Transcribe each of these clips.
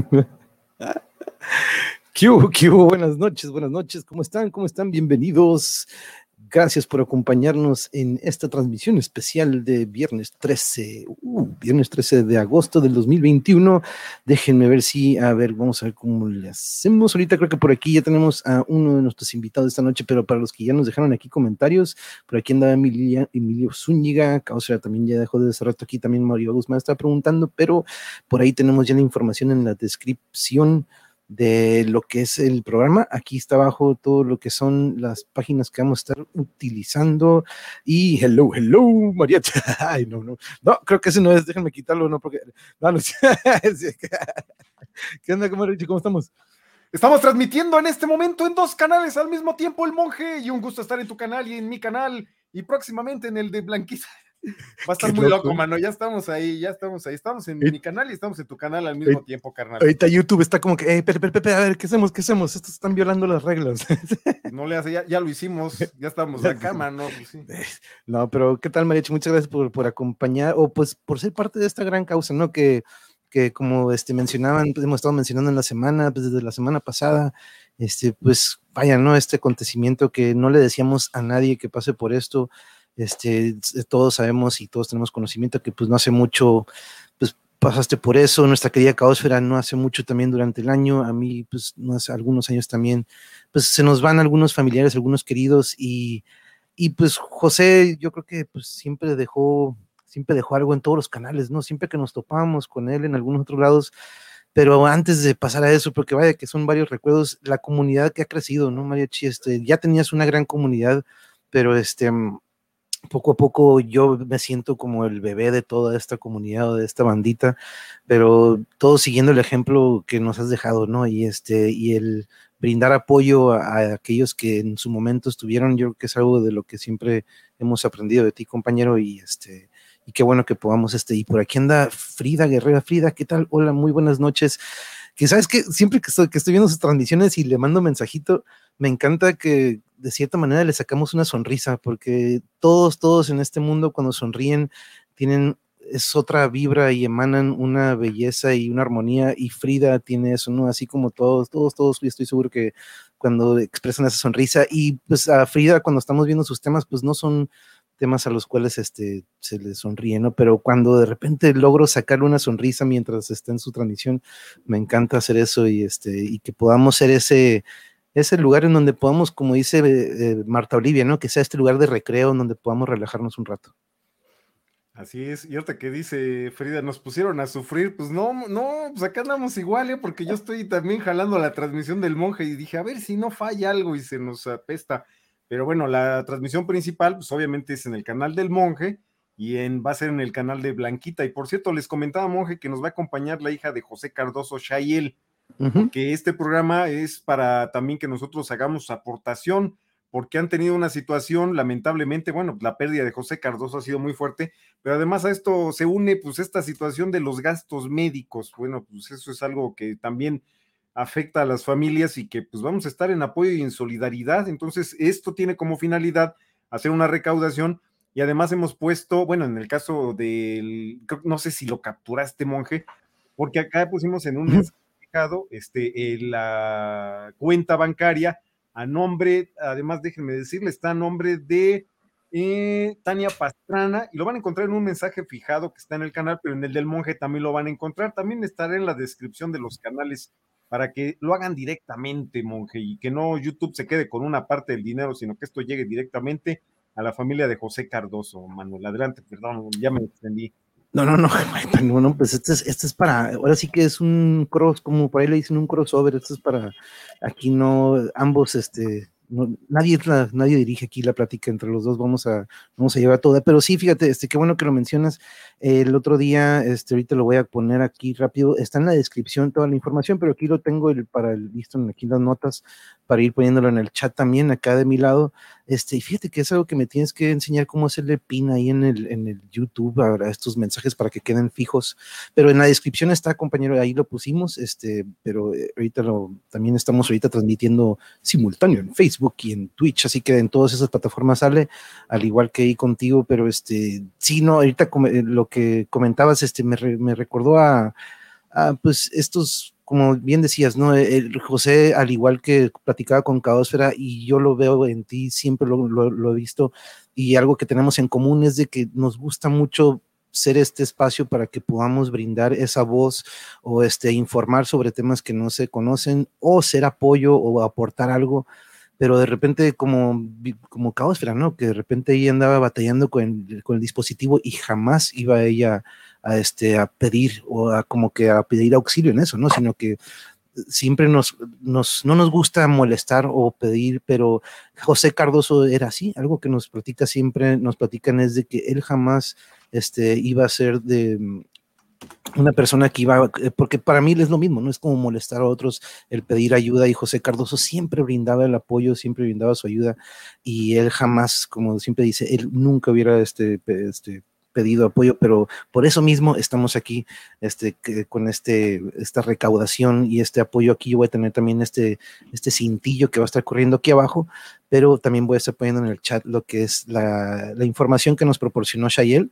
¿Qué hubo, qué hubo? Buenas noches, buenas noches. ¿Cómo están? ¿Cómo están? Bienvenidos. Gracias por acompañarnos en esta transmisión especial de viernes 13, uh, viernes 13 de agosto del 2021. Déjenme ver si, a ver, vamos a ver cómo le hacemos. Ahorita creo que por aquí ya tenemos a uno de nuestros invitados esta noche, pero para los que ya nos dejaron aquí comentarios, por aquí andaba Emilio Zúñiga, Causa también ya dejó de hace rato aquí, también Mario Guzmán está preguntando, pero por ahí tenemos ya la información en la descripción de lo que es el programa. Aquí está abajo todo lo que son las páginas que vamos a estar utilizando. Y hello, hello, María. Ay, no, no. No, creo que ese no es. Déjenme quitarlo, no, porque. No, ¿Qué onda, cómo, ¿Cómo estamos? Estamos transmitiendo en este momento en dos canales al mismo tiempo, El Monje, y un gusto estar en tu canal y en mi canal, y próximamente en el de Blanquita. Va a estar muy loco, mano. Ya estamos ahí, ya estamos ahí. Estamos en mi canal y estamos en tu canal al mismo tiempo, carnal. Ahorita YouTube está como que, eh, Pepe, Pepe, a ver, ¿qué hacemos? ¿Qué hacemos? Estos están violando las reglas. No le hace, ya, lo hicimos, ya estamos acá, mano. Pues no, pero ¿qué tal, Mariachi? Muchas gracias por, por acompañar, o pues por ser parte de esta gran causa, ¿no? Que, que como este, mencionaban, pues, hemos estado mencionando en la semana, pues desde la semana pasada, este, pues vaya, ¿no? Este acontecimiento que no le decíamos a nadie que pase por esto, este, todos sabemos y todos tenemos conocimiento que pues no hace mucho, pues pasaste por eso, nuestra querida Caosfera no hace mucho también durante el año, a mí pues no hace algunos años también, pues se nos van algunos familiares, algunos queridos y, y pues José yo creo que pues siempre dejó, siempre dejó algo en todos los canales, ¿no? Siempre que nos topábamos con él en algunos otros lados, pero antes de pasar a eso, porque vaya que son varios recuerdos, la comunidad que ha crecido, ¿no, Mariachi? Este, ya tenías una gran comunidad, pero este, poco a poco yo me siento como el bebé de toda esta comunidad o de esta bandita, pero todo siguiendo el ejemplo que nos has dejado, ¿no? Y este, y el brindar apoyo a, aquellos que en su momento estuvieron, yo creo que es algo de lo que siempre hemos aprendido de ti, compañero, y este, y qué bueno que podamos, este, y por aquí anda Frida Guerrera, Frida, ¿qué tal? Hola, muy buenas noches. Que sabes que siempre que estoy, que estoy viendo sus transmisiones y le mando mensajito, me encanta que de cierta manera le sacamos una sonrisa, porque todos, todos en este mundo cuando sonríen tienen es otra vibra y emanan una belleza y una armonía y Frida tiene eso, ¿no? Así como todos, todos, todos, yo estoy seguro que cuando expresan esa sonrisa y pues a Frida cuando estamos viendo sus temas, pues no son temas a los cuales este, se le sonríe, ¿no? Pero cuando de repente logro sacarle una sonrisa mientras está en su transmisión, me encanta hacer eso y, este, y que podamos ser ese, es el lugar en donde podamos, como dice eh, Marta Olivia, ¿no? Que sea este lugar de recreo en donde podamos relajarnos un rato. Así es, y ahorita que dice Frida, nos pusieron a sufrir, pues no, no, pues acá andamos igual, ¿eh? porque yo estoy también jalando la transmisión del monje y dije, a ver si no falla algo y se nos apesta. Pero bueno, la transmisión principal, pues obviamente es en el canal del monje y en, va a ser en el canal de Blanquita. Y por cierto, les comentaba, monje, que nos va a acompañar la hija de José Cardoso Shayel que este programa es para también que nosotros hagamos aportación, porque han tenido una situación, lamentablemente, bueno, la pérdida de José Cardoso ha sido muy fuerte, pero además a esto se une pues esta situación de los gastos médicos, bueno, pues eso es algo que también afecta a las familias y que pues vamos a estar en apoyo y en solidaridad, entonces esto tiene como finalidad hacer una recaudación y además hemos puesto, bueno, en el caso del, no sé si lo capturaste, monje, porque acá pusimos en un este, la cuenta bancaria a nombre, además déjenme decirle, está a nombre de eh, Tania Pastrana y lo van a encontrar en un mensaje fijado que está en el canal, pero en el del monje también lo van a encontrar. También estará en la descripción de los canales para que lo hagan directamente, monje, y que no YouTube se quede con una parte del dinero, sino que esto llegue directamente a la familia de José Cardoso. Manuel, adelante, perdón, ya me extendí. No, no, no, bueno, pues este es, este es para, ahora sí que es un cross, como por ahí le dicen un crossover, esto es para, aquí no, ambos, este, nadie, nadie dirige aquí la plática entre los dos, vamos a, vamos a llevar toda, pero sí, fíjate, este, qué bueno que lo mencionas, el otro día, este, ahorita lo voy a poner aquí rápido, está en la descripción toda la información, pero aquí lo tengo para el, listo, aquí las notas, para ir poniéndolo en el chat también, acá de mi lado, este, y fíjate que es algo que me tienes que enseñar cómo hacerle pin ahí en el, en el YouTube a estos mensajes para que queden fijos. Pero en la descripción está, compañero, ahí lo pusimos, este, pero eh, ahorita lo, también estamos ahorita transmitiendo simultáneo en Facebook y en Twitch, así que en todas esas plataformas sale, al igual que ahí contigo, pero este, sí, no, ahorita eh, lo que comentabas, este, me, me recordó a ah, pues estos como bien decías, ¿no? El José, al igual que platicaba con Caosfera, y yo lo veo en ti, siempre lo, he visto, y algo que tenemos en común es de que nos gusta mucho ser este espacio para que podamos brindar esa voz o este informar sobre temas que no se conocen o ser apoyo o aportar algo pero de repente como, como Caosfera, ¿no? Que de repente ella andaba batallando con con el dispositivo y jamás iba ella a, este, a pedir o a como que a pedir auxilio en eso, ¿no? Sino que siempre nos, no nos gusta molestar o pedir, pero José Cardoso era así, algo que nos platica siempre, nos platican es de que él jamás este, iba a ser de, una persona que iba, eh, porque para mí es lo mismo, no es como molestar a otros el pedir ayuda y José Cardoso siempre brindaba el apoyo, siempre brindaba su ayuda y él jamás, como siempre dice, él nunca hubiera este, este pedido apoyo, pero por eso mismo estamos aquí este, con este, esta recaudación y este apoyo aquí. Yo voy a tener también este, este cintillo que va a estar corriendo aquí abajo, pero también voy a estar poniendo en el chat lo que es la, la información que nos proporcionó Shayel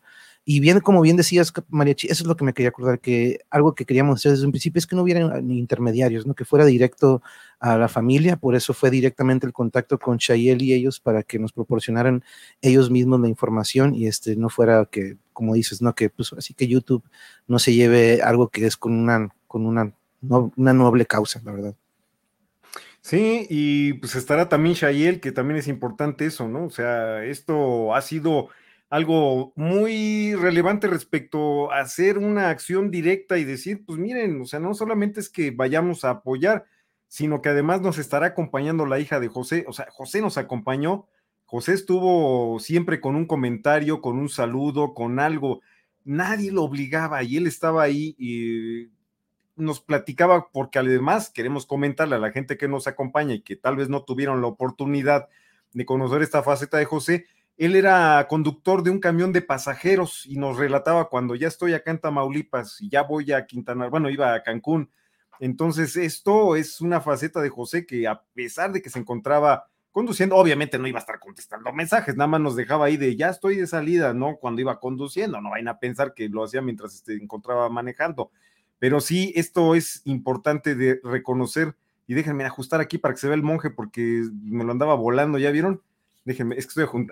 y bien, como bien decías, Mariachi, eso es lo que me quería acordar, que algo que queríamos hacer desde un principio es que no hubiera intermediarios, ¿no? que fuera directo a la familia, por eso fue directamente el contacto con Chayel y ellos para que nos proporcionaran ellos mismos la información y este no fuera que, como dices, no que pues así que YouTube no se lleve algo que es con una, con una, una noble causa, la verdad. Sí, y pues estará también Shayel, que también es importante eso, ¿no? O sea, esto ha sido algo muy relevante respecto a hacer una acción directa y decir, pues miren, o sea, no solamente es que vayamos a apoyar, sino que además nos estará acompañando la hija de José, o sea, José nos acompañó, José estuvo siempre con un comentario, con un saludo, con algo, nadie lo obligaba y él estaba ahí y nos platicaba porque además queremos comentarle a la gente que nos acompaña y que tal vez no tuvieron la oportunidad de conocer esta faceta de José, él era conductor de un camión de pasajeros y nos relataba cuando ya estoy acá en Tamaulipas y ya voy a Quintana, bueno, iba a Cancún. Entonces, esto es una faceta de José que a pesar de que se encontraba conduciendo, obviamente no iba a estar contestando mensajes, nada más nos dejaba ahí de ya estoy de salida, ¿no? Cuando iba conduciendo, no vayan a pensar que lo hacía mientras se encontraba manejando. Pero sí, esto es importante de reconocer y déjenme ajustar aquí para que se vea el monje porque me lo andaba volando, ¿ya vieron? Déjenme, es que estoy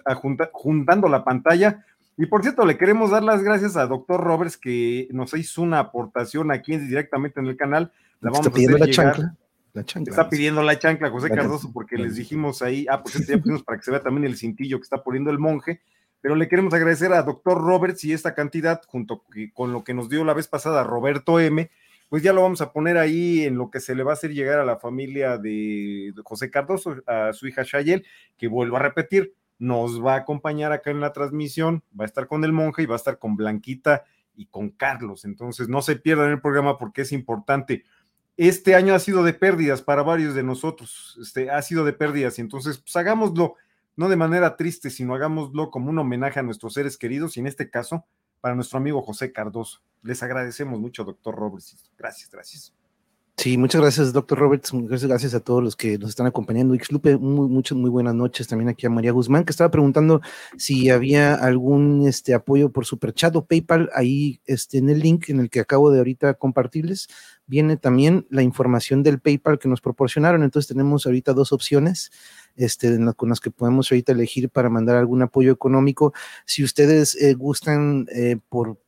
juntando la pantalla. Y por cierto, le queremos dar las gracias a Doctor Roberts que nos hizo una aportación aquí directamente en el canal. La vamos está pidiendo la chancla. La chancla. Está pidiendo la chancla José Cardoso porque les dijimos ahí, ah, pues ya pusimos para que se vea también el cintillo que está poniendo el monje, pero le queremos agradecer a Doctor Roberts y esta cantidad, junto con lo que nos dio la vez pasada Roberto M, pues ya lo vamos a poner ahí en lo que se le va a hacer llegar a la familia de José Cardoso, a su hija Shayel, que vuelvo a repetir, nos va a acompañar acá en la transmisión, va a estar con el monje y va a estar con Blanquita y con Carlos. Entonces, no se pierdan el programa porque es importante. Este año ha sido de pérdidas para varios de nosotros, este, ha sido de pérdidas y entonces, pues hagámoslo no de manera triste, sino hagámoslo como un homenaje a nuestros seres queridos y en este caso para nuestro amigo José Cardoso. Les agradecemos mucho, doctor Roberts. Gracias, gracias. Sí, muchas gracias, doctor Roberts. Muchas gracias a todos los que nos están acompañando. Xlupe, muy, muchas, muy buenas noches. También aquí a María Guzmán, que estaba preguntando si había algún este, apoyo por Superchat o PayPal. Ahí este, en el link en el que acabo de ahorita compartirles, viene también la información del PayPal que nos proporcionaron. Entonces tenemos ahorita dos opciones este, con las que podemos ahorita elegir para mandar algún apoyo económico. Si ustedes eh, gustan eh, por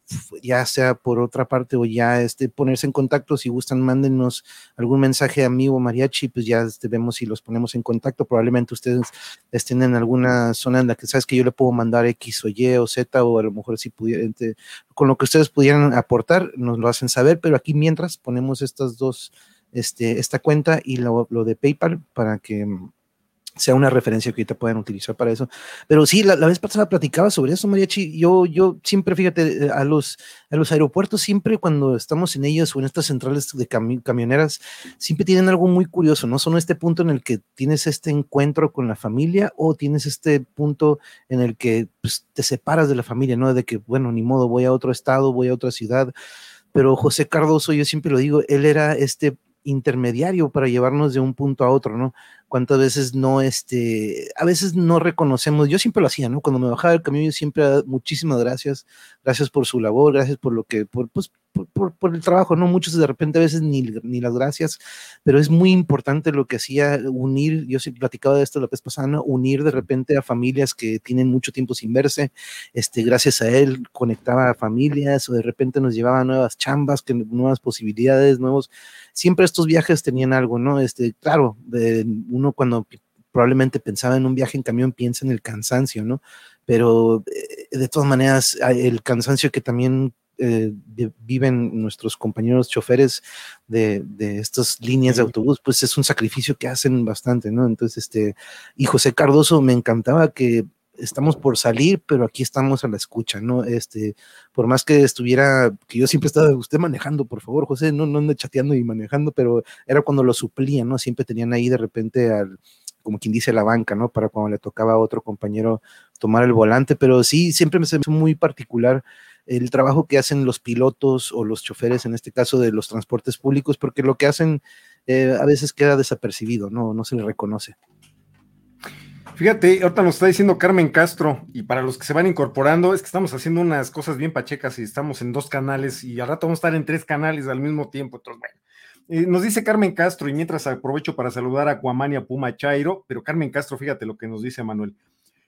ya sea por otra parte o ya este, ponerse en contacto, si gustan, mándenos algún mensaje a mí o Mariachi, pues ya este, vemos si los ponemos en contacto. Probablemente ustedes estén en alguna zona en la que sabes que yo le puedo mandar X o Y o Z, o a lo mejor si pudieran, este, con lo que ustedes pudieran aportar, nos lo hacen saber, pero aquí mientras ponemos estas dos, este, esta cuenta y lo, lo de PayPal para que sea una referencia que ahorita puedan utilizar para eso. Pero sí, la, vez pasada platicaba sobre eso, Mariachi. Yo, yo siempre, fíjate, eh, a los, a los aeropuertos, siempre cuando estamos en ellos o en estas centrales de camioneras, siempre tienen algo muy curioso, ¿no? Son este punto en el que tienes este encuentro con la familia o tienes este punto en el que pues, te separas de la familia, ¿no? De que, bueno, ni modo, voy a otro estado, voy a otra ciudad. Pero José Cardoso, yo siempre lo digo, él era este intermediario para llevarnos de un punto a otro, ¿no? Cuántas veces no, este, a veces no reconocemos, yo siempre lo hacía, ¿no? Cuando me bajaba del camión, yo siempre, muchísimas gracias, gracias por su labor, gracias por lo que, por, pues, por, por, el trabajo, ¿no? Muchos de repente a veces ni, ni, las gracias, pero es muy importante lo que hacía unir, yo sí platicaba de esto la vez pasada, ¿no? unir de repente a familias que tienen mucho tiempo sin verse, este, gracias a él conectaba a familias o de repente nos llevaba a nuevas chambas, que, nuevas posibilidades, nuevos, siempre estos viajes tenían algo, ¿no? Este, claro, de, uno cuando probablemente pensaba en un viaje en camión piensa en el cansancio, ¿no? Pero eh, de todas maneras, el cansancio que también eh, viven nuestros compañeros choferes de, de estas líneas de autobús, pues es un sacrificio que hacen bastante, ¿no? Entonces, este, y José Cardoso me encantaba que estamos por salir, pero aquí estamos a la escucha, ¿no? Este, por más que estuviera, que yo siempre estaba, usted manejando, por favor, José, no, no ande chateando y manejando, pero era cuando lo suplían, ¿no? Siempre tenían ahí de repente al, como quien dice, la banca, ¿no? Para cuando le tocaba a otro compañero tomar el volante, pero sí, siempre me hace muy particular el trabajo que hacen los pilotos o los choferes, en este caso de los transportes públicos, porque lo que hacen eh, a veces queda desapercibido, no, no se le reconoce. Fíjate, ahorita nos está diciendo Carmen Castro, y para los que se van incorporando, es que estamos haciendo unas cosas bien pachecas y estamos en dos canales, y al rato vamos a estar en tres canales al mismo tiempo. Entonces, bueno, eh, nos dice Carmen Castro, y mientras aprovecho para saludar a Cuamania Puma Chairo, pero Carmen Castro, fíjate lo que nos dice Manuel.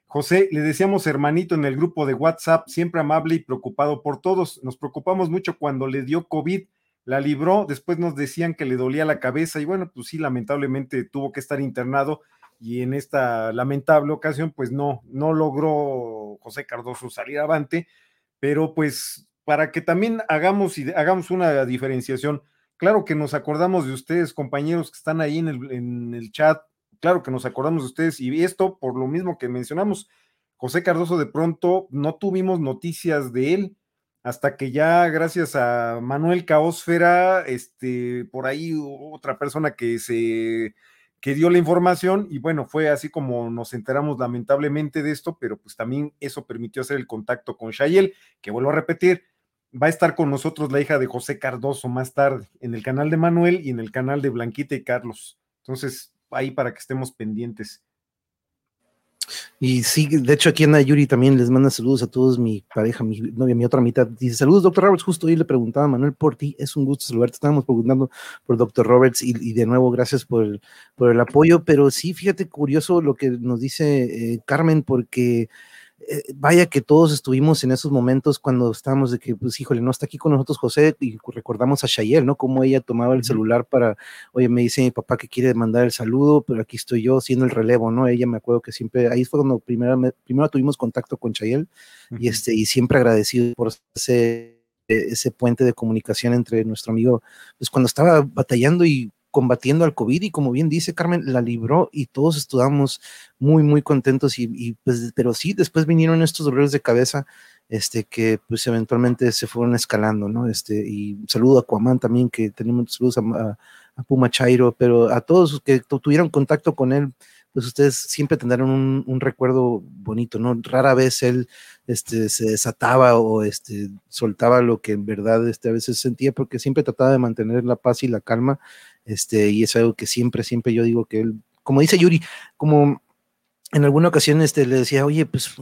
José, le decíamos hermanito en el grupo de WhatsApp, siempre amable y preocupado por todos. Nos preocupamos mucho cuando le dio COVID, la libró, después nos decían que le dolía la cabeza y bueno, pues sí, lamentablemente tuvo que estar internado y en esta lamentable ocasión, pues no, no logró José Cardoso salir avante, pero pues para que también hagamos, hagamos una diferenciación, claro que nos acordamos de ustedes, compañeros que están ahí en el, en el chat, claro que nos acordamos de ustedes, y esto por lo mismo que mencionamos, José Cardoso de pronto no tuvimos noticias de él, hasta que ya gracias a Manuel Caosfera, este, por ahí otra persona que se que dio la información y bueno, fue así como nos enteramos lamentablemente de esto, pero pues también eso permitió hacer el contacto con Shayel, que vuelvo a repetir, va a estar con nosotros la hija de José Cardoso más tarde en el canal de Manuel y en el canal de Blanquita y Carlos. Entonces, ahí para que estemos pendientes. Y sí, de hecho aquí Ana Yuri también les manda saludos a todos, mi pareja, mi novia, mi otra mitad. Dice, saludos, doctor Roberts, justo hoy le preguntaba a Manuel por ti, es un gusto saludarte, estábamos preguntando por doctor Roberts y, de nuevo gracias por el, por el apoyo, pero sí, fíjate curioso lo que nos dice eh, Carmen, porque eh, vaya que todos estuvimos en esos momentos cuando estábamos de que, pues, híjole, no está aquí con nosotros José y recordamos a Shayel, ¿no? Cómo ella tomaba el celular para, oye, me dice mi papá que quiere mandar el saludo, pero aquí estoy yo haciendo el relevo, ¿no? Ella me acuerdo que siempre, ahí fue cuando primero, primero tuvimos contacto con Shayel y, este, y siempre agradecido por ese ese puente de comunicación entre nuestro amigo, pues cuando estaba batallando y combatiendo al COVID y como bien dice Carmen, la libró y todos estuvimos muy, muy contentos y, pues, pero sí, después vinieron estos dolores de cabeza, este, que pues eventualmente se fueron escalando, ¿no? Este, y saludo a Cuamán también, que tenemos saludos a, Puma Chairo, pero a todos los que tuvieron contacto con él, pues ustedes siempre tendrán un, recuerdo bonito, ¿no? Rara vez él este, se desataba o este, soltaba lo que en verdad este, a veces sentía, porque siempre trataba de mantener la paz y la calma este, y es algo que siempre, siempre yo digo que él, como dice Yuri, como en alguna ocasión este, le decía, oye, pues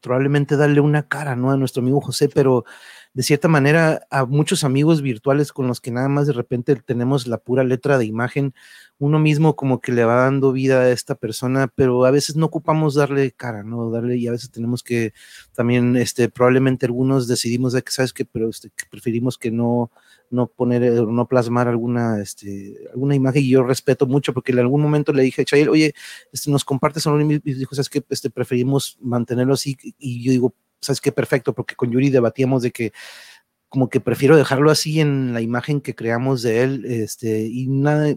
probablemente darle una cara, ¿no? A nuestro amigo José, pero de cierta manera a muchos amigos virtuales con los que nada más de repente tenemos la pura letra de imagen, uno mismo como que le va dando vida a esta persona, pero a veces no ocupamos darle cara, ¿no? Darle y a veces tenemos que también, este, probablemente algunos decidimos de que, ¿sabes que Pero este, que preferimos que no, no poner, eh, no plasmar alguna, este, alguna imagen y yo respeto mucho porque en algún momento le dije a Chayel, oye, este, nos compartes a y dijo, ¿sabes que Este, preferimos mantenerlo así y yo digo, ¿sabes qué? Perfecto, porque con Yuri debatíamos de que como que prefiero dejarlo así en la imagen que creamos de él, este, y nada,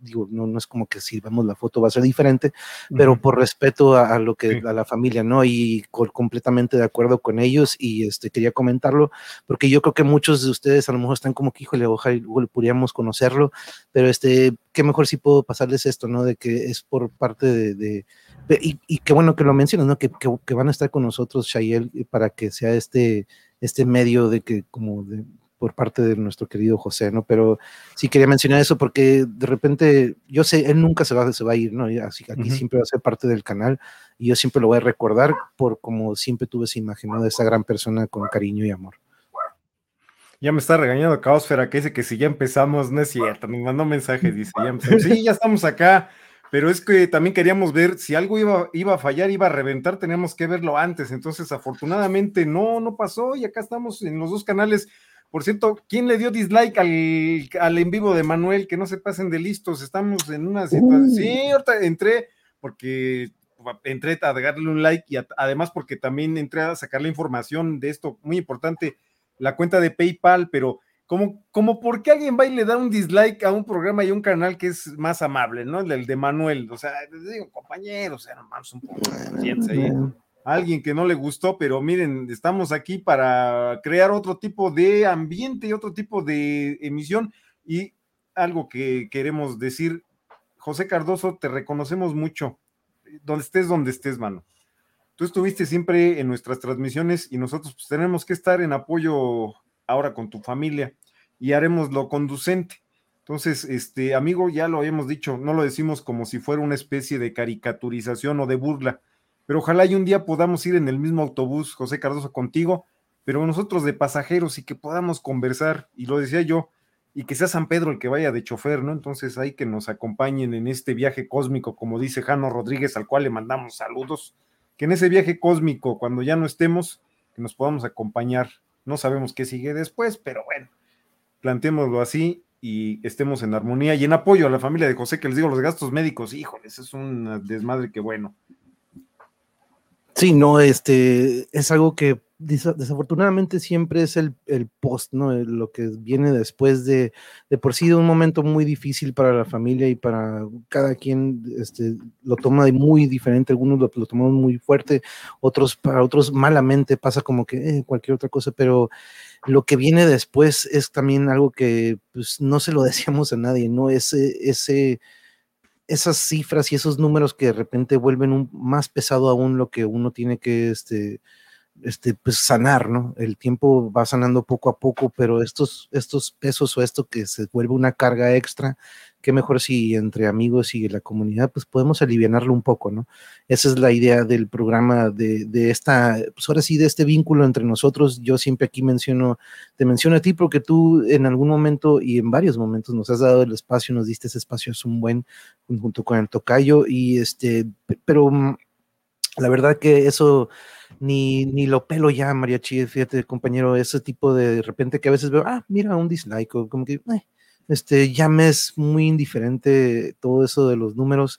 digo, no, no es como que si vemos la foto va a ser diferente, pero por respeto a, lo que, a la familia, ¿no? Y completamente de acuerdo con ellos y este, quería comentarlo, porque yo creo que muchos de ustedes a lo mejor están como que, híjole, ojalá luego podríamos conocerlo, pero este, qué mejor si puedo pasarles esto, ¿no? De que es por parte de, y, y, qué bueno que lo mencionas, ¿no? Que, que, que, van a estar con nosotros, Shayel, para que sea este, este medio de que como de por parte de nuestro querido José, ¿no? Pero sí quería mencionar eso porque de repente, yo sé, él nunca se va, se va a ir, ¿no? Así que aquí siempre va a ser parte del canal y yo siempre lo voy a recordar por como siempre tuve esa imagen, ¿no? De esa gran persona con cariño y amor. Ya me está regañando Caosfera que dice que si ya empezamos, no es cierto, me mandó mensaje, dice, ya Sí, ya estamos acá, pero es que también queríamos ver si algo iba, iba a fallar, iba a reventar, teníamos que verlo antes. Entonces, afortunadamente, no, no pasó y acá estamos en los dos canales. Por cierto, ¿quién le dio dislike al, al en vivo de Manuel? Que no se pasen de listos, estamos en una situación. Uh. Sí, ahorita entré porque entré a darle un like y además porque también entré a sacar la información de esto muy importante la cuenta de PayPal, pero como, como por qué alguien va y le da un dislike a un programa y un canal que es más amable, ¿no? El de Manuel, o sea, digo, compañeros, o sea, nomás un poco de ahí. Alguien que no le gustó, pero miren, estamos aquí para crear otro tipo de ambiente y otro tipo de emisión. Y algo que queremos decir, José Cardoso, te reconocemos mucho. Donde estés, donde estés, mano. Tú estuviste siempre en nuestras transmisiones y nosotros pues, tenemos que estar en apoyo ahora con tu familia y haremos lo conducente. Entonces, este amigo, ya lo habíamos dicho, no lo decimos como si fuera una especie de caricaturización o de burla, pero ojalá y un día podamos ir en el mismo autobús, José Cardoso, contigo, pero nosotros de pasajeros y que podamos conversar, y lo decía yo, y que sea San Pedro el que vaya de chofer, ¿no? Entonces hay que nos acompañen en este viaje cósmico, como dice Jano Rodríguez, al cual le mandamos saludos que en ese viaje cósmico, cuando ya no estemos, que nos podamos acompañar. No sabemos qué sigue después, pero bueno, planteémoslo así y estemos en armonía y en apoyo a la familia de José, que les digo, los gastos médicos, híjoles, es un desmadre que bueno. Sí, no, este, es algo que desafortunadamente siempre es el, post, ¿no? Lo que viene después de, de por sí de un momento muy difícil para la familia y para cada quien este, lo toma de muy diferente, algunos lo, lo tomamos muy fuerte, otros para otros malamente pasa como que eh, cualquier otra cosa, pero lo que viene después es también algo que pues, no se lo decíamos a nadie, ¿no? Ese, ese, esas cifras y esos números que de repente vuelven más pesado aún lo que uno tiene que este, este, pues sanar, ¿no? El tiempo va sanando poco a poco, pero estos, estos pesos o esto que se vuelve una carga extra, qué mejor si entre amigos y la comunidad, pues podemos aliviarlo un poco, ¿no? Esa es la idea del programa, de, de, esta, pues ahora sí, de este vínculo entre nosotros. Yo siempre aquí menciono, te menciono a ti porque tú en algún momento y en varios momentos nos has dado el espacio, nos diste ese espacio, es un buen, junto con el tocayo, y este, pero mm, la verdad que eso ni, ni lo pelo ya, mariachi, fíjate, compañero, ese tipo de, de repente que a veces veo, ah, mira, un dislike, o como que, eh, este, ya me es muy indiferente todo eso de los números.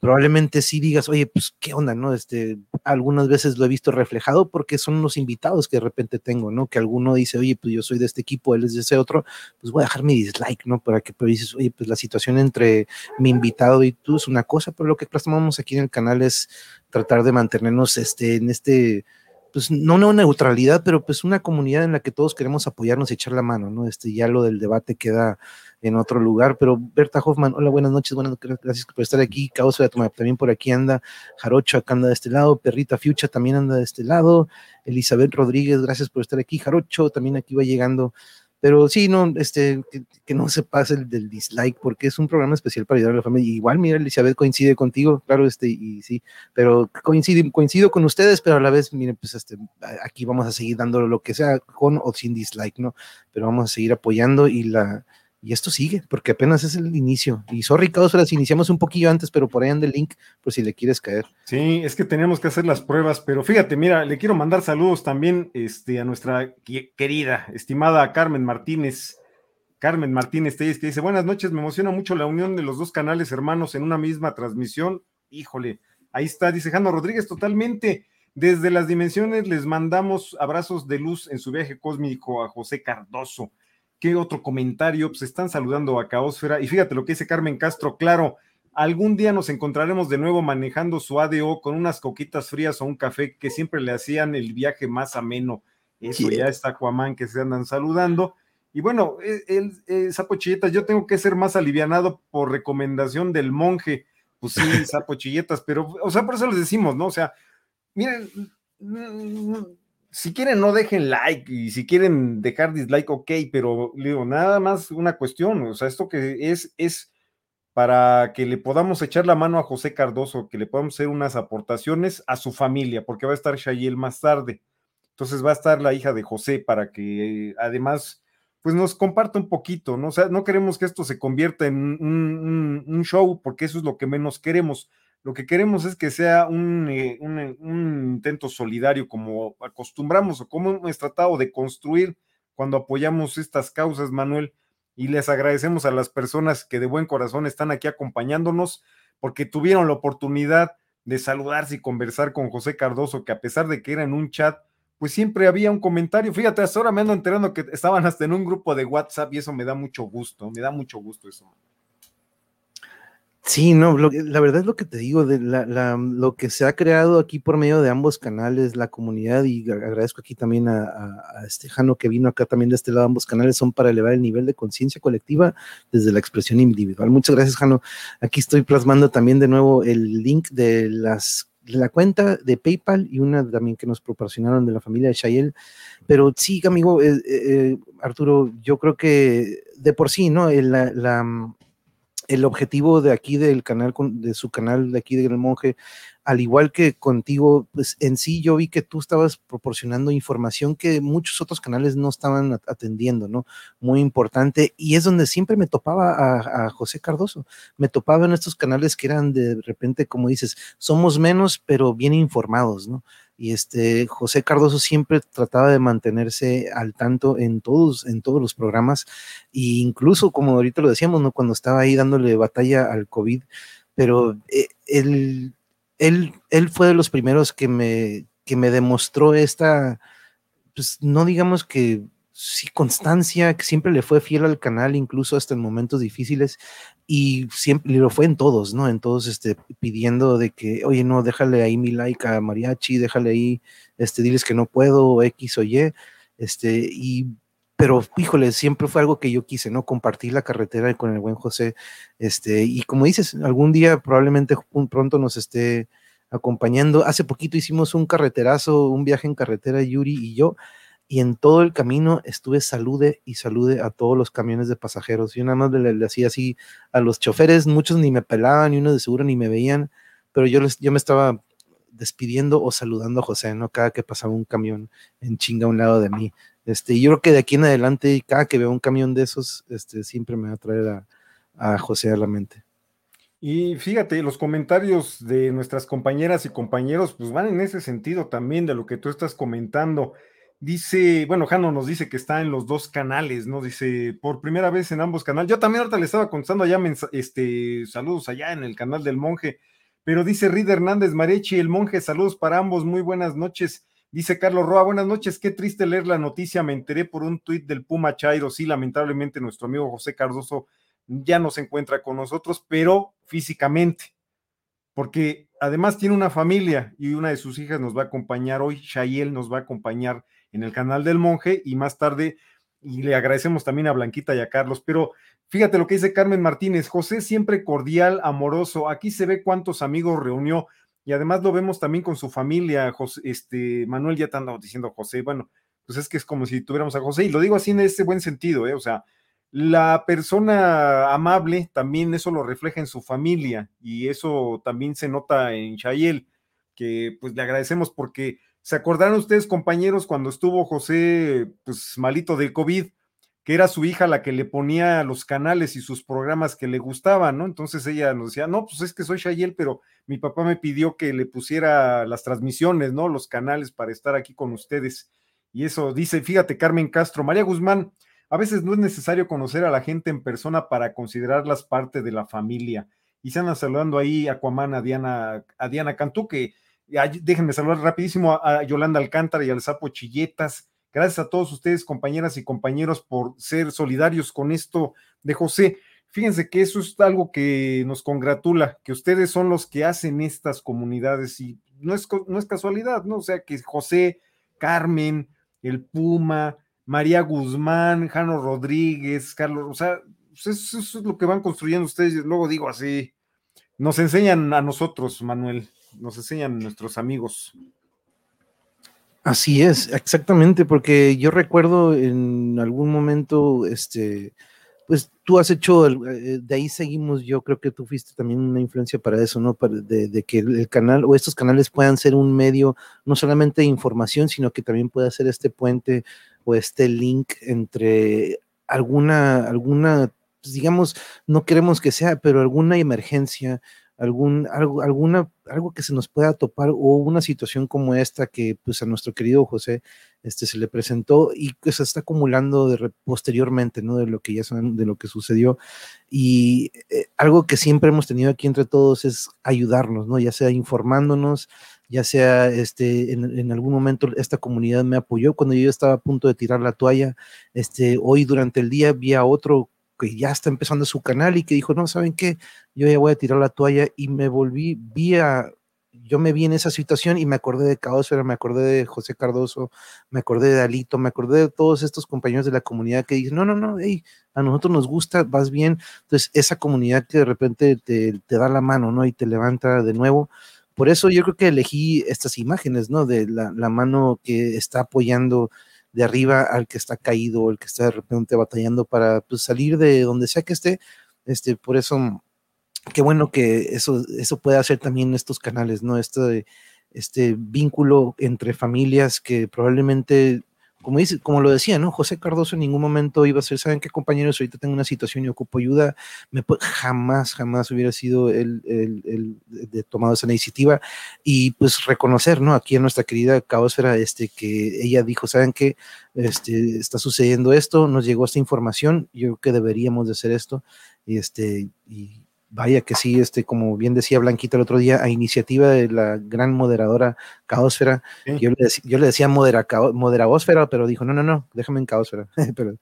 Probablemente sí digas, oye, pues qué onda, ¿no? Este, algunas veces lo he visto reflejado porque son los invitados que de repente tengo, ¿no? Que alguno dice, oye, pues yo soy de este equipo, él es de ese otro, pues voy a dejar mi dislike, ¿no? Para que pero dices, oye, pues la situación entre mi invitado y tú es una cosa, pero lo que plasmamos aquí en el canal es tratar de mantenernos este, en este, pues no una neutralidad, pero pues una comunidad en la que todos queremos apoyarnos y echar la mano, ¿no? Este, ya lo del debate queda en otro lugar, pero Berta Hoffman, hola, buenas noches, buenas gracias por estar aquí, Caos también por aquí anda, Jarocho acá anda de este lado, Perrita Fiucha también anda de este lado, Elizabeth Rodríguez, gracias por estar aquí, Jarocho también aquí va llegando, pero sí, no, este, que, no se pase el del dislike, porque es un programa especial para ayudar a la familia. Igual, mira, Elizabeth coincide contigo, claro, este, y sí, pero coincide, coincido con ustedes, pero a la vez, miren, pues este, aquí vamos a seguir dando lo que sea, con o sin dislike, ¿no? Pero vamos a seguir apoyando y la, y esto sigue, porque apenas es el inicio. Y sorry, Causas, iniciamos un poquillo antes, pero por ahí anda el link, por si le quieres caer. Sí, es que teníamos que hacer las pruebas, pero fíjate, mira, le quiero mandar saludos también este, a nuestra querida, estimada Carmen Martínez. Carmen Martínez Telles, que dice, buenas noches, me emociona mucho la unión de los dos canales hermanos en una misma transmisión. Híjole, ahí está, dice Jano Rodríguez, totalmente. Desde las dimensiones les mandamos abrazos de luz en su viaje cósmico a José Cardoso. ¿Qué otro comentario? Pues están saludando a Caosfera. Y fíjate lo que dice Carmen Castro, claro, algún día nos encontraremos de nuevo manejando su ADO con unas coquitas frías o un café que siempre le hacían el viaje más ameno. Eso ya está Cuamán que se andan saludando. Y bueno, el, el, Sapo Chilletas, yo tengo que ser más alivianado por recomendación del monje. Pues sí, Sapo Chilletas, pero, o sea, por eso les decimos, ¿no? O sea, miren, si quieren no dejen like y si quieren dejar dislike, ok, pero digo, nada más una cuestión, o sea, esto que es, es para que le podamos echar la mano a José Cardoso, que le podamos hacer unas aportaciones a su familia, porque va a estar Shayel más tarde. Entonces va a estar la hija de José para que además pues nos comparta un poquito, ¿no? O sea, no queremos que esto se convierta en un, show, porque eso es lo que menos queremos. Lo que queremos es que sea un, eh, un, intento solidario, como acostumbramos o como hemos tratado de construir cuando apoyamos estas causas, Manuel. Y les agradecemos a las personas que de buen corazón están aquí acompañándonos, porque tuvieron la oportunidad de saludarse y conversar con José Cardoso, que a pesar de que era en un chat, pues siempre había un comentario. Fíjate, ahora me ando enterando que estaban hasta en un grupo de WhatsApp y eso me da mucho gusto, me da mucho gusto eso. Sí, no, la verdad es lo que te digo, de lo que se ha creado aquí por medio de ambos canales, la comunidad, y agradezco aquí también a, a, este Jano que vino acá también de este lado, ambos canales son para elevar el nivel de conciencia colectiva desde la expresión individual. Muchas gracias, Jano. Aquí estoy plasmando también de nuevo el link de las la cuenta de PayPal y una también que nos proporcionaron de la familia de Shayel. Pero sí, amigo, eh, eh, Arturo, yo creo que de por sí, ¿no? El, la, el objetivo de aquí del canal, de su canal de aquí del monje, al igual que contigo, pues en sí yo vi que tú estabas proporcionando información que muchos otros canales no estaban atendiendo, ¿no? Muy importante. Y es donde siempre me topaba a, José Cardoso. Me topaba en estos canales que eran de repente, como dices, somos menos, pero bien informados, ¿no? Y este José Cardoso siempre trataba de mantenerse al tanto en todos, en todos los programas, e incluso como ahorita lo decíamos. Cuando estaba ahí dándole batalla al COVID, pero eh, él él, él fue de los primeros que me, que me demostró esta, pues no digamos que sí, constancia, que siempre le fue fiel al canal, incluso hasta en momentos difíciles, y siempre lo fue en todos, ¿no? En todos, este, pidiendo de que, oye, no, déjale ahí mi like a Mariachi, déjale ahí, este, diles que no puedo, X o Y, este, y pero híjole, siempre fue algo que yo quise, ¿no? Compartir la carretera con el buen José, este, y como dices, algún día probablemente pronto nos esté acompañando. Hace poquito hicimos un carreterazo, un viaje en carretera, Yuri y yo, y en todo el camino estuve salude y salude a todos los camiones de pasajeros. Yo nada más le, hacía así a los choferes, muchos ni me pelaban, y uno de seguro ni me veían, pero yo, les, yo me estaba despidiendo o saludando a José, ¿no? Cada que pasaba un camión en chinga a un lado de mí. Este, yo creo que de aquí en adelante, cada que veo un camión de esos, este, siempre me va a traer a, José a la mente. Y fíjate, los comentarios de nuestras compañeras y compañeros, pues van en ese sentido también de lo que tú estás comentando. Dice, bueno, Jano nos dice que está en los dos canales, ¿no? Dice, por primera vez en ambos canales. Yo también ahorita le estaba contestando allá, este, saludos allá en el canal del monje. Pero dice Rida Hernández Marechi, el monje, saludos para ambos, muy buenas noches. Dice Carlos Roa, buenas noches, qué triste leer la noticia, me enteré por un tuit del Puma Chairo, sí, lamentablemente nuestro amigo José Cardoso ya no se encuentra con nosotros, pero físicamente, porque además tiene una familia y una de sus hijas nos va a acompañar hoy, Shayel nos va a acompañar en el canal del monje y más tarde, y le agradecemos también a Blanquita y a Carlos, pero fíjate lo que dice Carmen Martínez, José siempre cordial, amoroso, aquí se ve cuántos amigos reunió, y además lo vemos también con su familia, este, Manuel ya te andaba diciendo José, bueno, pues es que es como si tuviéramos a José, y lo digo así en ese buen sentido, ¿eh? o sea, la persona amable también eso lo refleja en su familia, y eso también se nota en Chayel, que pues le agradecemos porque se acordaron ustedes, compañeros, cuando estuvo José, pues malito del COVID, que era su hija la que le ponía los canales y sus programas que le gustaban, ¿no? Entonces ella nos decía, no, pues es que soy Shayel, pero mi papá me pidió que le pusiera las transmisiones, ¿no? Los canales para estar aquí con ustedes. Y eso dice, fíjate, Carmen Castro, María Guzmán, a veces no es necesario conocer a la gente en persona para considerarlas parte de la familia. Y se andan saludando ahí Aquaman, a Diana, a Diana Cantú, que déjenme saludar rapidísimo a, Yolanda Alcántara y al Sapo Chilletas, Gracias a todos ustedes, compañeras y compañeros, por ser solidarios con esto de José. Fíjense que eso es algo que nos congratula, que ustedes son los que hacen estas comunidades y no es, no es casualidad, ¿no? O sea, que José, Carmen, el Puma, María Guzmán, Jano Rodríguez, Carlos, o sea, pues eso es lo que van construyendo ustedes. Luego digo así, nos enseñan a nosotros, Manuel, nos enseñan nuestros amigos. Así es, exactamente, porque yo recuerdo en algún momento, este, pues tú has hecho, eh, de ahí seguimos, yo creo que tú fuiste también una influencia para eso, ¿no? de, que el, canal o estos canales puedan ser un medio no solamente de información, sino que también pueda ser este puente o este link entre alguna, alguna, pues, digamos, no queremos que sea, pero alguna emergencia, algún, algo, alguna, algo que se nos pueda topar o una situación como esta que pues a nuestro querido José este, se le presentó y que se está acumulando de, posteriormente, ¿no? De lo que ya saben, de lo que sucedió. Y eh, algo que siempre hemos tenido aquí entre todos es ayudarnos, ¿no? Ya sea informándonos, ya sea este, en, en, algún momento esta comunidad me apoyó cuando yo estaba a punto de tirar la toalla. Este, hoy durante el día vi a otro que ya está empezando su canal y que dijo, no, ¿saben qué? Yo ya voy a tirar la toalla y me volví, vía, yo me vi en esa situación y me acordé de Caosfera, me acordé de José Cardoso, me acordé de Alito, me acordé de todos estos compañeros de la comunidad que dicen, no, no, no, a nosotros nos gusta, vas bien. Entonces, esa comunidad que de repente te, te da la mano, ¿no? Y te levanta de nuevo. Por eso yo creo que elegí estas imágenes, ¿no? De la, la mano que está apoyando de arriba al que está caído, el que está de repente batallando para pues, salir de donde sea que esté. Este, por eso, qué bueno que eso, eso puede hacer también estos canales, ¿no? Este, este vínculo entre familias que probablemente como, dice, como lo decía, ¿no? José Cardoso en ningún momento iba a ser, ¿saben qué compañeros? Ahorita tengo una situación y ocupo ayuda. Me jamás, jamás hubiera sido el, el, de tomado esa iniciativa y pues reconocer, ¿no? Aquí en nuestra querida Caosfera, este, que ella dijo, ¿saben qué? Este, está sucediendo esto, nos llegó esta información, yo creo que deberíamos de hacer esto y este, y Vaya que sí, este, como bien decía Blanquita el otro día, a iniciativa de la gran moderadora Caosfera, yo, le decía, yo, le decía modera, pero dijo, no, no, no, déjame en Caosfera. pero,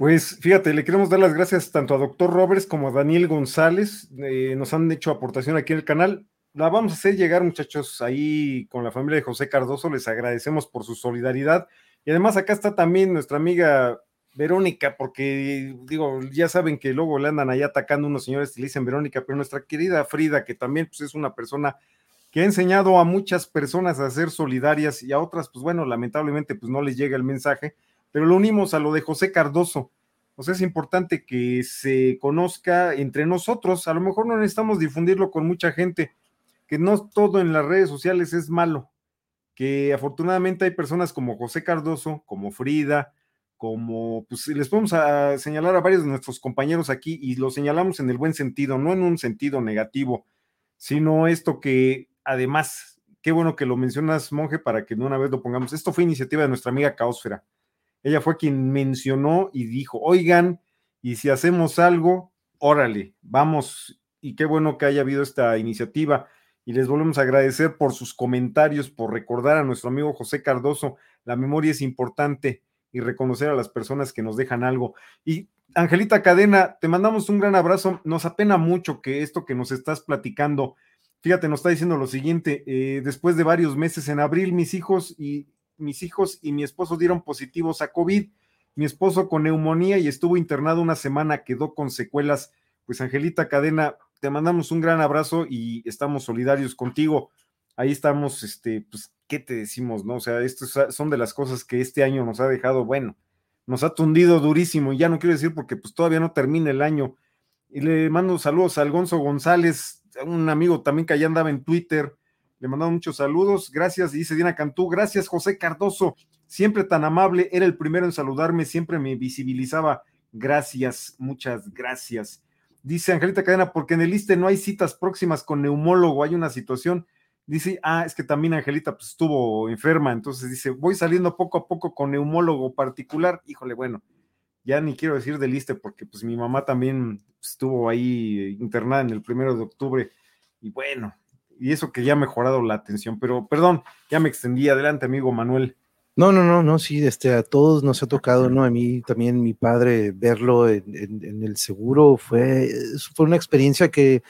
pues fíjate, le queremos dar las gracias tanto a Doctor Roberts como a Daniel González, eh, nos han hecho aportación aquí en el canal. La vamos a hacer llegar, muchachos, ahí con la familia de José Cardoso, les agradecemos por su solidaridad. Y además acá está también nuestra amiga Verónica, porque digo, ya saben que luego le andan ahí atacando unos señores y le dicen Verónica, pero nuestra querida Frida, que también pues, es una persona que ha enseñado a muchas personas a ser solidarias y a otras, pues bueno, lamentablemente pues no les llega el mensaje, pero lo unimos a lo de José Cardoso. O sea, es importante que se conozca entre nosotros, a lo mejor no necesitamos difundirlo con mucha gente, que no todo en las redes sociales es malo, que afortunadamente hay personas como José Cardoso, como Frida, como, pues les podemos a señalar a varios de nuestros compañeros aquí y lo señalamos en el buen sentido, no en un sentido negativo, sino esto que además, qué bueno que lo mencionas, monje, para que de una vez lo pongamos. Esto fue iniciativa de nuestra amiga Caosfera. Ella fue quien mencionó y dijo, oigan, y si hacemos algo, órale, vamos, y qué bueno que haya habido esta iniciativa. Y les volvemos a agradecer por sus comentarios, por recordar a nuestro amigo José Cardoso. La memoria es importante y reconocer a las personas que nos dejan algo. Y Angelita Cadena, te mandamos un gran abrazo. Nos apena mucho que esto que nos estás platicando, fíjate, nos está diciendo lo siguiente, eh, después de varios meses en abril, mis hijos y mis hijos y mi esposo dieron positivos a COVID. Mi esposo con neumonía y estuvo internado una semana, quedó con secuelas. Pues Angelita Cadena, te mandamos un gran abrazo y estamos solidarios contigo. Ahí estamos, este, pues ¿qué te decimos, no? O sea, estas son de las cosas que este año nos ha dejado, bueno, nos ha tundido durísimo, y ya no quiero decir porque pues todavía no termina el año. Y le mando saludos a Alonso González, un amigo también que allá andaba en Twitter, le mandamos muchos saludos, gracias, dice Diana Cantú, gracias José Cardoso, siempre tan amable, era el primero en saludarme, siempre me visibilizaba, gracias, muchas gracias. Dice Angelita Cadena, porque en el ISTE no hay citas próximas con neumólogo, hay una situación, Dice, ah, es que también Angelita pues, estuvo enferma, entonces dice, voy saliendo poco a poco con neumólogo particular. Híjole, bueno, ya ni quiero decir del liste porque pues mi mamá también estuvo ahí internada en el primero de octubre y bueno, y eso que ya ha mejorado la atención, pero perdón, ya me extendí. Adelante, amigo Manuel. No, no, no, no, sí, este, a todos nos ha tocado, ¿no? A mí también mi padre verlo en, en el seguro fue, fue una experiencia que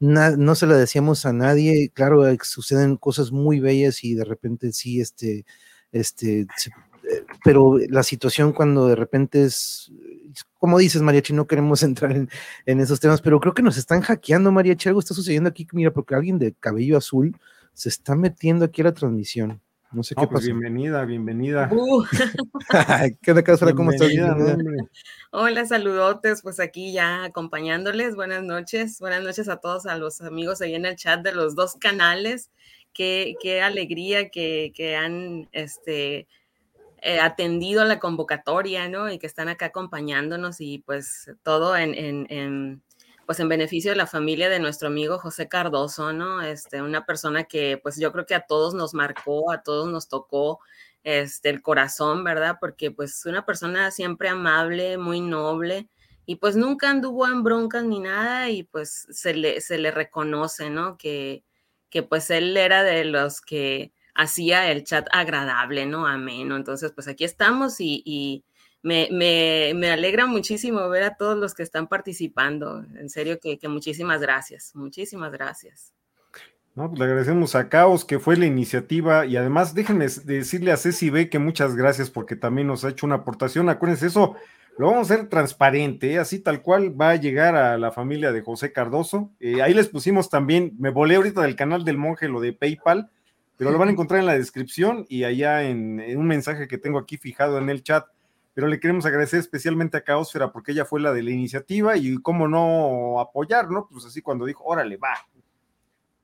no se la decíamos a nadie, claro, suceden cosas muy bellas y de repente sí, este, este, eh, pero la situación cuando de repente es, como dices, Mariachi, no queremos entrar en, esos temas, pero creo que nos están hackeando, Mariachi, algo está sucediendo aquí, mira, porque alguien de cabello azul se está metiendo aquí a la transmisión. No sé qué pues Bienvenida, bienvenida. Uh. ¿Qué onda, Cáusfera? ¿Cómo estás? Hola, saludotes, pues aquí ya acompañándoles. Buenas noches, buenas noches a todos, a los amigos ahí en el chat de los dos canales. Qué, qué alegría que, que han este, eh, atendido a la convocatoria, ¿no? Y que están acá acompañándonos y pues todo en, en, en, pues en beneficio de la familia de nuestro amigo José Cardoso, ¿no? Este, una persona que pues yo creo que a todos nos marcó, a todos nos tocó este, el corazón, ¿verdad? Porque pues una persona siempre amable, muy noble y pues nunca anduvo en broncas ni nada y pues se le, se le reconoce, ¿no? Que, que pues él era de los que hacía el chat agradable, ¿no? Ameno. Entonces, pues aquí estamos y, me, me, alegra muchísimo ver a todos los que están participando. En serio que, muchísimas gracias, muchísimas gracias. No, pues le agradecemos a Caos, que fue la iniciativa, y además déjenme decirle a Ceci B que muchas gracias porque también nos ha hecho una aportación. Acuérdense, eso lo vamos a hacer transparente, ¿eh? así tal cual va a llegar a la familia de José Cardoso. Eh, ahí les pusimos también, me volé ahorita del canal del monje lo de PayPal, pero lo van a encontrar en la descripción y allá en, un mensaje que tengo aquí fijado en el chat. Pero le queremos agradecer especialmente a Caosfera porque ella fue la de la iniciativa y cómo no apoyar, ¿no? Pues así cuando dijo, órale, va.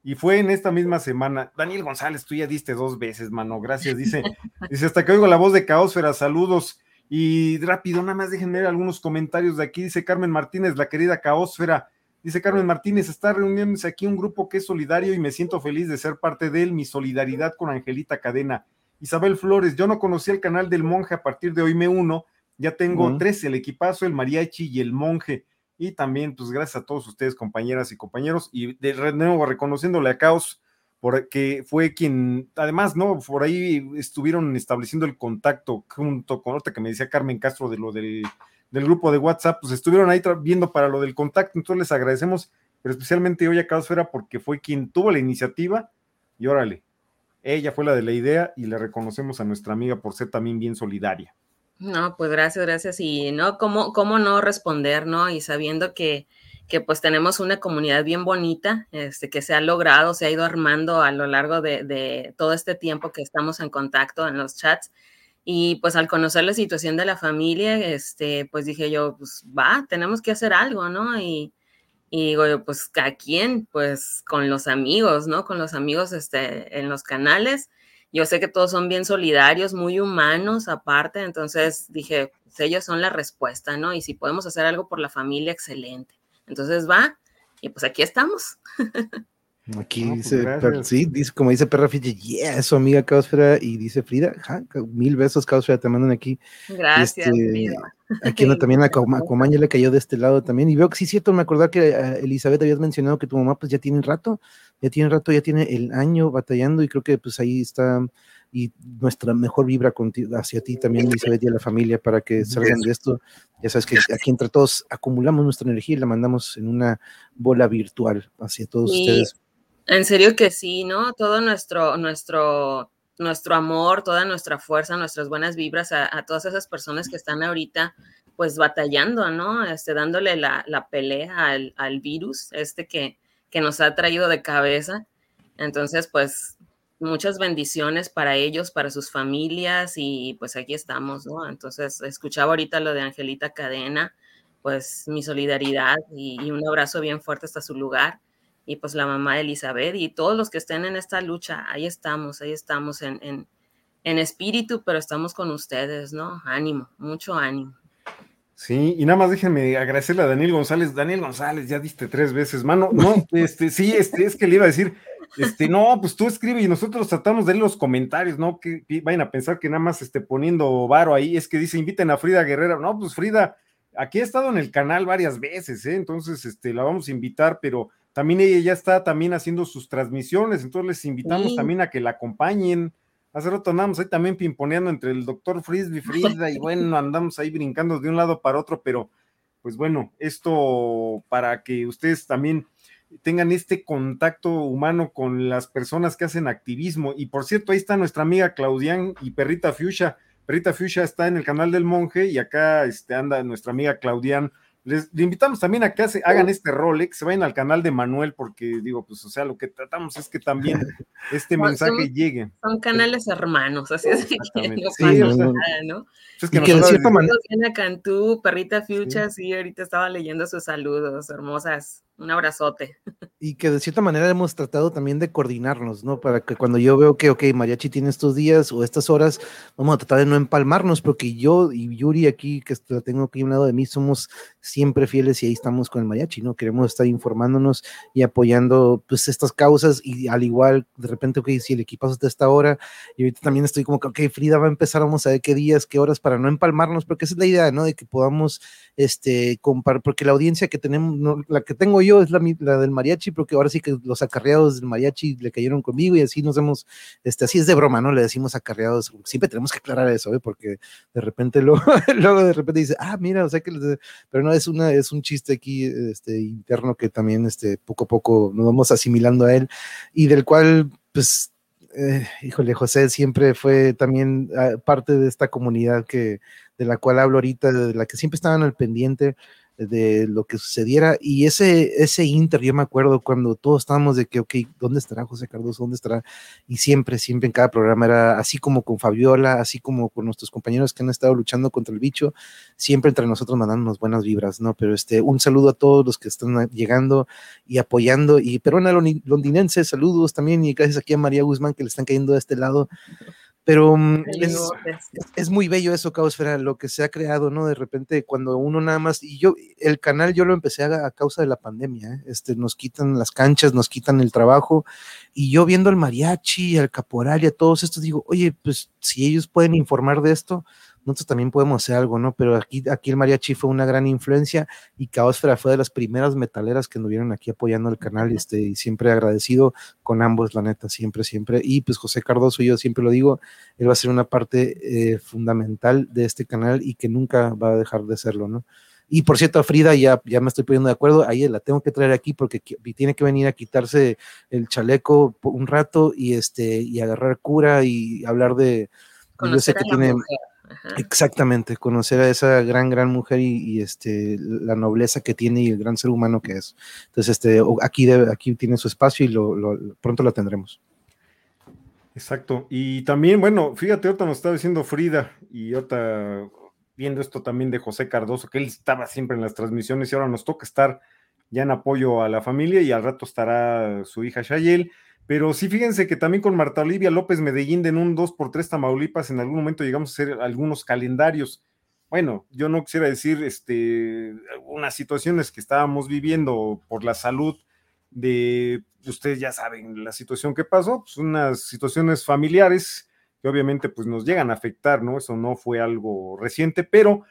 Y fue en esta misma semana. Daniel González, tú ya diste dos veces, mano, gracias. Dice, dice, hasta que oigo la voz de Caosfera, saludos. Y rápido, nada más déjenme ver algunos comentarios de aquí. Dice Carmen Martínez, la querida Caosfera. Dice Carmen Martínez, está reuniéndose aquí un grupo que es solidario y me siento feliz de ser parte de él. Mi solidaridad con Angelita Cadena. Isabel Flores, yo no conocí el canal del monje a partir de hoy me uno. Ya tengo tres, el equipazo, el mariachi y el monje. Y también, pues gracias a todos ustedes, compañeras y compañeros. Y de nuevo reconociéndole a Caos, porque fue quien, además, ¿no? Por ahí estuvieron estableciendo el contacto junto con otra que me decía Carmen Castro de lo del del grupo de WhatsApp, pues estuvieron ahí viendo para lo del contacto, entonces les agradecemos, pero especialmente hoy a Caosfera porque fue quien tuvo la iniciativa y órale, ella fue la de la idea y le reconocemos a nuestra amiga por ser también bien solidaria. No, pues gracias, gracias. Y no, ¿cómo, cómo no responder, no? Y sabiendo que, que pues tenemos una comunidad bien bonita, este, que se ha logrado, se ha ido armando a lo largo de, de todo este tiempo que estamos en contacto en los chats y pues al conocer la situación de la familia, este, pues dije yo, pues va, tenemos que hacer algo, ¿no? Y, y digo yo, pues a quién, pues con los amigos, ¿no? Con los amigos este, en los canales. Yo sé que todos son bien solidarios, muy humanos aparte, entonces dije, pues ellos son la respuesta, ¿no? Y si podemos hacer algo por la familia, excelente. Entonces va, y pues aquí estamos. Aquí pues dice, sí, dice, como dice Perra Fiji, yeah, su amiga Caosfera, y dice Frida, mil besos Caosfera, te mandan aquí. Gracias, este, Aquí no, también a Comaña le cayó de este lado también, y veo que sí, cierto, me acordaba que eh, Elizabeth habías mencionado que tu mamá pues ya tiene rato, ya tiene rato, ya tiene el año batallando, y creo que pues ahí está, y nuestra mejor vibra contigo, hacia ti también, Elizabeth, y a la familia, para que salgan de esto. Ya sabes que aquí entre todos acumulamos nuestra energía y la mandamos en una bola virtual hacia todos ustedes. En serio que sí, ¿no? Todo nuestro, nuestro, nuestro amor, toda nuestra fuerza, nuestras buenas vibras a, todas esas personas que están ahorita pues batallando, ¿no? Este, dándole la, pelea al, al, virus, este que, que nos ha traído de cabeza. Entonces, pues muchas bendiciones para ellos, para sus familias y pues aquí estamos, ¿no? Entonces, escuchaba ahorita lo de Angelita Cadena, pues mi solidaridad y un abrazo bien fuerte hasta su lugar y pues la mamá de Elizabeth y todos los que estén en esta lucha, ahí estamos, ahí estamos en, en, en espíritu, pero estamos con ustedes, ¿no? Ánimo, mucho ánimo. Sí, y nada más déjenme agradecerle a Daniel González. Daniel González, ya diste tres veces, mano. No, este, sí, este, es que le iba a decir, este, no, pues tú escribe y nosotros tratamos de leer los comentarios, ¿no? Que, vayan a pensar que nada más esté poniendo varo ahí, es que dice, inviten a Frida Guerrera. No, pues Frida, aquí ha estado en el canal varias veces, ¿eh? Entonces, este, la vamos a invitar, pero también ella ya está también haciendo sus transmisiones, entonces les invitamos también a que la acompañen. Hace rato andamos ahí también pimponeando entre el doctor Frisbee, Frida, y bueno, andamos ahí brincando de un lado para otro, pero pues bueno, esto para que ustedes también tengan este contacto humano con las personas que hacen activismo. Y por cierto, ahí está nuestra amiga Claudian y Perrita Fuchsia. Perrita Fuchsia está en el canal del monje y acá este, anda nuestra amiga Claudian les, invitamos también a que hagan este rol, que se vayan al canal de Manuel, porque digo, pues, o sea, lo que tratamos es que también este mensaje llegue. Son canales hermanos, así es que no pasa nada, ¿no? Es que, y que de cierta manera. Cantú, Perrita Fucha, sí. ahorita estaba leyendo sus saludos, hermosas. Un abrazote. Y que de cierta manera hemos tratado también de coordinarnos, ¿no? Para que cuando yo veo que, ok, Mariachi tiene estos días o estas horas, vamos a tratar de no empalmarnos, porque yo y Yuri aquí, que la tengo aquí a un lado de mí, somos siempre fieles y ahí estamos con el Mariachi, ¿no? Queremos estar informándonos y apoyando, pues, estas causas y al igual, de repente, ok, si el equipazo está esta hora, y ahorita también estoy como que, ok, Frida va a empezar, vamos a ver qué días, qué horas, para no empalmarnos, porque esa es la idea, ¿no? De que podamos, este, comparar, porque la audiencia que tenemos, la que tengo yo es la, la, del mariachi, porque ahora sí que los acarreados del mariachi le cayeron conmigo y así nos hemos, este, así es de broma, ¿no? Le decimos acarreados, siempre tenemos que aclarar eso, ¿eh? Porque de repente luego, luego de repente dice, ah, mira, o sea que, pero no, es una, es un chiste aquí, este, interno que también, este, poco a poco nos vamos asimilando a él y del cual, pues, eh, híjole, José siempre fue también ah, parte de esta comunidad que, de la cual hablo ahorita, de la que siempre estaban al pendiente de lo que sucediera. Y ese, ese inter, yo me acuerdo cuando todos estábamos de que, ok, ¿dónde estará José Cardoso? ¿Dónde estará? Y siempre, siempre en cada programa era así como con Fabiola, así como con nuestros compañeros que han estado luchando contra el bicho, siempre entre nosotros mandándonos buenas vibras, ¿no? Pero este, un saludo a todos los que están llegando y apoyando. Y peruana londinense, saludos también. Y gracias aquí a María Guzmán que le están cayendo de este lado. Pero mm, es, muy bello eso, Caosfera, lo que se ha creado, ¿no? De repente, cuando uno nada más, y yo, el canal yo lo empecé a, a causa de la pandemia, ¿eh? este, nos quitan las canchas, nos quitan el trabajo, y yo viendo al mariachi, al caporal y a todos estos, digo, oye, pues si ellos pueden informar de esto, nosotros también podemos hacer algo, ¿no? Pero aquí, aquí el mariachi fue una gran influencia y Caosfera fue de las primeras metaleras que nos vieron aquí apoyando el canal y, este, y siempre agradecido con ambos, la neta, siempre, siempre. Y pues José Cardoso, yo siempre lo digo, él va a ser una parte eh, fundamental de este canal y que nunca va a dejar de serlo, ¿no? Y por cierto, Frida, ya, ya me estoy poniendo de acuerdo, ahí la tengo que traer aquí porque tiene que venir a quitarse el chaleco un rato y este y agarrar cura y hablar de... yo sé que tiene... Exactamente, conocer a esa gran, gran mujer y, este, la nobleza que tiene y el gran ser humano que es. Entonces, este, aquí, aquí tiene su espacio y lo, pronto lo tendremos. Exacto. Y también, bueno, fíjate, ahorita nos estaba diciendo Frida y ahorita viendo esto también de José Cardoso, que él estaba siempre en las transmisiones y ahora nos toca estar ya en apoyo a la familia y al rato estará su hija Shayel. Pero sí, fíjense que también con Marta Olivia López Medellín en un 2x3 Tamaulipas, en algún momento llegamos a hacer algunos calendarios. Bueno, yo no quisiera decir este, unas situaciones que estábamos viviendo por la salud de, ustedes ya saben la situación que pasó, pues unas situaciones familiares que obviamente pues nos llegan a afectar, ¿no? Eso no fue algo reciente, pero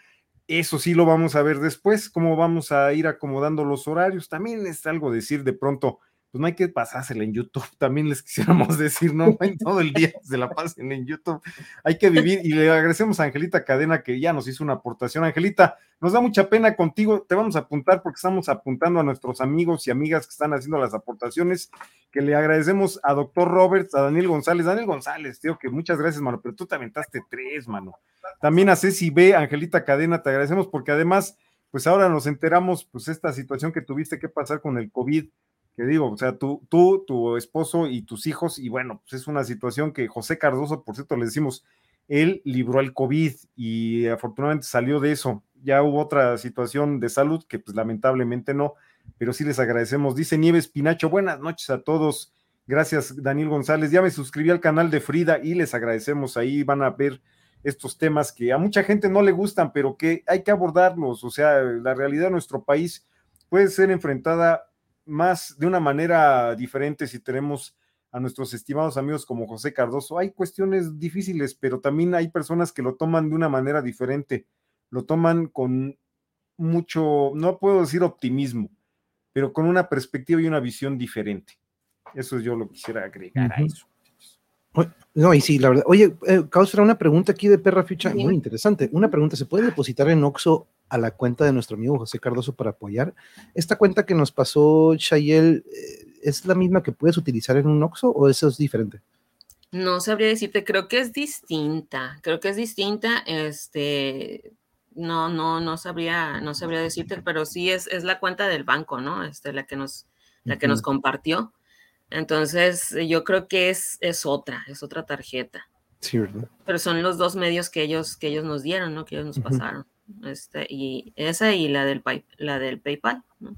eso sí lo vamos a ver después, cómo vamos a ir acomodando los horarios. También es algo decir de pronto, pues no hay que pasársela en YouTube, también les quisiéramos decir, no, todo el día se la pasen en YouTube, hay que vivir. Y le agradecemos a Angelita Cadena que ya nos hizo una aportación. Angelita, nos da mucha pena contigo, te vamos a apuntar porque estamos apuntando a nuestros amigos y amigas que están haciendo las aportaciones, que le agradecemos a doctor Roberts, a Daniel González, Daniel González, tío, que muchas gracias, mano, pero tú te aventaste tres, mano. También a Ceci B, Angelita Cadena, te agradecemos porque además, pues ahora nos enteramos, pues esta situación que tuviste que pasar con el COVID, que digo, o sea, tú, tú, tu esposo y tus hijos, y bueno, pues es una situación que José Cardoso, por cierto, le decimos, él libró el COVID y afortunadamente salió de eso. Ya hubo otra situación de salud que pues lamentablemente no, pero sí les agradecemos. Dice Nieves Pinacho, buenas noches a todos. Gracias, Daniel González. Ya me suscribí al canal de Frida y les agradecemos. Ahí van a ver estos temas que a mucha gente no le gustan, pero que hay que abordarlos. O sea, la realidad de nuestro país puede ser enfrentada más de una manera diferente si tenemos a nuestros estimados amigos como José Cardoso. Hay cuestiones difíciles, pero también hay personas que lo toman de una manera diferente, lo toman con mucho, no puedo decir optimismo, pero con una perspectiva y una visión diferente. Eso yo lo quisiera agregar a eso. No, y sí, la verdad. Oye, eh, una pregunta aquí de Perra Ficha, muy interesante. Una pregunta, ¿se puede depositar en Oxo a la cuenta de nuestro amigo José Cardoso para apoyar? ¿Esta cuenta que nos pasó Shayel eh, es la misma que puedes utilizar en un Oxo o eso es diferente? No sabría decirte, creo que es distinta, creo que es distinta, este, no, no, no sabría, no sabría decirte, pero sí es, es la cuenta del banco, ¿no? Este, la que nos, la que nos compartió. Entonces, yo creo que es, es otra, es otra tarjeta. Sí, ¿verdad? Pero son los dos medios que ellos, que ellos nos dieron, ¿no? Que ellos nos pasaron. Este, y esa y la del, la del PayPal, ¿no?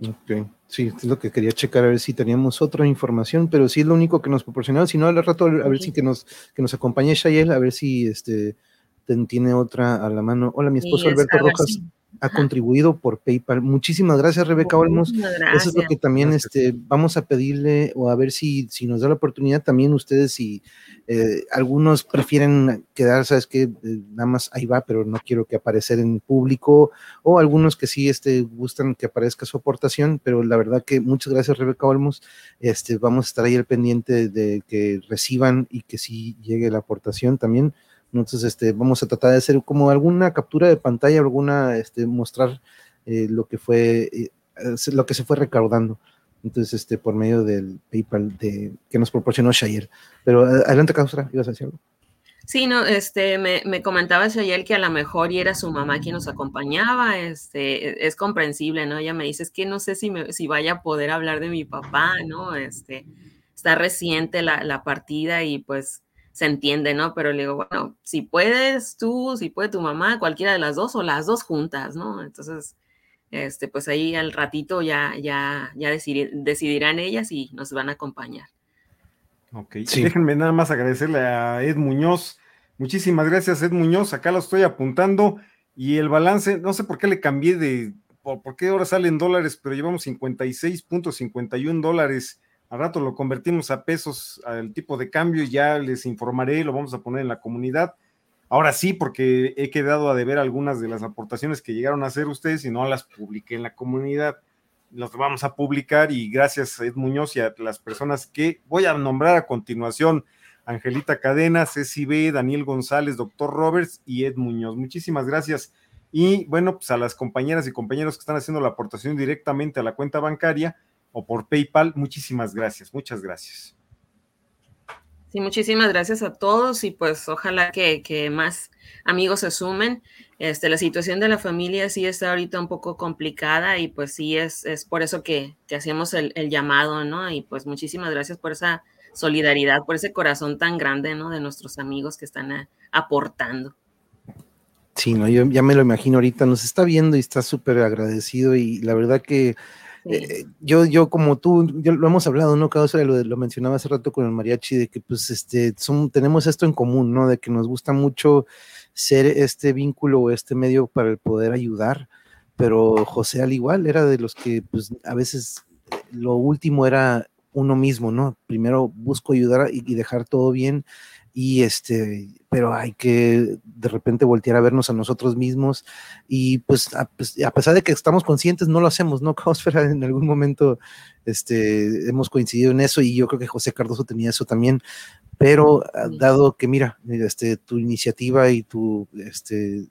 Ok, sí, es lo que quería checar, a ver si teníamos otra información, pero sí es lo único que nos proporcionaron, si no, al rato, a ver si que nos, que nos acompañe Shayel, a ver si este tiene otra a la mano. Hola, mi esposo Alberto Rojas ha contribuido por PayPal. Muchísimas gracias, Rebeca Olmos. Eso es lo que también este, vamos a pedirle o a ver si, si nos da la oportunidad también ustedes, si eh, algunos prefieren quedar, sabes que eh, nada más ahí va, pero no quiero que aparecer en público, o algunos que sí este, gustan que aparezca su aportación, pero la verdad que muchas gracias, Rebeca Olmos. Este, vamos a estar ahí al pendiente de que reciban y que sí llegue la aportación también. Entonces, este, vamos a tratar de hacer como alguna captura de pantalla, alguna, este, mostrar eh, lo que fue, eh, lo que se fue recaudando. Entonces, este, por medio del PayPal de, que nos proporcionó Shayer. Pero adelante, Caustra, ibas a decir algo. Sí, no, este, me, me comentaba Shayel que a lo mejor y era su mamá quien nos acompañaba, este, es comprensible, ¿no? Ella me dice, es que no sé si, me, si vaya a poder hablar de mi papá, ¿no? Este, está reciente la, la partida y pues se entiende, ¿no? Pero le digo, bueno, si puedes tú, si puede tu mamá, cualquiera de las dos o las dos juntas, ¿no? Entonces, este, pues ahí al ratito ya, ya, ya decidirán ellas y nos van a acompañar. Ok, déjenme nada más agradecerle a Ed Muñoz. Muchísimas gracias, Ed Muñoz. Acá lo estoy apuntando. Y el balance, no sé por qué le cambié de, por, por qué ahora salen dólares, pero llevamos 56.51 dólares al rato lo convertimos a pesos al tipo de cambio y ya les informaré, lo vamos a poner en la comunidad. Ahora sí, porque he quedado a deber algunas de las aportaciones que llegaron a hacer ustedes y no las publiqué en la comunidad. Los vamos a publicar y gracias a Ed Muñoz y a las personas que voy a nombrar a continuación. Angelita Cadena, Ceci B, Daniel González, Doctor Roberts y Ed Muñoz. Muchísimas gracias. Y bueno, pues a las compañeras y compañeros que están haciendo la aportación directamente a la cuenta bancaria, o por PayPal. Muchísimas gracias, muchas gracias. Sí, muchísimas gracias a todos y pues ojalá que, más amigos se sumen. Este, la situación de la familia sí está ahorita un poco complicada y pues sí es, es por eso que, hacemos el, llamado, ¿no? Y pues muchísimas gracias por esa solidaridad, por ese corazón tan grande, ¿no? De nuestros amigos que están eh, aportando. Sí, no, yo ya me lo imagino ahorita, nos está viendo y está súper agradecido y la verdad que eh, yo, yo como tú, lo hemos hablado, ¿no? Cada lo, lo mencionaba hace rato con el mariachi, de que pues este, son, tenemos esto en común, ¿no? De que nos gusta mucho ser este vínculo o este medio para el poder ayudar, pero José al igual era de los que pues a veces lo último era uno mismo, ¿no? Primero busco ayudar y dejar todo bien y este, pero hay que de repente voltear a vernos a nosotros mismos y pues a, pues, pesar de que estamos conscientes no lo hacemos, ¿no? Caosfera en algún momento este, hemos coincidido en eso y yo creo que José Cardoso tenía eso también, pero ah, dado que mira, este, tu iniciativa y tu este,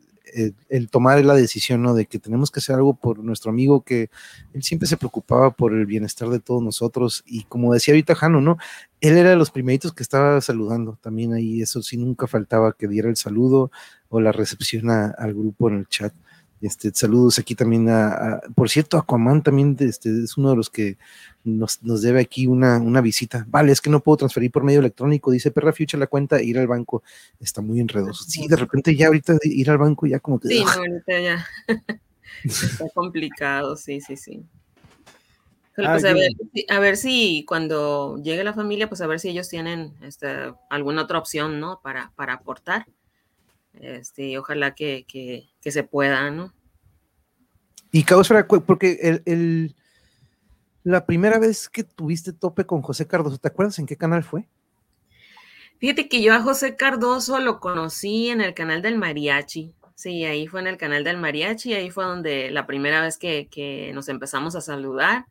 el, tomar la decisión, ¿no? De que tenemos que hacer algo por nuestro amigo, que él siempre se preocupaba por el bienestar de todos nosotros. Y como decía ahorita Jano, ¿no? Él era de los primeritos que estaba saludando también ahí. Eso sí, nunca faltaba que diera el saludo o la recepción al grupo en el chat. Este, saludos aquí también a, por cierto, Aquaman también este, es uno de los que nos, debe aquí una, una, visita. Vale, es que no puedo transferir por medio electrónico, dice Perra Future la cuenta e ir al banco está muy enredoso. Sí, de repente ya ahorita ir al banco ya como que... Sí, ahorita ya está complicado, sí, sí, sí. Pues, a, ver, si cuando llegue la familia, pues a ver si ellos tienen este, alguna otra opción, ¿no? Para, para aportar. Este, ojalá que, se pueda, ¿no? Y causa, porque el, la primera vez que tuviste tope con José Cardoso, ¿te acuerdas en qué canal fue? Fíjate que yo a José Cardoso lo conocí en el canal del mariachi. Sí, ahí fue en el canal del mariachi, ahí fue donde la primera vez que, nos empezamos a saludar.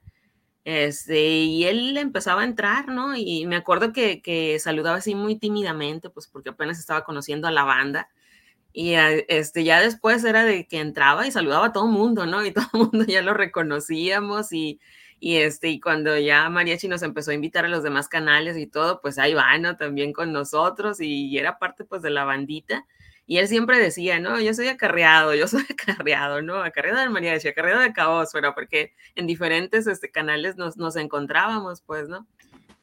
Este, y él empezaba a entrar, ¿no? Y me acuerdo que, que, saludaba así muy tímidamente, pues porque apenas estaba conociendo a la banda. Y este, ya después era de que entraba y saludaba a todo mundo, ¿no? Y todo el mundo ya lo reconocíamos y, y, este, y cuando ya Mariachi nos empezó a invitar a los demás canales y todo, pues ahí va, ¿no? También con nosotros y, era parte pues de la bandita. Y él siempre decía, no, yo soy acarreado, yo soy acarreado, ¿no? Acarreado de mariachi, acarreado de caosfera, porque en diferentes este, canales nos, nos encontrábamos, pues, ¿no?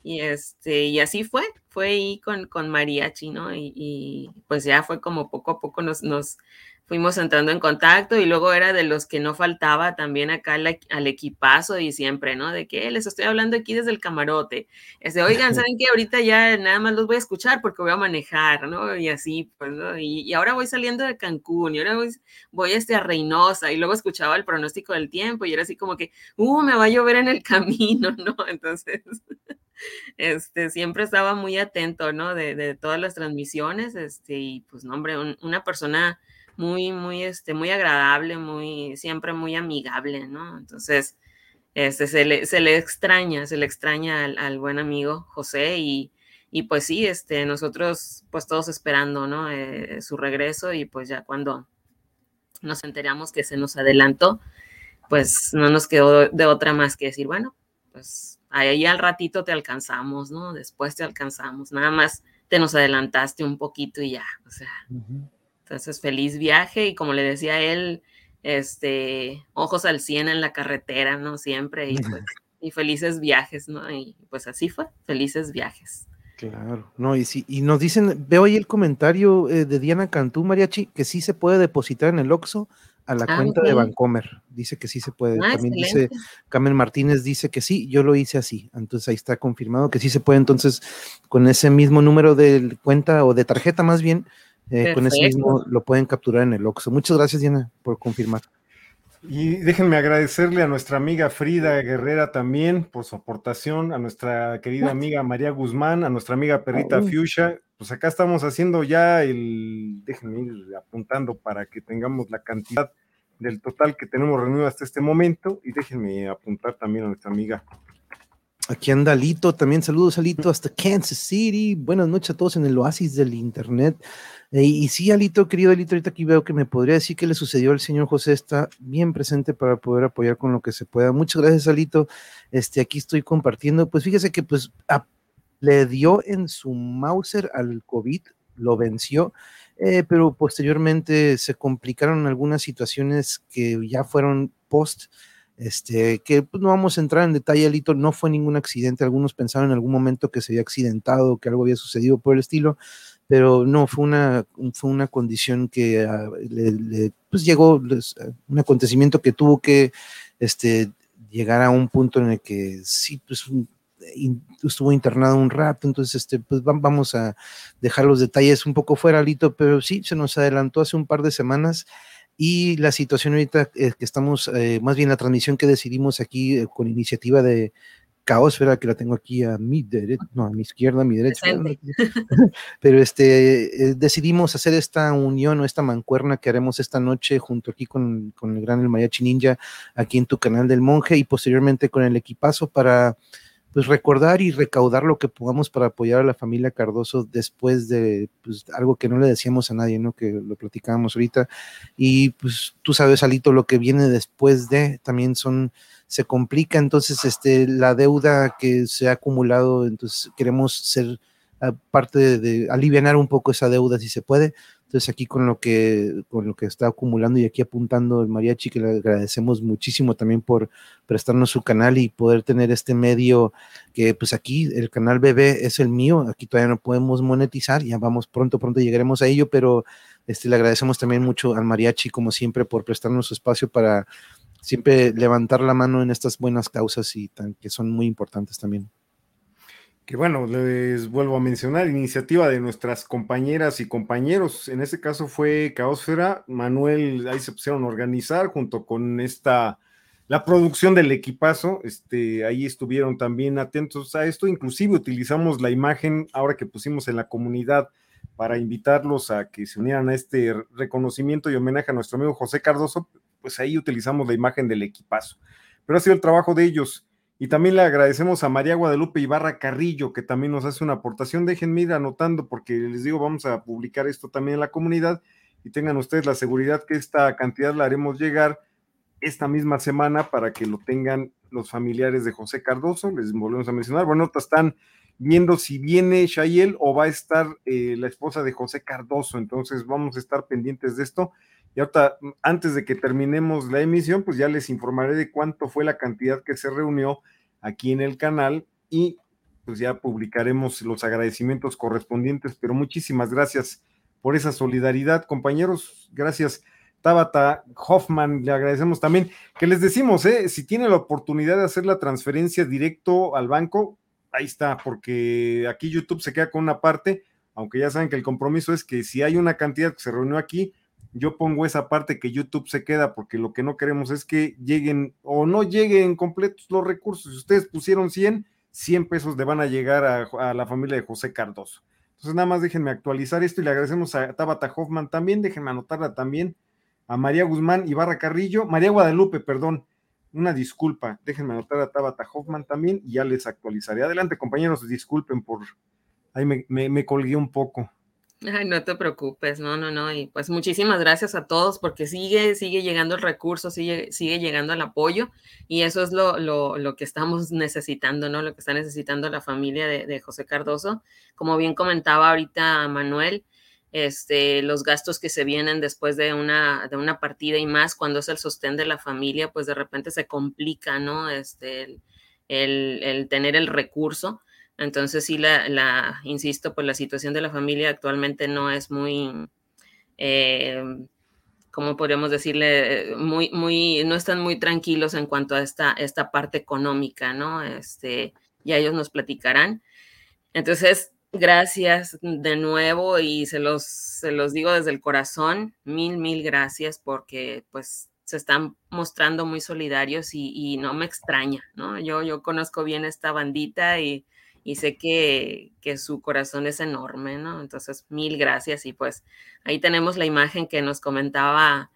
Y, este, y así fue, fue ahí con, con mariachi, ¿no? Y, y, pues ya fue como poco a poco nos, nos, fuimos entrando en contacto y luego era de los que no faltaba también acá al, equipazo y siempre, ¿no? De que les estoy hablando aquí desde el camarote. Este, oigan, ¿saben qué? Ahorita ya nada más los voy a escuchar porque voy a manejar, ¿no? Y así, pues, ¿no? Y, ahora voy saliendo de Cancún y ahora voy, voy este, a Reynosa y luego escuchaba el pronóstico del tiempo y era así como que, uh, me va a llover en el camino, ¿no? Entonces, este, siempre estaba muy atento, ¿no? De, todas las transmisiones, este, y pues, no, hombre, una persona muy, muy, este, muy agradable, muy, siempre muy amigable, ¿no? Entonces, este, se, le, se le extraña, se le extraña al, buen amigo José y, y, pues sí, este, nosotros pues todos esperando, ¿no? Eh, su regreso y pues ya cuando nos enteramos que se nos adelantó, pues no nos quedó de otra más que decir, bueno, pues ahí al ratito te alcanzamos, ¿no? Después te alcanzamos, nada más te nos adelantaste un poquito y ya, o sea, entonces, feliz viaje y como le decía él, este, ojos al cien en la carretera, ¿no? Siempre y, pues, y felices viajes, ¿no? Y pues así fue, felices viajes. Claro, no, y sí, y nos dicen, veo ahí el comentario eh, de Diana Cantú, Mariachi, que sí se puede depositar en el Oxxo a la ah, cuenta de Bancomer. Dice que sí se puede. Ah, También dice, Carmen Martínez dice que sí, yo lo hice así. Entonces ahí está confirmado que sí se puede. Entonces, con ese mismo número de cuenta o de tarjeta más bien, eh, con ese mismo lo pueden capturar en el Oxxo. Muchas gracias, Diana, por confirmar. Y déjenme agradecerle a nuestra amiga Frida Guerrera también por su aportación, a nuestra querida amiga María Guzmán, a nuestra amiga Perrita Fuchsia. Pues acá estamos haciendo ya el, déjenme ir apuntando para que tengamos la cantidad del total que tenemos reunido hasta este momento y déjenme apuntar también a nuestra amiga Aquí anda Alito, también saludos Alito hasta Kansas City. Buenas noches a todos en el oasis del internet. Eh, y sí, Alito, querido Alito, ahorita aquí veo que me podría decir que le sucedió al señor José, está bien presente para poder apoyar con lo que se pueda. Muchas gracias, Alito. Este, aquí estoy compartiendo. Pues fíjese que pues le dio en su Mauser al COVID, lo venció, eh, pero posteriormente se complicaron algunas situaciones que ya fueron post este, que pues, no vamos a entrar en detalle, Alito, no fue ningún accidente, algunos pensaron en algún momento que se había accidentado, que algo había sucedido por el estilo, pero no, fue una, fue una condición que ah, le, pues llegó, un acontecimiento que tuvo que este, llegar a un punto en el que sí, pues estuvo internado un rato, entonces este, pues vamos a dejar los detalles un poco fuera, Alito, pero sí, se nos adelantó hace un par de semanas y la situación ahorita es eh, que estamos, eh, más bien la transmisión que decidimos aquí eh, con iniciativa de Caosfera, que la tengo aquí a mi derecha, no, a mi izquierda, a mi derecha. Pero este, decidimos hacer esta unión o esta mancuerna que haremos esta noche junto aquí con, con el gran El Mariachi Ninja, aquí en tu canal del monje y posteriormente con el equipazo para pues recordar y recaudar lo que podamos para apoyar a la familia Cardoso después de pues, algo que no le decíamos a nadie, ¿no? Que lo platicábamos ahorita. Y pues tú sabes, Alito, lo que viene después de también son, se complica, entonces este, la deuda que se ha acumulado, entonces queremos ser ah, parte de, de aliviar un poco esa deuda si se puede. Entonces aquí con lo que con lo que está acumulando y aquí apuntando el mariachi que le agradecemos muchísimo también por prestarnos su canal y poder tener este medio que pues aquí el canal bebé es el mío, aquí todavía no podemos monetizar, ya vamos pronto pronto llegaremos a ello, pero este le agradecemos también mucho al mariachi como siempre por prestarnos su espacio para siempre levantar la mano en estas buenas causas y tan, que son muy importantes también que bueno, les vuelvo a mencionar, iniciativa de nuestras compañeras y compañeros, en este caso fue Caosfera, Manuel, ahí se pusieron a organizar junto con esta, la producción del equipazo, este, ahí estuvieron también atentos a esto, inclusive utilizamos la imagen ahora que pusimos en la comunidad para invitarlos a que se unieran a este reconocimiento y homenaje a nuestro amigo José Cardoso, pues ahí utilizamos la imagen del equipazo, pero ha sido el trabajo de ellos y también le agradecemos a María Guadalupe Ibarra Carrillo, que también nos hace una aportación. Déjenme ir anotando porque les digo, vamos a publicar esto también en la comunidad y tengan ustedes la seguridad que esta cantidad la haremos llegar esta misma semana para que lo tengan los familiares de José Cardoso. Les volvemos a mencionar. Bueno, están viendo si viene Shayel o va a estar eh, la esposa de José Cardoso. Entonces vamos a estar pendientes de esto. Y ahorita, antes de que terminemos la emisión, pues ya les informaré de cuánto fue la cantidad que se reunió aquí en el canal y pues ya publicaremos los agradecimientos correspondientes. Pero muchísimas gracias por esa solidaridad, compañeros. Gracias. Tabata Hoffman, le agradecemos también. Que les decimos, eh, si tiene la oportunidad de hacer la transferencia directo al banco, ahí está, porque aquí YouTube se queda con una parte, aunque ya saben que el compromiso es que si hay una cantidad que se reunió aquí, yo pongo esa parte que YouTube se queda, porque lo que no queremos es que lleguen o no lleguen completos los recursos. Si ustedes pusieron 100, 100 pesos le van a llegar a, la familia de José Cardoso. Entonces, nada más déjenme actualizar esto y le agradecemos a Tabata Hoffman también, déjenme anotarla también, a María Guzmán Ibarra Carrillo, María Guadalupe, perdón, una disculpa, déjenme anotar a Tabata Hoffman también y ya les actualizaré. Adelante, compañeros, disculpen por, ahí me, me colgué un poco. No te preocupes, no, no, no. Y pues muchísimas gracias a todos porque sigue, sigue llegando el recurso, sigue, sigue llegando el apoyo y eso es lo, lo, lo que estamos necesitando, ¿no? Lo que está necesitando la familia de, José Cardoso. Como bien comentaba ahorita Manuel, este, los gastos que se vienen después de una, de una partida y más cuando es el sostén de la familia, pues de repente se complica, ¿no? Este, el, el tener el recurso. Entonces sí, la, la, insisto, pues la situación de la familia actualmente no es muy, eh, ¿cómo podríamos decirle? Muy, muy, no están muy tranquilos en cuanto a esta, esta parte económica, ¿no? Este, ya ellos nos platicarán. Entonces, gracias de nuevo y se los, se los digo desde el corazón, mil, mil gracias porque pues se están mostrando muy solidarios y, y no me extraña, ¿no? Yo, yo conozco bien esta bandita y y sé que, su corazón es enorme, ¿no? Entonces, mil gracias y pues ahí tenemos la imagen que nos comentaba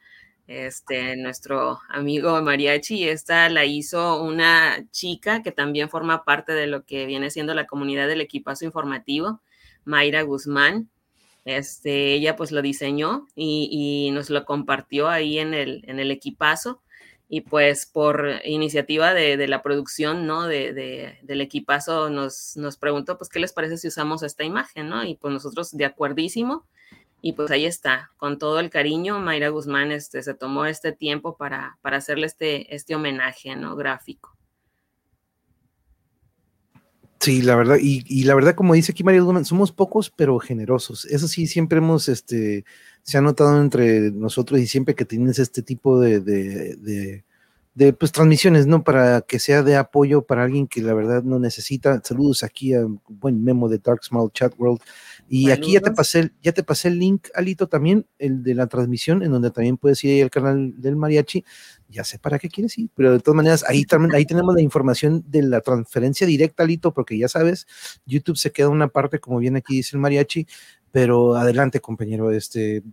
este, nuestro amigo Mariachi. Esta la hizo una chica que también forma parte de lo que viene siendo la comunidad del equipazo informativo, Mayra Guzmán. Este, ella pues lo diseñó y, y nos lo compartió ahí en el, en el equipazo y pues por iniciativa de, la producción, ¿no? De, del equipazo nos, nos preguntó, pues, ¿qué les parece si usamos esta imagen, ¿no? Y pues nosotros de acuerdísimo, y pues ahí está, con todo el cariño, Mayra Guzmán este, se tomó este tiempo para, para hacerle este, este homenaje, ¿no? Gráfico. Sí, la verdad, y, y, la verdad, como dice aquí María Guzmán, somos pocos pero generosos. Eso sí, siempre hemos este, se ha notado entre nosotros y siempre que tienes este tipo de, de, de, pues, transmisiones, ¿no? Para que sea de apoyo para alguien que la verdad no necesita. Saludos aquí a buen memo de Dark Small Chat World. Y aquí ya te pasé, ya te pasé el link, Alito, también, el de la transmisión, en donde también puedes ir ahí al canal del mariachi. Ya sé para qué quieres ir, pero de todas maneras, ahí también, ahí tenemos la información de la transferencia directa, Alito, porque ya sabes, YouTube se queda una parte, como bien aquí dice el mariachi, pero adelante, compañero, este,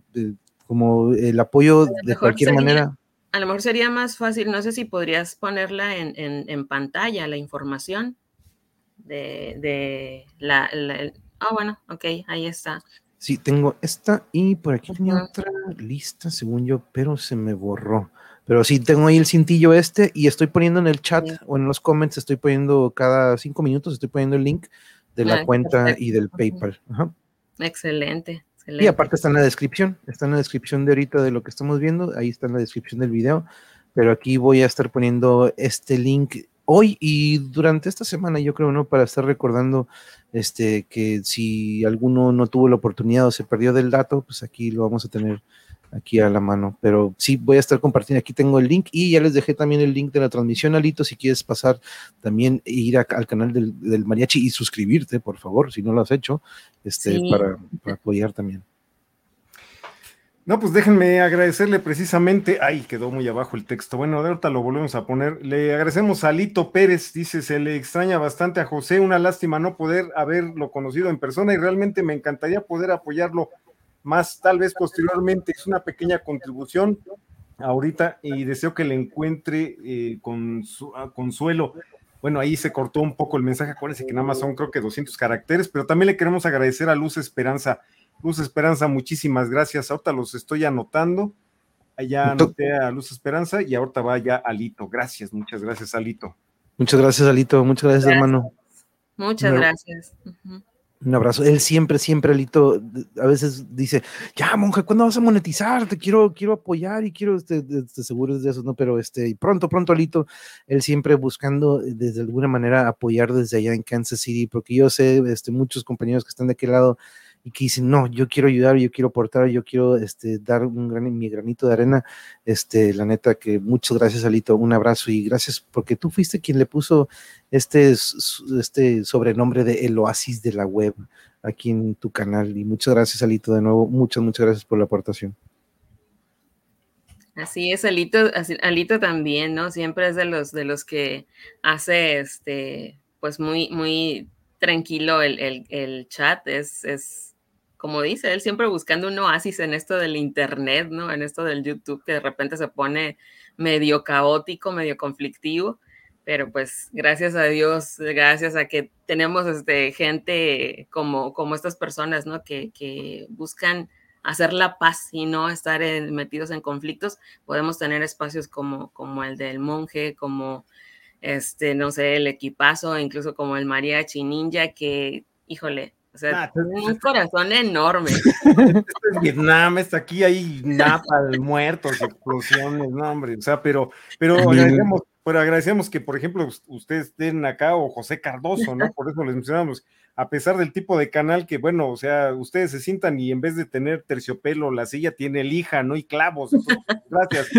como el apoyo de cualquier manera. A lo mejor sería más fácil, no sé si podrías ponerla en, en, pantalla, la información de, de la, Ah, bueno, ok, ahí está. Sí, tengo esta y por aquí tenía otra lista, según yo, pero se me borró. Pero sí, tengo ahí el cintillo este y estoy poniendo en el chat o en los comments, estoy poniendo cada cinco minutos, estoy poniendo el link de la ah, cuenta y del PayPal. Ajá. Excelente, excelente. Y aparte está en la descripción, está en la descripción de ahorita de lo que estamos viendo, ahí está en la descripción del video, pero aquí voy a estar poniendo este link hoy y durante esta semana, yo creo, ¿no? Para estar recordando este que si alguno no tuvo la oportunidad o se perdió del dato, pues aquí lo vamos a tener aquí a la mano. Pero sí, voy a estar compartiendo. Aquí tengo el link y ya les dejé también el link de la transmisión, Alito. Si quieres pasar también e ir al canal del, Mariachi y suscribirte, por favor, si no lo has hecho, este, para, apoyar también. No, pues déjenme agradecerle precisamente. Ay, quedó muy abajo el texto. Bueno, ahorita lo volvemos a poner. Le agradecemos a Alito Pérez. Dice: Se le extraña bastante a José. Una lástima no poder haberlo conocido en persona y realmente me encantaría poder apoyarlo más tal vez posteriormente. Es una pequeña contribución ahorita y deseo que le encuentre eh, con su, ah, consuelo. Bueno, ahí se cortó un poco el mensaje, acuérdense que nada más son creo que 200 caracteres, pero también le queremos agradecer a Luz Esperanza. Luz Esperanza, muchísimas gracias. Ahorita los estoy anotando. Allá anoté a Luz Esperanza y ahorita va ya Alito. Gracias, muchas gracias, Alito. Muchas gracias, Alito. Muchas gracias, hermano. Muchas gracias. Un abrazo. Él siempre, siempre, Alito, a veces dice, ya, monja, ¿cuándo vas a monetizar? Te quiero, quiero apoyar y quiero, este, este, seguro de eso, ¿no? Pero este, pronto, pronto, Alito, él siempre buscando eh, desde alguna manera apoyar desde allá en Kansas City, porque yo sé, este, muchos compañeros que están de aquel lado y que dicen, no, yo quiero ayudar, yo quiero aportar, yo quiero este, dar un gran, mi granito de arena. Este, la neta que muchas gracias, Alito, un abrazo y gracias porque tú fuiste quien le puso este, este sobrenombre de el oasis de la web aquí en tu canal. Y muchas gracias, Alito, de nuevo, muchas, muchas gracias por la aportación. Así es, Alito, Alito también, ¿no? Siempre es de los, de los que hace, este, pues muy, muy tranquilo el, el, el chat, es, es como dice, él siempre buscando un oasis en esto del Internet, ¿no? En esto del YouTube, que de repente se pone medio caótico, medio conflictivo, pero pues gracias a Dios, gracias a que tenemos este, gente como, como estas personas, ¿no? Que, que buscan hacer la paz y no estar metidos en conflictos, podemos tener espacios como, como el del monje, como este, no sé, el equipazo, incluso como el mariachi ninja, que, híjole, o sea, ah, un corazón enorme. Esto es Vietnam, está aquí, hay napal, muertos, explosiones, no, hombre. O sea, pero, pero agradecemos, pero agradecemos que, por ejemplo, ustedes estén acá o José Cardoso, ¿no? Por eso les mencionamos, a pesar del tipo de canal que, bueno, o sea, ustedes se sientan y en vez de tener terciopelo, la silla tiene lija, ¿no? Y clavos. gracias.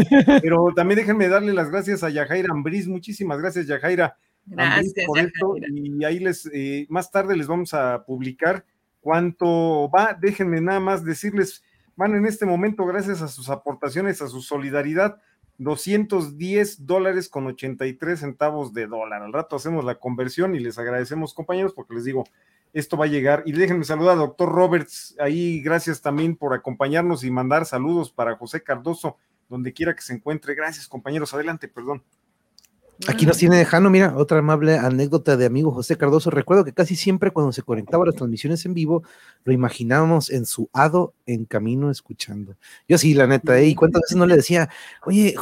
Pero también déjenme darle las gracias a Yajaira Ambriz. Muchísimas gracias, Yajaira Gracias. Por esto, y ahí les, eh, más tarde les vamos a publicar cuánto va. Déjenme nada más decirles, van en este momento, gracias a sus aportaciones, a su solidaridad, 210 dólares con 83 centavos de dólar. Al rato hacemos la conversión y les agradecemos, compañeros, porque les digo, esto va a llegar. Y déjenme saludar a doctor Roberts, ahí gracias también por acompañarnos y mandar saludos para José Cardoso, donde quiera que se encuentre. Gracias, compañeros. Adelante, perdón. Aquí nos tiene Jano, mira, otra amable anécdota de amigo José Cardoso. Recuerdo que casi siempre cuando se conectaba a las transmisiones en vivo, lo imaginábamos en su hado en camino escuchando. Yo sí, la neta, ¿eh? y cuántas veces no le decía, oye,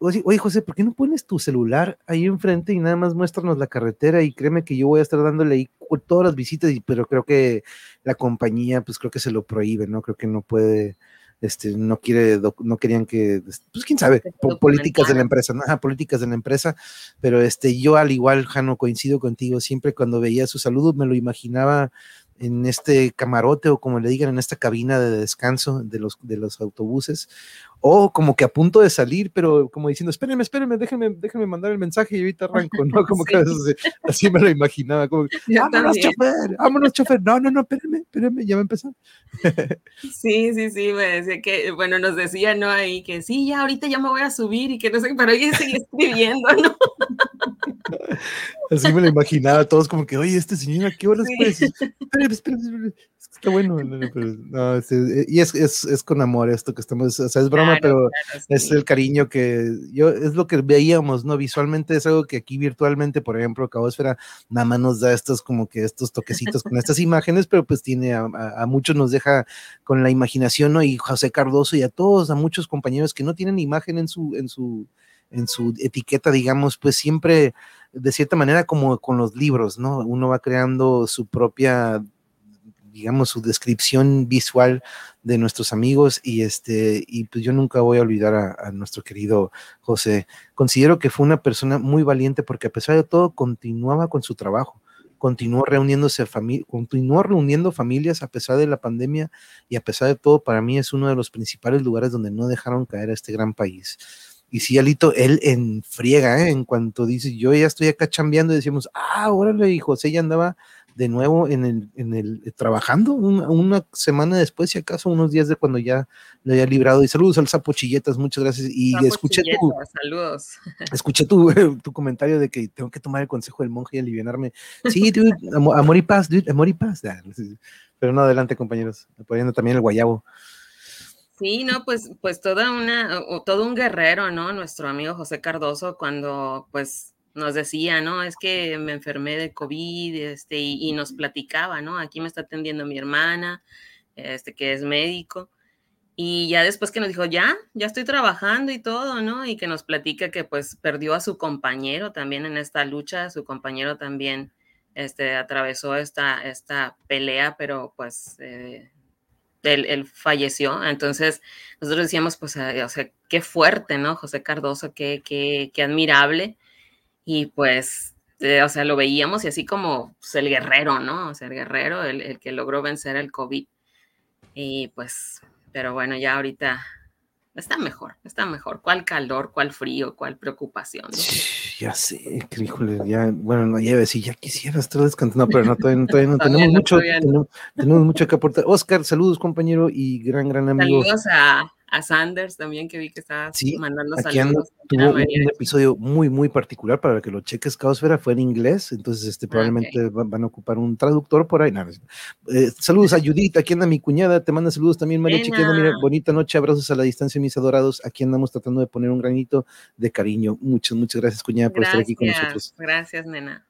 oye, José, ¿por qué no pones tu celular ahí enfrente y nada más muéstranos la carretera? Y créeme que yo voy a estar dándole ahí todas las visitas, pero creo que la compañía, pues creo que se lo prohíbe, ¿no? Creo que no puede este, no quiere, no querían que, pues quién sabe, políticas de la empresa, ¿no? políticas de la empresa, pero este, yo al igual, Jano, coincido contigo, siempre cuando veía su saludo me lo imaginaba en este camarote o como le digan, en esta cabina de descanso de los, de los autobuses, o como que a punto de salir, pero como diciendo, espérenme, espérenme, déjenme, déjenme mandar el mensaje y ahorita arranco, ¿no? Como que así, me lo imaginaba, como, vámonos, chofer, vámonos, chofer, no, no, no, espérenme, espérenme, ya va a empezar. Sí, sí, sí, me decía que, bueno, nos decía, ¿no? Ahí que sí, ya ahorita ya me voy a subir y que no sé, pero ella sigue escribiendo, ¿no? Así me lo imaginaba, todos como que, oye, este señor, ¿a qué horas sí. Espérame, espérame, espérame. Está bueno, no, este, y es, es, es, con amor esto que estamos, o sea, es broma, pero es el cariño que yo, es lo que veíamos, ¿no? Visualmente es algo que aquí virtualmente, por ejemplo, Cabosfera nada más nos da estos como que estos toquecitos con estas imágenes, pero pues tiene, a, a, muchos nos deja con la imaginación, ¿no? Y José Cardoso y a todos, a muchos compañeros que no tienen imagen en su, en su, en su etiqueta, digamos, pues siempre, de cierta manera, como con los libros, ¿no? Uno va creando su propia digamos, su descripción visual de nuestros amigos y este, y pues yo nunca voy a olvidar a, nuestro querido José. Considero que fue una persona muy valiente porque a pesar de todo continuaba con su trabajo, continuó reuniéndose continuó reuniendo familias a pesar de la pandemia y a pesar de todo, para mí es uno de los principales lugares donde no dejaron caer a este gran país. Y sí, Alito, él en friega, ¿eh? en cuanto dice, yo ya estoy acá chambeando, y decimos, ah, órale, y José ya andaba de nuevo en el, en el eh, trabajando una, semana después, si acaso, unos días de cuando ya lo haya librado. Y saludos al Sapo Chilletas, muchas gracias. Y escuché tu, saludos. Escuché tu, tu, comentario de que tengo que tomar el consejo del monje y aliviarme. Sí, dude, amor, y paz, dude, amor y paz. Pero no, adelante, compañeros, apoyando también el guayabo. Sí, no, pues, pues toda una, todo un guerrero, ¿no? Nuestro amigo José Cardoso, cuando pues nos decía, ¿no? Es que me enfermé de COVID, este, y, nos platicaba, ¿no? Aquí me está atendiendo mi hermana, este, que es médico. Y ya después que nos dijo, ya, ya estoy trabajando y todo, ¿no? Y que nos platica que pues perdió a su compañero también en esta lucha, su compañero también este, atravesó esta, esta pelea, pero pues eh, él, falleció. Entonces, nosotros decíamos, pues, o sea, qué fuerte, ¿no? José Cardoso, qué, qué, qué admirable. Y pues, eh, o sea, lo veíamos y así como pues, el guerrero, ¿no? O sea, el guerrero, el, el que logró vencer el COVID. Y pues, pero bueno, ya ahorita está mejor, está mejor. ¿Cuál calor, cuál frío, cuál preocupación? Ya sé, que híjole, ya, bueno, no, ya decir, ya quisiera estar descansando, pero no, todavía, todavía no, tenemos mucho, tenemos, mucho que aportar. Oscar, saludos, compañero, y gran, gran amigo. Saludos a, a Sanders también, que vi que estaba mandando aquí saludos. tuvo un, episodio muy, muy particular para que lo cheques, Caosfera, fue en inglés, entonces este, ah, probablemente van, a ocupar un traductor por ahí. Eh, saludos a Judith, aquí anda mi cuñada, te manda saludos también, María Chiquena, mira, bonita noche, abrazos a la distancia, mis adorados, aquí andamos tratando de poner un granito de cariño. Muchas, muchas gracias, cuñada, por estar aquí con nosotros. Gracias, nena.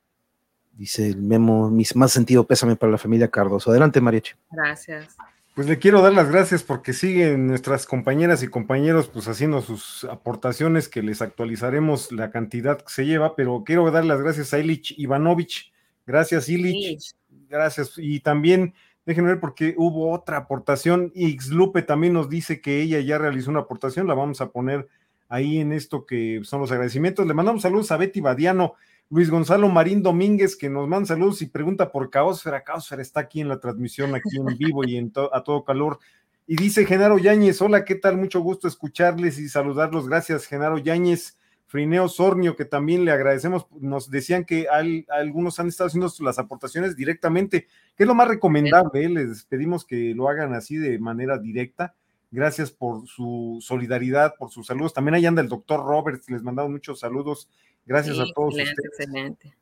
Dice el memo, mis más sentido pésame para la familia Cardoso. Adelante, Mariachi. Gracias. Pues le quiero dar las gracias porque siguen nuestras compañeras y compañeros pues haciendo sus aportaciones que les actualizaremos la cantidad que se lleva, pero quiero dar las gracias a Ilich Ivanovich. Gracias Ilich. Gracias. Y también déjenme ver porque hubo otra aportación. Lupe también nos dice que ella ya realizó una aportación, la vamos a poner ahí en esto que son los agradecimientos. Le mandamos saludos a Betty Badiano Luis Gonzalo Marín Domínguez, que nos manda saludos y pregunta por Caosfera. Caosfera está aquí en la transmisión, aquí en vivo y en a todo calor. Y dice Genaro Yáñez, hola, ¿qué tal? Mucho gusto escucharles y saludarlos. Gracias, Genaro Yáñez. Frineo Sornio, que también le agradecemos, nos decían que algunos han estado haciendo las aportaciones directamente, que es lo más recomendable, ¿eh? les pedimos que lo hagan así de manera directa. Gracias por su solidaridad, por sus saludos. También ahí anda el doctor Roberts, les mandamos muchos saludos Gracias a todos excelente, ustedes. Excelente.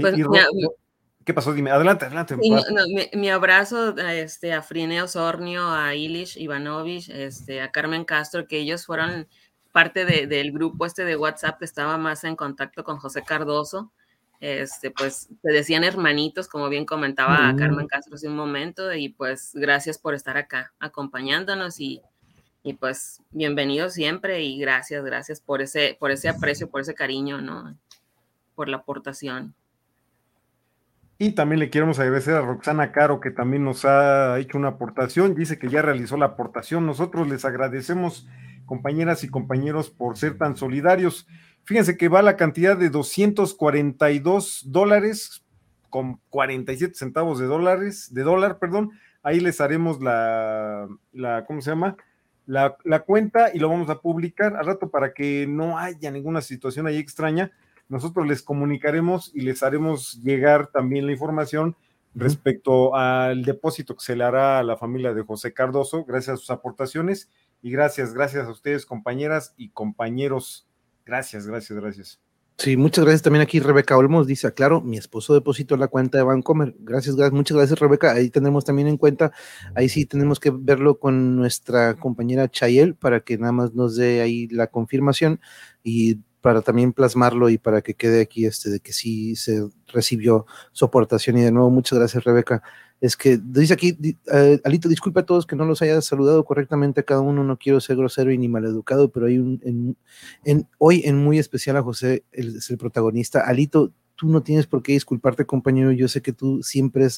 Pues, ¿Qué pasó? Dime, adelante, adelante. mi, abrazo este, a Frineo Sornio, a Ilish Ivanovich, este, a Carmen Castro, que ellos fueron parte del grupo este de WhatsApp que estaba más en contacto con José Cardoso. Este, pues te decían hermanitos, como bien comentaba Carmen Castro hace un momento, y pues gracias por estar acá acompañándonos y y pues bienvenido siempre y gracias, gracias por ese, por ese aprecio, por ese cariño, ¿no? Por la aportación. Y también le queremos agradecer a Roxana Caro, que también nos ha hecho una aportación. Dice que ya realizó la aportación. Nosotros les agradecemos, compañeras y compañeros, por ser tan solidarios. Fíjense que va la cantidad de 242 dólares con 47 centavos de dólares, de dólar, perdón. Ahí les haremos la, la ¿cómo se llama? La, cuenta y lo vamos a publicar al rato para que no haya ninguna situación ahí extraña. Nosotros les comunicaremos y les haremos llegar también la información respecto al depósito que se le hará a la familia de José Cardoso, gracias a sus aportaciones y gracias, gracias a ustedes, compañeras y compañeros. Gracias, gracias, gracias. Sí, muchas gracias también aquí Rebeca Olmos dice, claro, mi esposo depositó la cuenta de Bancomer. Gracias, gracias, muchas gracias Rebeca. Ahí tenemos también en cuenta, ahí sí tenemos que verlo con nuestra compañera Chayel para que nada más nos dé ahí la confirmación y para también plasmarlo y para que quede aquí este de que sí se recibió su aportación y de nuevo muchas gracias Rebeca es que dice aquí, eh, Alito, disculpe a todos que no los haya saludado correctamente a cada uno, no quiero ser grosero y ni maleducado, pero hay un, en, hoy en muy especial a José, es el protagonista. Alito, tú no tienes por qué disculparte, compañero. Yo sé que tú siempre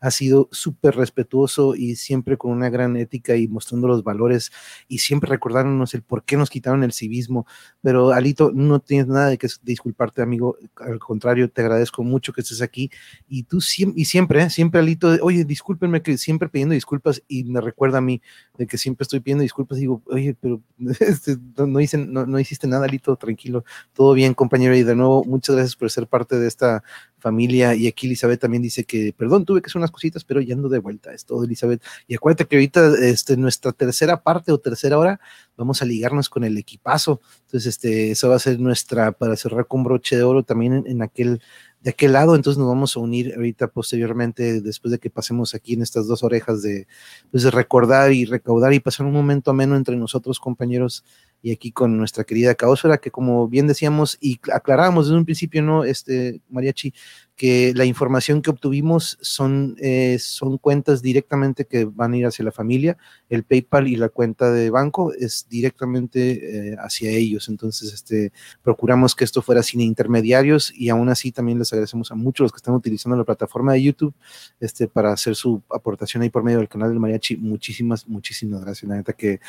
has sido súper respetuoso y siempre con una gran ética y mostrando los valores y siempre recordándonos el por qué nos quitaron el civismo. Pero Alito, no tienes nada de que disculparte, amigo. Al contrario, te agradezco mucho que estés aquí y tú siempre, y siempre, ¿eh? siempre Alito, oye, discúlpenme que siempre pidiendo disculpas y me recuerda a mí de que siempre estoy pidiendo disculpas. Y digo, oye, pero este, no, hice, no, no hiciste nada, Alito, tranquilo, todo bien, compañero. Y de nuevo, muchas gracias por ser parte de esta familia. Y aquí Elizabeth también dice que, perdón, tuve que hacer unas cositas, pero ya ando de vuelta. Es todo, Elizabeth. Y acuérdate que ahorita, este, nuestra tercera parte o tercera hora, vamos a ligarnos con el equipazo. Entonces, este, eso va a ser nuestra, para cerrar con broche de oro también en, aquel de aquel lado, entonces nos vamos a unir ahorita posteriormente, después de que pasemos aquí en estas dos orejas de, pues, de recordar y recaudar y pasar un momento ameno entre nosotros, compañeros, y aquí con nuestra querida Caosfera, que como bien decíamos y aclarábamos desde un principio, ¿no? Este, Mariachi, que la información que obtuvimos son, eh, son cuentas directamente que van a ir hacia la familia, el PayPal y la cuenta de banco es directamente eh, hacia ellos, entonces este, procuramos que esto fuera sin intermediarios y aún así también les agradecemos a muchos los que están utilizando la plataforma de YouTube este, para hacer su aportación ahí por medio del canal del mariachi, muchísimas, muchísimas gracias, la neta que...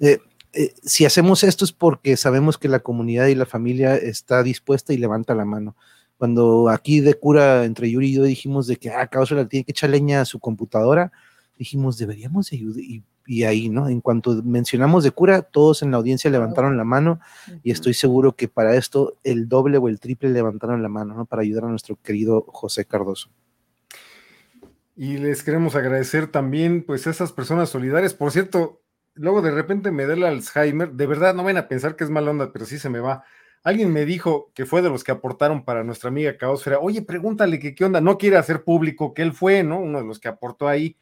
Eh, si hacemos esto es porque sabemos que la comunidad y la familia está dispuesta y levanta la mano cuando aquí de cura entre Yuri y yo dijimos de que, ah, le tiene que echar leña a su computadora, dijimos, deberíamos ayudar. Y, ahí, ¿no? En cuanto mencionamos de cura, todos en la audiencia levantaron la mano y estoy seguro que para esto el doble o el triple levantaron la mano, ¿no? Para ayudar a nuestro querido José Cardoso. Y les queremos agradecer también, pues, a esas personas solidarias. Por cierto, luego de repente me da el Alzheimer. De verdad, no van a pensar que es mala onda, pero sí se me va. Alguien me dijo que fue de los que aportaron para nuestra amiga Caosfera. Oye, pregúntale que qué onda. No quiere hacer público que él fue, ¿no? Uno de los que aportó ahí.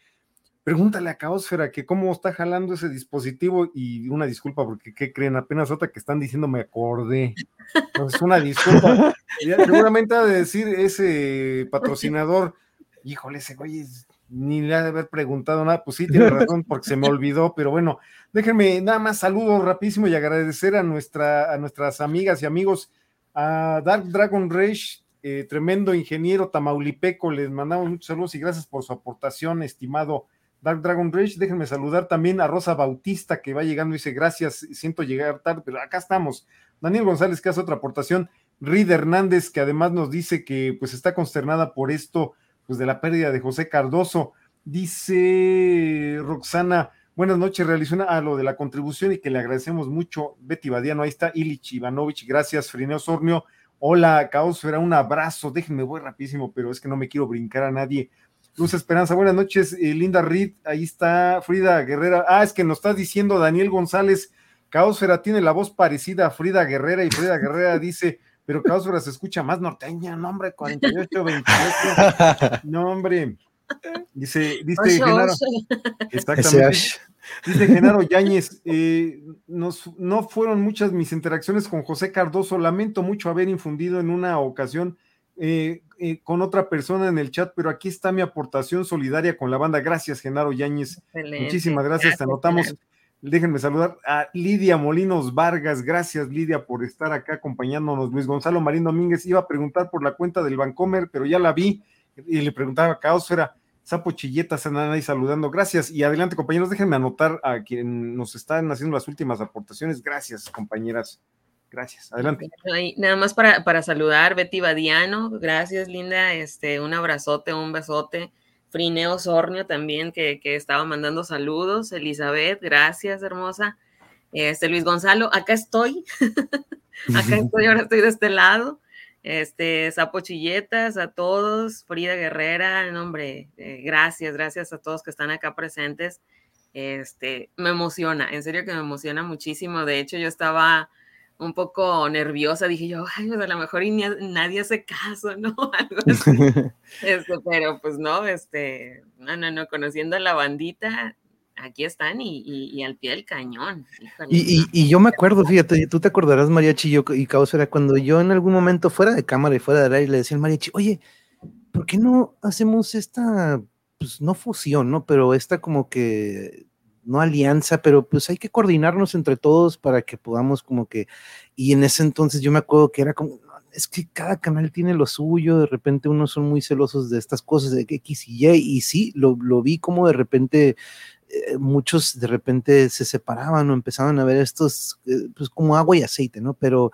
Pregúntale a Caosfera que cómo está jalando ese dispositivo y una disculpa porque, ¿qué creen? Apenas otra que están diciendo me acordé. Entonces, una disculpa. seguramente ha de decir ese patrocinador, híjole, ese güey ni le ha de haber preguntado nada. Pues sí, tiene razón porque se me olvidó, pero bueno, Déjenme nada más saludo rapidísimo y agradecer a, nuestra, a nuestras amigas y amigos, a Dark Dragon Rage, eh, tremendo ingeniero tamaulipeco, les mandamos muchos saludos y gracias por su aportación, estimado Dark Dragon Rage. Déjenme saludar también a Rosa Bautista, que va llegando y dice gracias, siento llegar tarde, pero acá estamos. Daniel González, que hace otra aportación. Reed Hernández, que además nos dice que pues está consternada por esto, pues de la pérdida de José Cardoso. Dice Roxana, Buenas noches, realizó a lo de la contribución y que le agradecemos mucho. Betty Badiano, ahí está, Ilich Ivanovich, gracias, Frineo Sornio. Hola, Caosfera, un abrazo. Déjenme, voy rapidísimo, pero es que no me quiero brincar a nadie. Luz Esperanza, buenas noches, eh, Linda Reed, ahí está Frida Guerrera. Ah, es que nos está diciendo Daniel González, Caosfera tiene la voz parecida a Frida Guerrera y Frida Guerrera dice, pero Caosfera se escucha más norteña, no hombre, 48, 28, no hombre. Dice, dice Genaro. Exactamente. Dice Genaro Yáñez, eh, no fueron muchas mis interacciones con José Cardoso. Lamento mucho haber infundido en una ocasión eh, eh, con otra persona en el chat, pero aquí está mi aportación solidaria con la banda. Gracias, Genaro Yáñez. Muchísimas gracias. Te anotamos. Déjenme saludar a Lidia Molinos Vargas. Gracias, Lidia, por estar acá acompañándonos. Luis Gonzalo Marín Domínguez iba a preguntar por la cuenta del Bancomer, pero ya la vi y le preguntaba a Caosfera Sapo Chilletas andan ahí saludando. Gracias. Y adelante, compañeros, déjenme anotar a quien nos están haciendo las últimas aportaciones. Gracias, compañeras. Gracias. Adelante. nada más para, para, saludar, Betty Badiano. Gracias, Linda. Este, un abrazote, un besote. Frineo Sornio también, que, que estaba mandando saludos. Elizabeth, gracias, hermosa. Este, Luis Gonzalo, acá estoy. acá estoy, ahora estoy de este lado este, Sapo Chilletas, a todos, Frida Guerrera, nombre, eh, gracias, gracias a todos que están acá presentes. Este, me emociona, en serio que me emociona muchísimo. De hecho, yo estaba un poco nerviosa, dije yo, ay, pues a lo mejor nadie hace caso, ¿no? Algo así. Este, pero pues no, este, no, no, no, conociendo a la bandita, aquí están y, al pie del cañón. Y, yo me acuerdo, fíjate, tú te acordarás, Mariachi yo, y Caos, era cuando yo en algún momento fuera de cámara y fuera de aire le decía al Mariachi, oye, ¿por qué no hacemos esta, pues no fusión, ¿no? Pero esta como que, no alianza, pero pues hay que coordinarnos entre todos para que podamos como que, y en ese entonces yo me acuerdo que era como, es que cada canal tiene lo suyo, de repente unos son muy celosos de estas cosas de X y Y, y sí, lo, lo vi como de repente eh, muchos de repente se separaban o empezaban a ver estos, eh, pues como agua y aceite, ¿no? Pero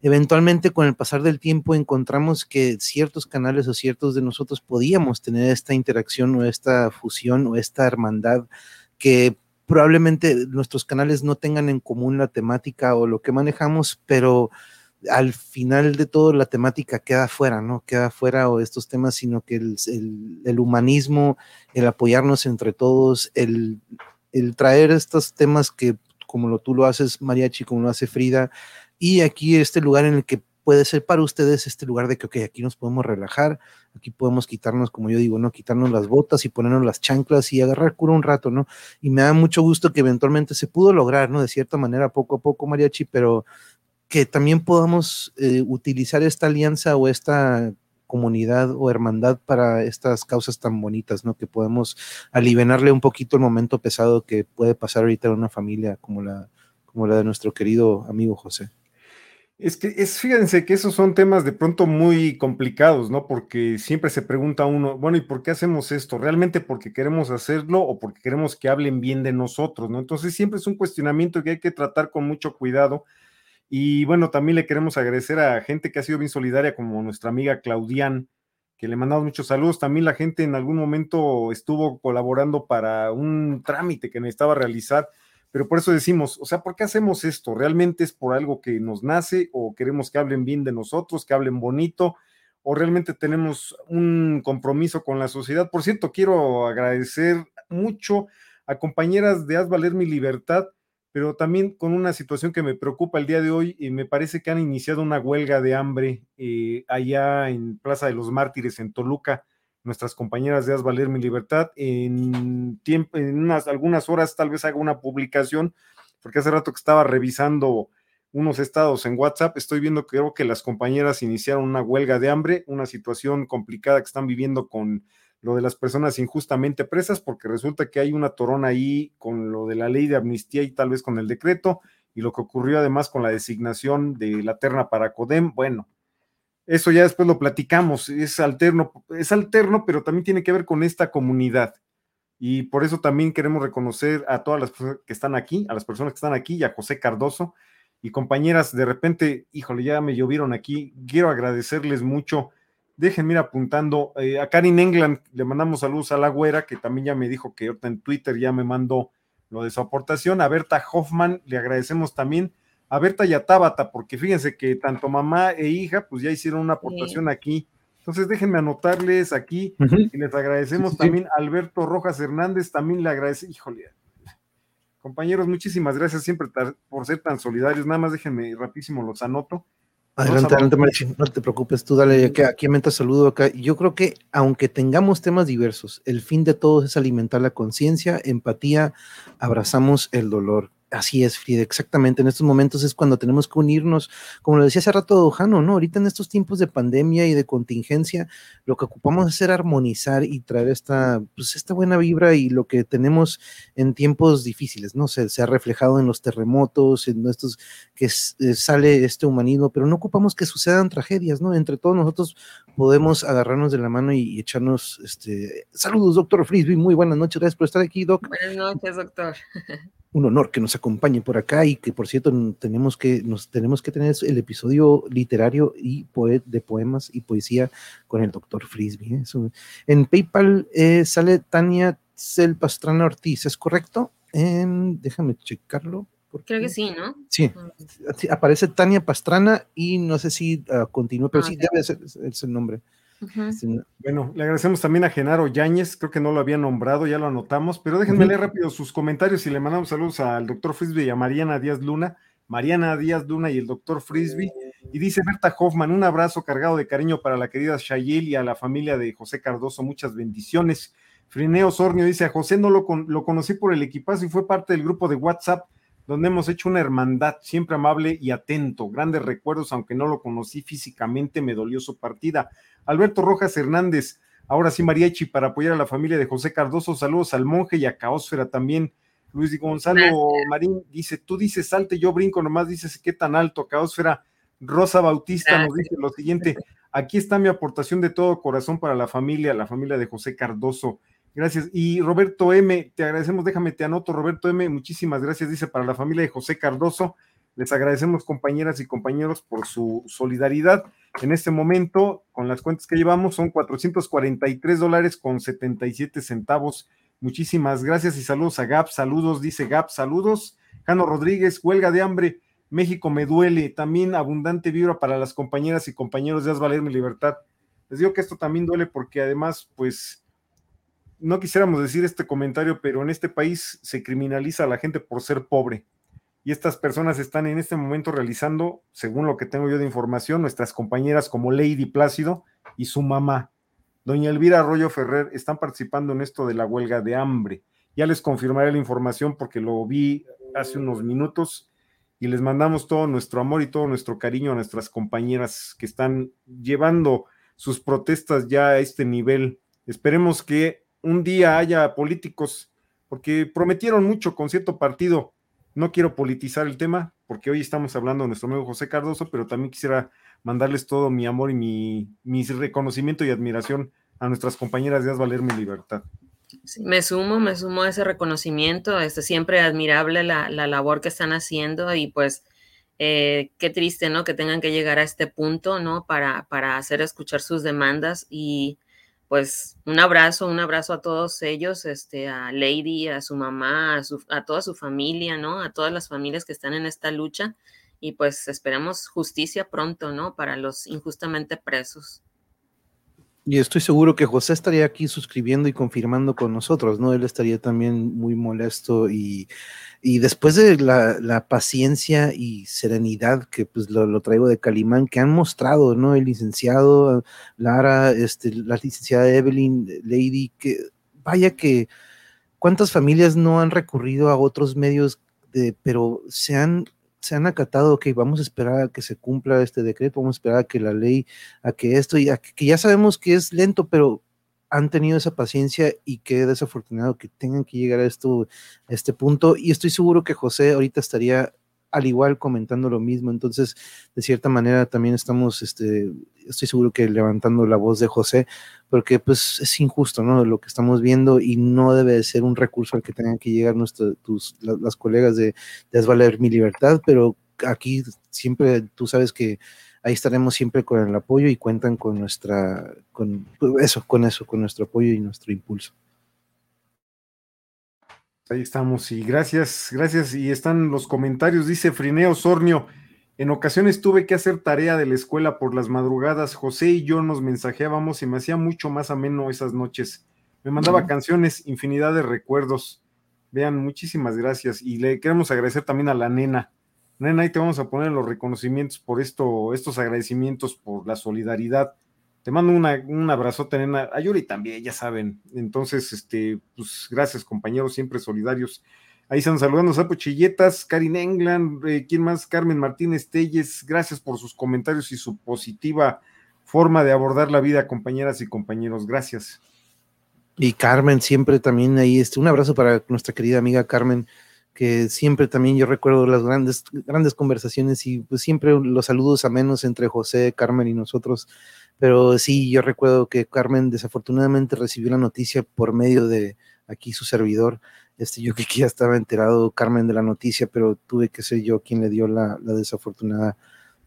eventualmente con el pasar del tiempo encontramos que ciertos canales o ciertos de nosotros podíamos tener esta interacción o esta fusión o esta hermandad que probablemente nuestros canales no tengan en común la temática o lo que manejamos, pero al final de todo la temática queda fuera, ¿no? Queda fuera o estos temas, sino que el, humanismo, el apoyarnos entre todos, el, traer estos temas que como lo, tú lo haces, Mariachi, como lo hace Frida, y aquí este lugar en el que puede ser para ustedes este lugar de que, ok, aquí nos podemos relajar, aquí podemos quitarnos, como yo digo, ¿no? Quitarnos las botas y ponernos las chanclas y agarrar cura un rato, ¿no? Y me da mucho gusto que eventualmente se pudo lograr, ¿no? De cierta manera, poco a poco, Mariachi, pero que también podamos eh, utilizar esta alianza o esta comunidad o hermandad para estas causas tan bonitas, ¿no? Que podemos aliviarle un poquito el momento pesado que puede pasar ahorita en una familia como la, como la de nuestro querido amigo José. Es que es, fíjense que esos son temas de pronto muy complicados, ¿no? Porque siempre se pregunta uno, bueno, ¿y por qué hacemos esto? ¿Realmente porque queremos hacerlo o porque queremos que hablen bien de nosotros, ¿no? Entonces siempre es un cuestionamiento que hay que tratar con mucho cuidado. Y bueno, también le queremos agradecer a gente que ha sido bien solidaria, como nuestra amiga Claudian, que le mandamos muchos saludos. También la gente en algún momento estuvo colaborando para un trámite que necesitaba realizar pero por eso decimos, o sea, ¿por qué hacemos esto? ¿Realmente es por algo que nos nace o queremos que hablen bien de nosotros, que hablen bonito? ¿O realmente tenemos un compromiso con la sociedad? Por cierto, quiero agradecer mucho a compañeras de Haz Valer mi Libertad, pero también con una situación que me preocupa el día de hoy, y me parece que han iniciado una huelga de hambre eh, allá en Plaza de los Mártires, en Toluca nuestras compañeras de Haz Valer Mi Libertad. En, tiempo, en unas, algunas horas tal vez haga una publicación, porque hace rato que estaba revisando unos estados en WhatsApp, estoy viendo que creo que las compañeras iniciaron una huelga de hambre, una situación complicada que están viviendo con lo de las personas injustamente presas, porque resulta que hay una torona ahí con lo de la ley de amnistía y tal vez con el decreto, y lo que ocurrió además con la designación de la terna para CODEM, bueno, eso ya después lo platicamos, es alterno, es alterno, pero también tiene que ver con esta comunidad. Y por eso también queremos reconocer a todas las personas que están aquí, a las personas que están aquí y a José Cardoso y compañeras, de repente, híjole, ya me llovieron aquí, quiero agradecerles mucho. Déjenme ir apuntando. Eh, a Karin England le mandamos saludos a la güera, que también ya me dijo que en Twitter ya me mandó lo de su aportación. A Berta Hoffman le agradecemos también a Berta y a Tábata, porque fíjense que tanto mamá e hija, pues ya hicieron una aportación aquí. Entonces déjenme anotarles aquí y les agradecemos también a Alberto Rojas Hernández, también le agradece, híjole. Compañeros, muchísimas gracias siempre por ser tan solidarios. Nada más déjenme rapidísimo los anoto. Adelante, adelante, no te preocupes, tú dale, que aquí me saludo acá. Yo creo que aunque tengamos temas diversos, el fin de todos es alimentar la conciencia, empatía, abrazamos el dolor. Así es, Frida, exactamente. En estos momentos es cuando tenemos que unirnos, como lo decía hace rato Jano, ¿no? Ahorita en estos tiempos de pandemia y de contingencia, lo que ocupamos es armonizar y traer esta, pues, esta buena vibra y lo que tenemos en tiempos difíciles, ¿no? Se, se ha reflejado en los terremotos, en estos que eh, sale este humanismo, pero no ocupamos que sucedan tragedias, ¿no? Entre todos nosotros podemos agarrarnos de la mano y, echarnos, este, saludos, doctor Frisby, muy buenas noches, gracias por estar aquí, doc. Buenas noches, doctor. un honor que nos acompañe por acá y que por cierto tenemos que nos tenemos que tener el episodio literario y de poemas y poesía con el doctor Frisby. ¿eh? en PayPal eh, sale Tania Cel Pastrana Ortiz, ¿es correcto? déjame checarlo. Creo que sí, ¿no? Sí, aparece Tania Pastrana y no sé si uh, continúa, pero ah, sí debe ser el nombre. Bueno, le agradecemos también a Genaro Yáñez, creo que no lo había nombrado, ya lo anotamos, pero déjenme leer rápido sus comentarios y le mandamos saludos al doctor Frisby y a Mariana Díaz Luna, Mariana Díaz Luna y el doctor Frisby. Y dice Berta Hoffman, un abrazo cargado de cariño para la querida Shayel y a la familia de José Cardoso, muchas bendiciones. Frineo Sornio dice, a José no lo, lo conocí por el equipazo y fue parte del grupo de WhatsApp donde hemos hecho una hermandad, siempre amable y atento. Grandes recuerdos, aunque no lo conocí físicamente, me dolió su partida. Alberto Rojas Hernández, ahora sí Mariachi, para apoyar a la familia de José Cardoso. Saludos al monje y a Caosfera también. Luis Gonzalo Marín dice, tú dices salte, yo brinco, nomás dices qué tan alto, Caosfera. Rosa Bautista nos dice lo siguiente, aquí está mi aportación de todo corazón para la familia, la familia de José Cardoso. Gracias. Y Roberto M, te agradecemos, déjame, te anoto, Roberto M, muchísimas gracias, dice, para la familia de José Cardoso. Les agradecemos, compañeras y compañeros, por su solidaridad. En este momento, con las cuentas que llevamos, son 443 dólares con 77 centavos. Muchísimas gracias y saludos a Gap. Saludos, dice Gap. Saludos. Jano Rodríguez, huelga de hambre. México me duele. También abundante vibra para las compañeras y compañeros de Haz Valer mi Libertad. Les digo que esto también duele porque además, pues, no quisiéramos decir este comentario, pero en este país se criminaliza a la gente por ser pobre. Y estas personas están en este momento realizando, según lo que tengo yo de información, nuestras compañeras como Lady Plácido y su mamá. Doña Elvira Arroyo Ferrer están participando en esto de la huelga de hambre. Ya les confirmaré la información porque lo vi hace unos minutos y les mandamos todo nuestro amor y todo nuestro cariño a nuestras compañeras que están llevando sus protestas ya a este nivel. Esperemos que un día haya políticos, porque prometieron mucho con cierto partido. No quiero politizar el tema, porque hoy estamos hablando de nuestro amigo José Cardoso, pero también quisiera mandarles todo mi amor y mi, mi reconocimiento y admiración a nuestras compañeras de Haz Valer mi Libertad. me sumo, me sumo a ese reconocimiento, este, siempre admirable la, la labor que están haciendo y pues eh, qué triste, ¿no? Que tengan que llegar a este punto, ¿no? Para, para hacer escuchar sus demandas y pues un abrazo, un abrazo a todos ellos, este, a Lady, a su mamá, a, su, a toda su familia, ¿no? A todas las familias que están en esta lucha y pues esperemos justicia pronto, ¿no? Para los injustamente presos. Y estoy seguro que José estaría aquí suscribiendo y confirmando con nosotros, ¿no? Él estaría también muy molesto y, y después de la, la, paciencia y serenidad que pues lo, traigo de Calimán, que han mostrado, ¿no? El licenciado Lara, este, la licenciada Evelyn, Lady, que vaya que cuántas familias no han recurrido a otros medios, de, pero se han se han acatado, que vamos a esperar a que se cumpla este decreto, vamos a esperar a que la ley, a que esto, y a que, ya sabemos que es lento, pero han tenido esa paciencia y qué desafortunado que tengan que llegar a esto, a este punto. Y estoy seguro que José ahorita estaría al igual comentando lo mismo. Entonces, de cierta manera, también estamos, este, estoy seguro que levantando la voz de José, porque pues es injusto, ¿no? Lo que estamos viendo y no debe de ser un recurso al que tengan que llegar nuestros, tus, las, colegas de, desvaler mi libertad, pero aquí siempre tú sabes que ahí estaremos siempre con el apoyo y cuentan con nuestra, con eso, con eso, con nuestro apoyo y nuestro impulso. Ahí estamos, y gracias, gracias. Y están los comentarios, dice Frineo Sornio. En ocasiones tuve que hacer tarea de la escuela por las madrugadas. José y yo nos mensajeábamos y me hacía mucho más ameno esas noches. Me mandaba canciones, infinidad de recuerdos. Vean, muchísimas gracias. Y le queremos agradecer también a la nena. Nena, ahí te vamos a poner los reconocimientos por esto, estos agradecimientos por la solidaridad te mando un abrazote, nena. A Yuri también, ya saben. Entonces, este, pues gracias, compañeros, siempre solidarios. Ahí están saludando Sapo Chilletas, Karin England, eh, ¿quién más? Carmen Martínez Telles, gracias por sus comentarios y su positiva forma de abordar la vida, compañeras y compañeros. Gracias. Y Carmen, siempre también ahí, este, un abrazo para nuestra querida amiga Carmen, que siempre también yo recuerdo las grandes, grandes conversaciones y pues siempre los saludos a menos entre José, Carmen y nosotros pero sí, yo recuerdo que Carmen desafortunadamente recibió la noticia por medio de aquí su servidor. Este, yo que ya estaba enterado, Carmen, de la noticia, pero tuve que ser yo quien le dio la, desafortunada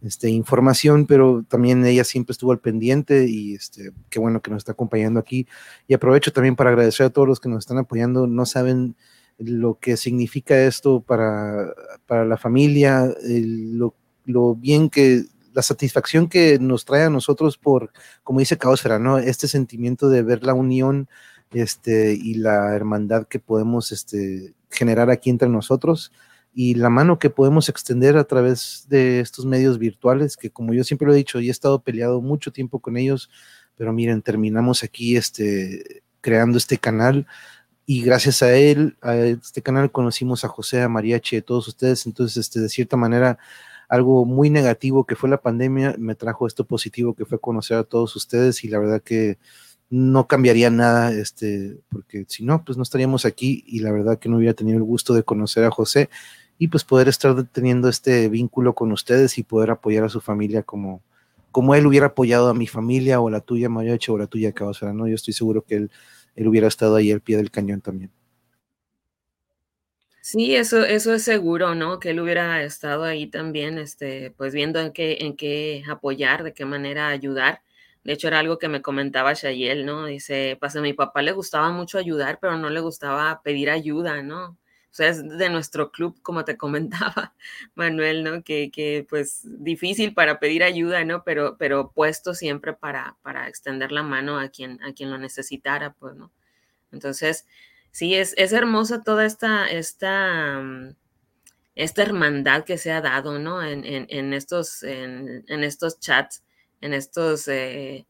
este, información, pero también ella siempre estuvo al pendiente y este, qué bueno que nos está acompañando aquí. Y aprovecho también para agradecer a todos los que nos están apoyando. No saben lo que significa esto para, para la familia, lo, lo bien que la satisfacción que nos trae a nosotros por, como dice Caosfera, ¿no? Este sentimiento de ver la unión este, y la hermandad que podemos este, generar aquí entre nosotros y la mano que podemos extender a través de estos medios virtuales, que como yo siempre lo he dicho, y he estado peleado mucho tiempo con ellos, pero miren, terminamos aquí este, creando este canal y gracias a él, a este canal conocimos a José, a Mariachi, a todos ustedes, entonces, este, de cierta manera, algo muy negativo que fue la pandemia, me trajo esto positivo que fue conocer a todos ustedes y la verdad que no cambiaría nada, este, porque si no, pues no estaríamos aquí y la verdad que no hubiera tenido el gusto de conocer a José y pues poder estar teniendo este vínculo con ustedes y poder apoyar a su familia como, como él hubiera apoyado a mi familia o la tuya, Mariachi, o la tuya, Cabazara, ¿no? Yo estoy seguro que él, él hubiera estado ahí al pie del cañón también. Sí, eso, eso es seguro, ¿no? Que él hubiera estado ahí también, este, pues viendo en qué, en qué apoyar, de qué manera ayudar. De hecho, era algo que me comentaba Shayel, ¿no? Dice, pues a mi papá le gustaba mucho ayudar, pero no le gustaba pedir ayuda, ¿no? O sea, es de nuestro club, como te comentaba, Manuel, ¿no? Que, que pues difícil para pedir ayuda, ¿no? Pero, pero puesto siempre para, para extender la mano a quien, a quien lo necesitara, pues, ¿no? Entonces, sí, es, es hermosa toda esta, esta, mm, esta hermandad que se ha dado, ¿no? En, en, en estos, en, estos chats, en estos, eh,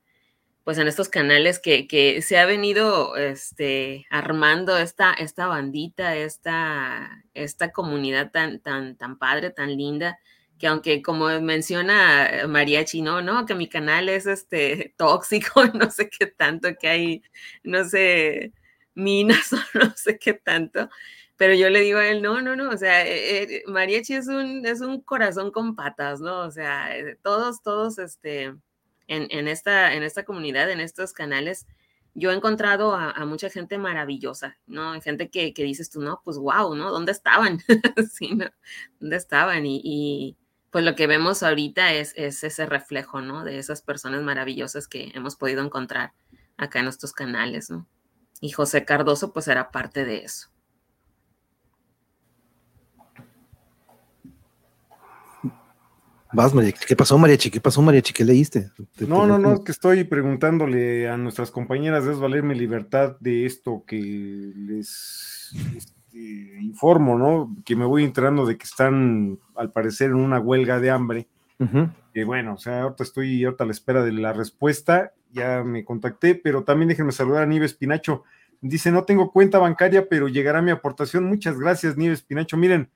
pues en estos canales que, que, se ha venido este, armando esta, esta bandita, esta, esta comunidad tan, tan, tan padre, tan linda, que aunque como menciona María Chino, ¿no? Que mi canal es este tóxico, no sé qué tanto, que hay, no sé, minas o no sé qué tanto, pero yo le digo a él, no, no, no, o sea, eh, eh, es un, es un corazón con patas, ¿no? O sea, eh, todos, todos, este, en, esta, en esta comunidad, en estos canales, yo he encontrado a, mucha gente maravillosa, ¿no? Gente que, dices tú, no, pues wow, ¿no? ¿Dónde estaban? sí, ¿no? ¿Dónde estaban? Y, pues lo que vemos ahorita es, es, ese reflejo, ¿no? De esas personas maravillosas que hemos podido encontrar acá en estos canales, ¿no? Y José Cardoso, pues era parte de eso. Vas, Mariachi. ¿Qué pasó, Mariachi? ¿Qué pasó, Mariachi? ¿Qué leíste? No, no, no, es que estoy preguntándole a nuestras compañeras de Valer mi libertad de esto que les este, informo, ¿no? Que me voy enterando de que están, al parecer, en una huelga de hambre. Que bueno, o sea, ahorita estoy ahorita a la espera de la respuesta. Ya me contacté, pero también déjenme saludar a Nieves Pinacho. Dice, no tengo cuenta bancaria, pero llegará mi aportación. Muchas gracias, Nieves Pinacho. Miren,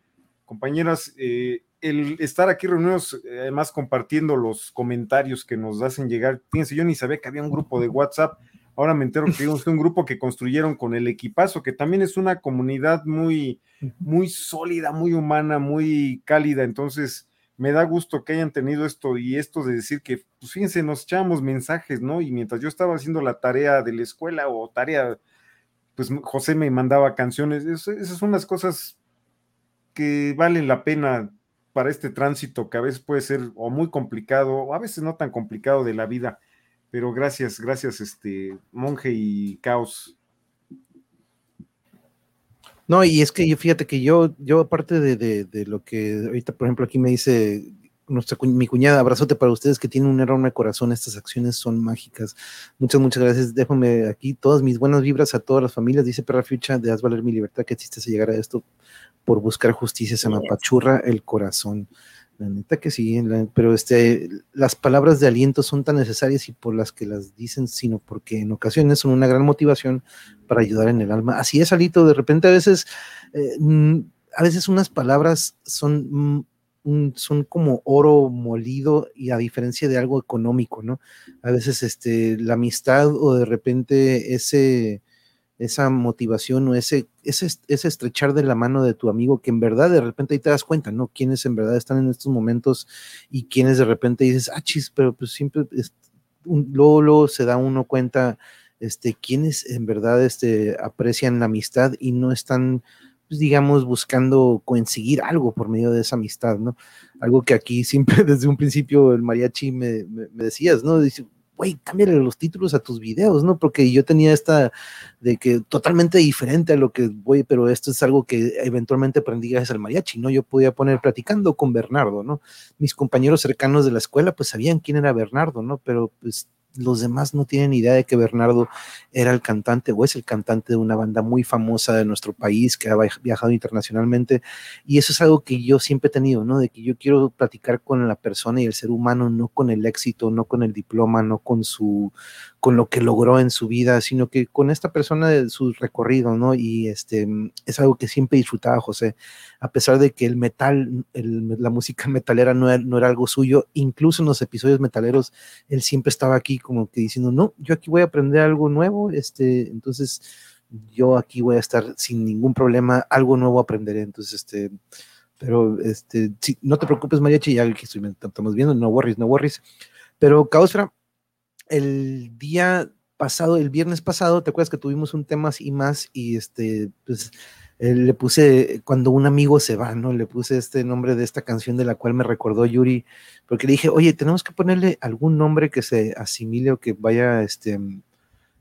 compañeras, eh, el estar aquí reunidos, eh, además compartiendo los comentarios que nos hacen llegar, fíjense, yo ni sabía que había un grupo de WhatsApp, ahora me entero que es un grupo que construyeron con el equipazo, que también es una comunidad muy, muy sólida, muy humana, muy cálida, entonces me da gusto que hayan tenido esto y esto de decir que, pues fíjense, nos echábamos mensajes, ¿no? Y mientras yo estaba haciendo la tarea de la escuela o tarea, pues José me mandaba canciones, esas son las cosas que valen la pena para este tránsito que a veces puede ser o muy complicado o a veces no tan complicado de la vida. Pero gracias, gracias, este monje y caos. No, y es que yo fíjate que yo, yo aparte de, de, lo que ahorita, por ejemplo, aquí me dice nuestra, mi cuñada, abrazote para ustedes que tienen un enorme corazón, estas acciones son mágicas. Muchas, muchas gracias. Déjame aquí todas mis buenas vibras a todas las familias, dice Perra Ficha, de Haz Valer mi libertad, que existe si llegar a esto por buscar justicia, se me apachurra el corazón. La neta que sí, pero este, las palabras de aliento son tan necesarias y por las que las dicen, sino porque en ocasiones son una gran motivación para ayudar en el alma. Así es, Alito, de repente a veces, eh, mm, a veces unas palabras son, mm, son como oro molido y a diferencia de algo económico, ¿no? A veces este, la amistad o de repente ese esa motivación o ese, ese, estrechar de la mano de tu amigo que en verdad de repente ahí te das cuenta, ¿no? Quiénes en verdad están en estos momentos y quiénes de repente dices, ah, chis, pero pues siempre, luego, se da uno cuenta, este, quiénes en verdad este, aprecian la amistad y no están, pues, digamos, buscando conseguir algo por medio de esa amistad, ¿no? Algo que aquí siempre desde un principio el mariachi me, me, me decías, ¿no? Dice, güey, cámbiale los títulos a tus videos, ¿no? Porque yo tenía esta de que totalmente diferente a lo que voy, pero esto es algo que eventualmente aprendí gracias al mariachi, ¿no? Yo podía poner platicando con Bernardo, ¿no? Mis compañeros cercanos de la escuela pues sabían quién era Bernardo, ¿no? Pero pues los demás no tienen idea de que Bernardo era el cantante o es el cantante de una banda muy famosa de nuestro país que ha viajado internacionalmente. Y eso es algo que yo siempre he tenido, ¿no? De que yo quiero platicar con la persona y el ser humano, no con el éxito, no con el diploma, no con su, con lo que logró en su vida, sino que con esta persona de su recorrido, ¿no? Y este es algo que siempre disfrutaba José, a pesar de que el metal, la música metalera no era, no era algo suyo, incluso en los episodios metaleros, él siempre estaba aquí como que diciendo, no, yo aquí voy a aprender algo nuevo, este, entonces yo aquí voy a estar sin ningún problema, algo nuevo aprenderé, entonces, este, pero, este, sí, no te preocupes, Mariachi, ya que estamos viendo, no worries, no worries, pero Caustra, el día pasado, el viernes pasado, ¿te acuerdas que tuvimos un tema así más y este, pues eh, le puse cuando un amigo se va, ¿no? Le puse este nombre de esta canción de la cual me recordó Yuri, porque le dije, oye, tenemos que ponerle algún nombre que se asimile o que vaya, este,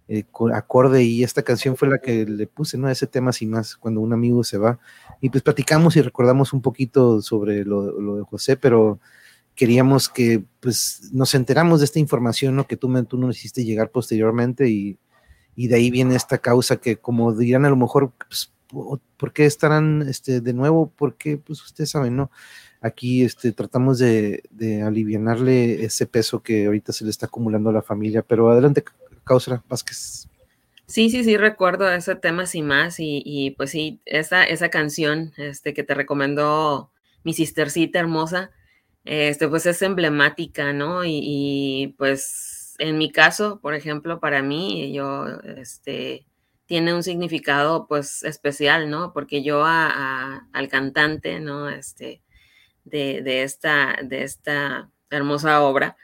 eh, acorde y esta canción fue la que le puse, ¿no? Ese tema sin más, cuando un amigo se va. Y pues platicamos y recordamos un poquito sobre lo de José, pero queríamos que pues nos enteramos de esta información ¿no? que tú, tú nos hiciste llegar posteriormente y, y, de ahí viene esta causa que como dirán a lo mejor pues, por qué estarán este, de nuevo? Porque, pues ustedes saben, ¿no? Aquí este, tratamos de, de aliviarle ese peso que ahorita se le está acumulando a la familia, pero adelante, Causra Vázquez. Sí, sí, sí, recuerdo ese tema sin más y, pues sí, esa, esa canción este, que te recomendó mi sistercita hermosa, este, pues es emblemática, ¿no? Y, pues en mi caso, por ejemplo, para mí, yo, este, tiene un significado pues especial, ¿no? Porque yo al cantante, ¿no? Este, de, de, esta, de esta hermosa obra,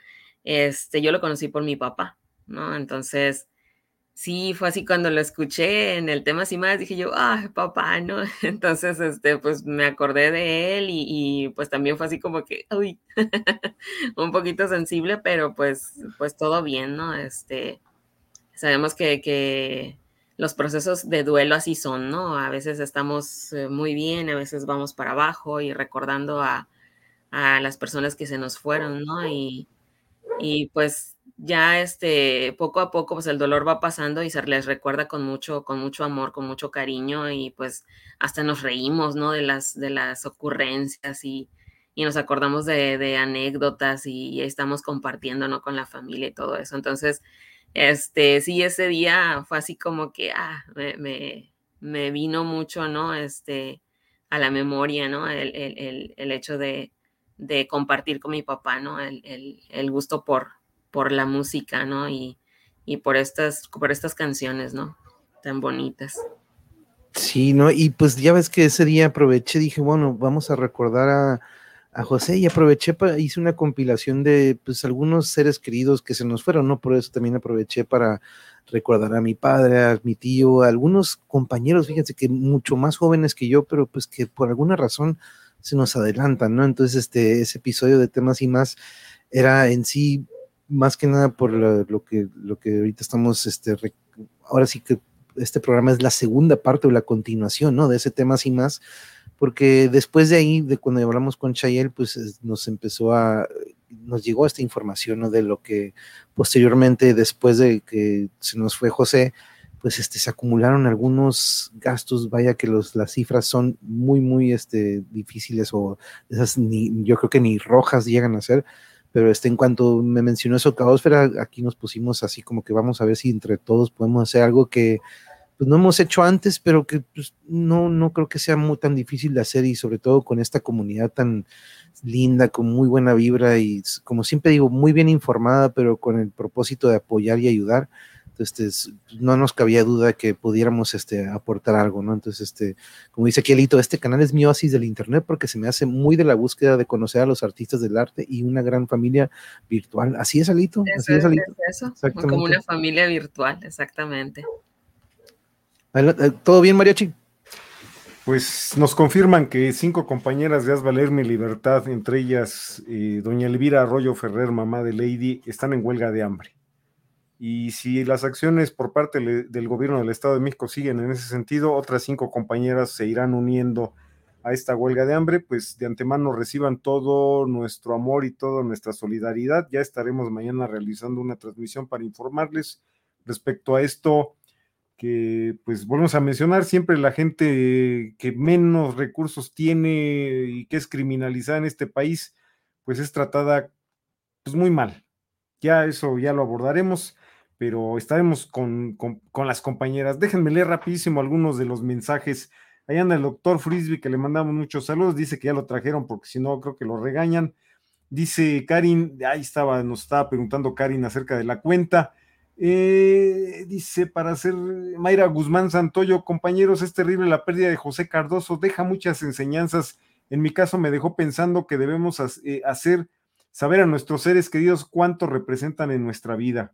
este, yo lo conocí por mi papá, ¿no? Entonces, sí, fue así cuando lo escuché en el tema así más, dije yo, ay, papá, ¿no? Entonces, este, pues me acordé de él y, pues también fue así como que, uy, un poquito sensible, pero pues, pues todo bien, ¿no? Este, sabemos que, que los procesos de duelo así son, ¿no? A veces estamos eh, muy bien, a veces vamos para abajo y recordando a, a las personas que se nos fueron, ¿no? Y, y pues ya este, poco a poco, pues el dolor va pasando y se les recuerda con mucho, con mucho amor, con mucho cariño y pues hasta nos reímos, ¿no? De las, de las ocurrencias y, y nos acordamos de, anécdotas y estamos compartiendo, ¿no? Con la familia y todo eso. Entonces, este, sí, ese día fue así como que, ah, me, me, vino mucho, ¿no? Este, a la memoria, ¿no? El, el, el hecho de, de, compartir con mi papá, ¿no? El, gusto por, por la música, ¿no? Y, y por, estas, por estas canciones, ¿no? Tan bonitas. Sí, ¿no? Y pues ya ves que ese día aproveché, dije, bueno, vamos a recordar a, a José y aproveché, para, hice una compilación de pues algunos seres queridos que se nos fueron, ¿no? Por eso también aproveché para recordar a mi padre, a mi tío, a algunos compañeros, fíjense que mucho más jóvenes que yo, pero pues que por alguna razón se nos adelantan, ¿no? Entonces, este, ese episodio de temas y más era en sí más que nada por lo, que, lo que ahorita estamos, este, ahora sí que este programa es la segunda parte o la continuación, ¿no? De ese tema y más, porque después de ahí, de cuando hablamos con Chayel, pues nos empezó a, nos llegó esta información, ¿no? De lo que posteriormente, después de que se nos fue José, pues este, se acumularon algunos gastos, vaya que los, las cifras son muy, muy este, difíciles o esas ni, yo creo que ni rojas llegan a ser, pero este, en cuanto me mencionó eso, Caosfera, aquí nos pusimos así como que vamos a ver si entre todos podemos hacer algo que pues, no hemos hecho antes, pero que pues, no, no creo que sea muy tan difícil de hacer y sobre todo con esta comunidad tan linda, con muy buena vibra y como siempre digo, muy bien informada, pero con el propósito de apoyar y ayudar. Entonces, no nos cabía duda que pudiéramos este, aportar algo, ¿no? Entonces, este, como dice aquí Elito, este canal es mi oasis del Internet porque se me hace muy de la búsqueda de conocer a los artistas del arte y una gran familia virtual. Así es, Alito. Así es, Alito. eso, como una familia virtual, exactamente. Eh, ¿Todo bien, Mariachi? Pues nos confirman que cinco compañeras de Haz Valer Mi Libertad, entre ellas eh, doña Elvira Arroyo Ferrer, mamá de Lady, están en huelga de hambre. Y si las acciones por parte del gobierno del Estado de México siguen en ese sentido, otras cinco compañeras se irán uniendo a esta huelga de hambre, pues de antemano reciban todo nuestro amor y toda nuestra solidaridad. Ya estaremos mañana realizando una transmisión para informarles respecto a esto que pues volvemos a mencionar siempre la gente que menos recursos tiene y que es criminalizada en este país, pues es tratada pues muy mal. Ya eso ya lo abordaremos pero estaremos con, las compañeras. Déjenme leer rapidísimo algunos de los mensajes. Ahí anda el doctor Frisby, que le mandamos muchos saludos. Dice que ya lo trajeron porque si no, creo que lo regañan. Dice Karin, ahí estaba, nos estaba preguntando Karin acerca de la cuenta. Eh, dice para hacer Mayra Guzmán Santoyo, compañeros, es terrible la pérdida de José Cardoso, deja muchas enseñanzas. En mi caso me dejó pensando que debemos eh, hacer saber a nuestros seres queridos cuánto representan en nuestra vida.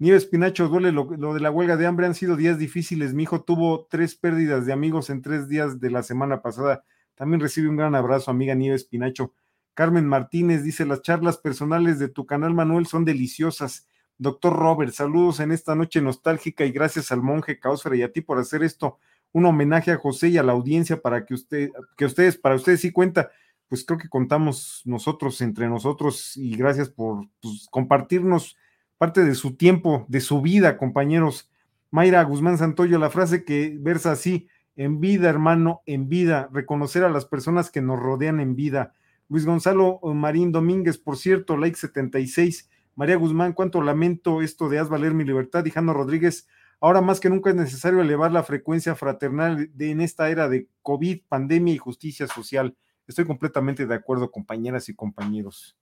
Nieves Pinacho, duele lo, de la huelga de hambre, han sido días difíciles. Mi hijo tuvo tres pérdidas de amigos en tres días de la semana pasada. También recibe un gran abrazo, amiga Nieves Pinacho. Carmen Martínez dice, las charlas personales de tu canal, Manuel, son deliciosas. Doctor Robert, saludos en esta noche nostálgica y gracias al monje Caosfera y a ti por hacer esto. Un homenaje a José y a la audiencia para que usted, que ustedes, para ustedes sí cuenta. Pues creo que contamos nosotros entre nosotros y gracias por pues, compartirnos parte de su tiempo, de su vida, compañeros. Mayra Guzmán Santoyo, la frase que versa así, en vida, hermano, en vida, reconocer a las personas que nos rodean en vida. Luis Gonzalo Marín Domínguez, por cierto, like 76. María Guzmán, cuánto lamento esto de haz valer mi libertad. Y Rodríguez, ahora más que nunca es necesario elevar la frecuencia fraternal de, en esta era de COVID, pandemia y justicia social. Estoy completamente de acuerdo, compañeras y compañeros.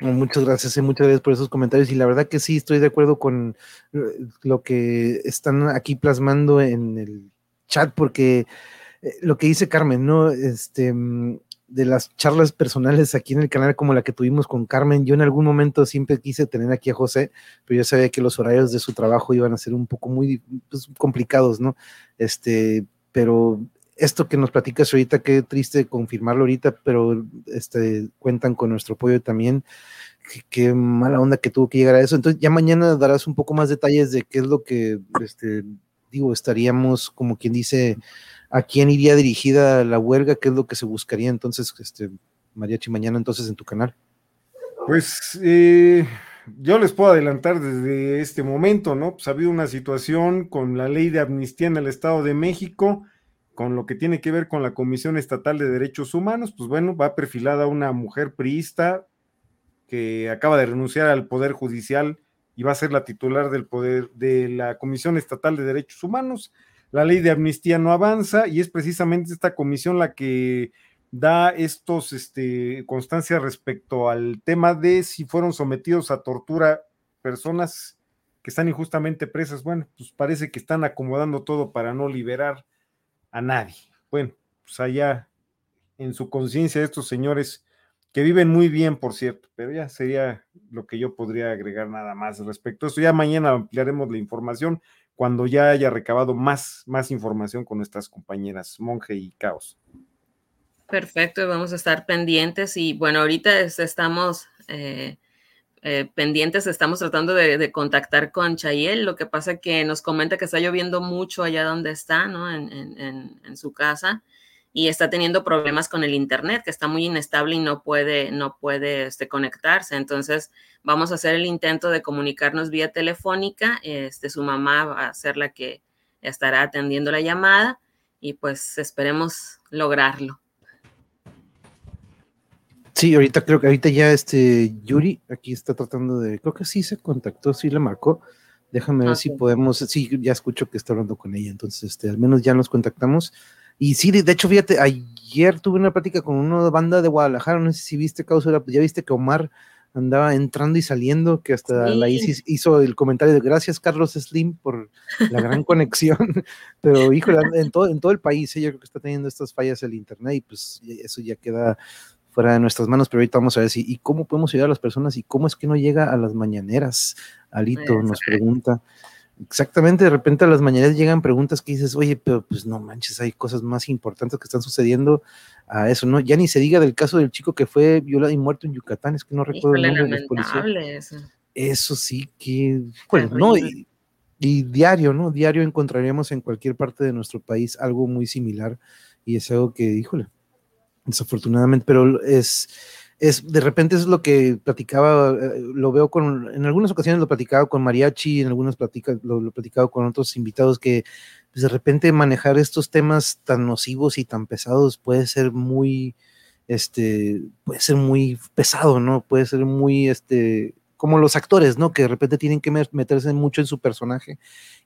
Muchas gracias, y muchas gracias por esos comentarios. Y la verdad que sí, estoy de acuerdo con eh, lo que están aquí plasmando en el chat, porque eh, lo que dice Carmen, ¿no? Este, de las charlas personales aquí en el canal como la que tuvimos con Carmen, yo en algún momento siempre quise tener aquí a José, pero yo sabía que los horarios de su trabajo iban a ser un poco muy pues, complicados, ¿no? Este, pero esto que nos platicas ahorita, qué triste confirmarlo ahorita, pero este, cuentan con nuestro apoyo también. Qué, mala onda que tuvo que llegar a eso. Entonces, ya mañana darás un poco más detalles de qué es lo que, este, digo, estaríamos, como quien dice, a quién iría dirigida la huelga, qué es lo que se buscaría entonces, este, Mariachi, mañana entonces en tu canal. Pues eh, yo les puedo adelantar desde este momento, ¿no? Pues ha habido una situación con la ley de amnistía en el Estado de México con lo que tiene que ver con la Comisión Estatal de Derechos Humanos, pues bueno, va perfilada una mujer priista que acaba de renunciar al Poder Judicial y va a ser la titular del poder de la Comisión Estatal de Derechos Humanos. La ley de amnistía no avanza y es precisamente esta comisión la que da estos este, constancias respecto al tema de si fueron sometidos a tortura personas que están injustamente presas. Bueno, pues parece que están acomodando todo para no liberar a nadie. Bueno, pues allá en su conciencia estos señores que viven muy bien, por cierto, pero ya sería lo que yo podría agregar nada más respecto a eso. Ya mañana ampliaremos la información cuando ya haya recabado más, más información con nuestras compañeras Monje y Caos. Perfecto, vamos a estar pendientes y bueno, ahorita estamos eh, eh, pendientes, estamos tratando de, contactar con Chayel, lo que pasa que nos comenta que está lloviendo mucho allá donde está, ¿no? En, su casa y está teniendo problemas con el internet, que está muy inestable y no puede, no puede este, conectarse. Entonces, vamos a hacer el intento de comunicarnos vía telefónica. Este, su mamá va a ser la que estará atendiendo la llamada y pues esperemos lograrlo. Sí, ahorita creo que ahorita ya este Yuri aquí está tratando de, creo que sí se contactó, sí le marcó. Déjame ver si podemos, sí, ya escucho que está hablando con ella, entonces este, al menos ya nos contactamos. Y sí, de, hecho, fíjate, ayer tuve una plática con una banda de Guadalajara, no sé si viste, causa, ya viste que Omar andaba entrando y saliendo, que hasta la Isis hizo el comentario de gracias Carlos Slim por la gran conexión, pero híjole, en todo, en todo el país ella creo que está teniendo estas fallas el internet y pues eso ya queda fuera de nuestras manos, pero ahorita vamos a ver si, ¿y cómo podemos ayudar a las personas? ¿Y cómo es que no llega a las mañaneras? Alito nos pregunta. Exactamente, de repente a las mañaneras llegan preguntas que dices, oye, pero pues no manches, hay cosas más importantes que están sucediendo a eso, ¿no? Ya ni se diga del caso del chico que fue violado y muerto en Yucatán, es que no recuerdo el nombre de la Eso. eso sí que, bueno, no, y, y, diario, ¿no? Diario encontraríamos en cualquier parte de nuestro país algo muy similar y es algo que, híjole, desafortunadamente, pero es, es de repente es lo que platicaba, eh, lo veo con, en algunas ocasiones lo platicaba con Mariachi, en algunas platicas lo, he platicado con otros invitados que pues, de repente manejar estos temas tan nocivos y tan pesados puede ser muy, este, puede ser muy pesado, ¿no? Puede ser muy, este, como los actores, ¿no? Que de repente tienen que meterse mucho en su personaje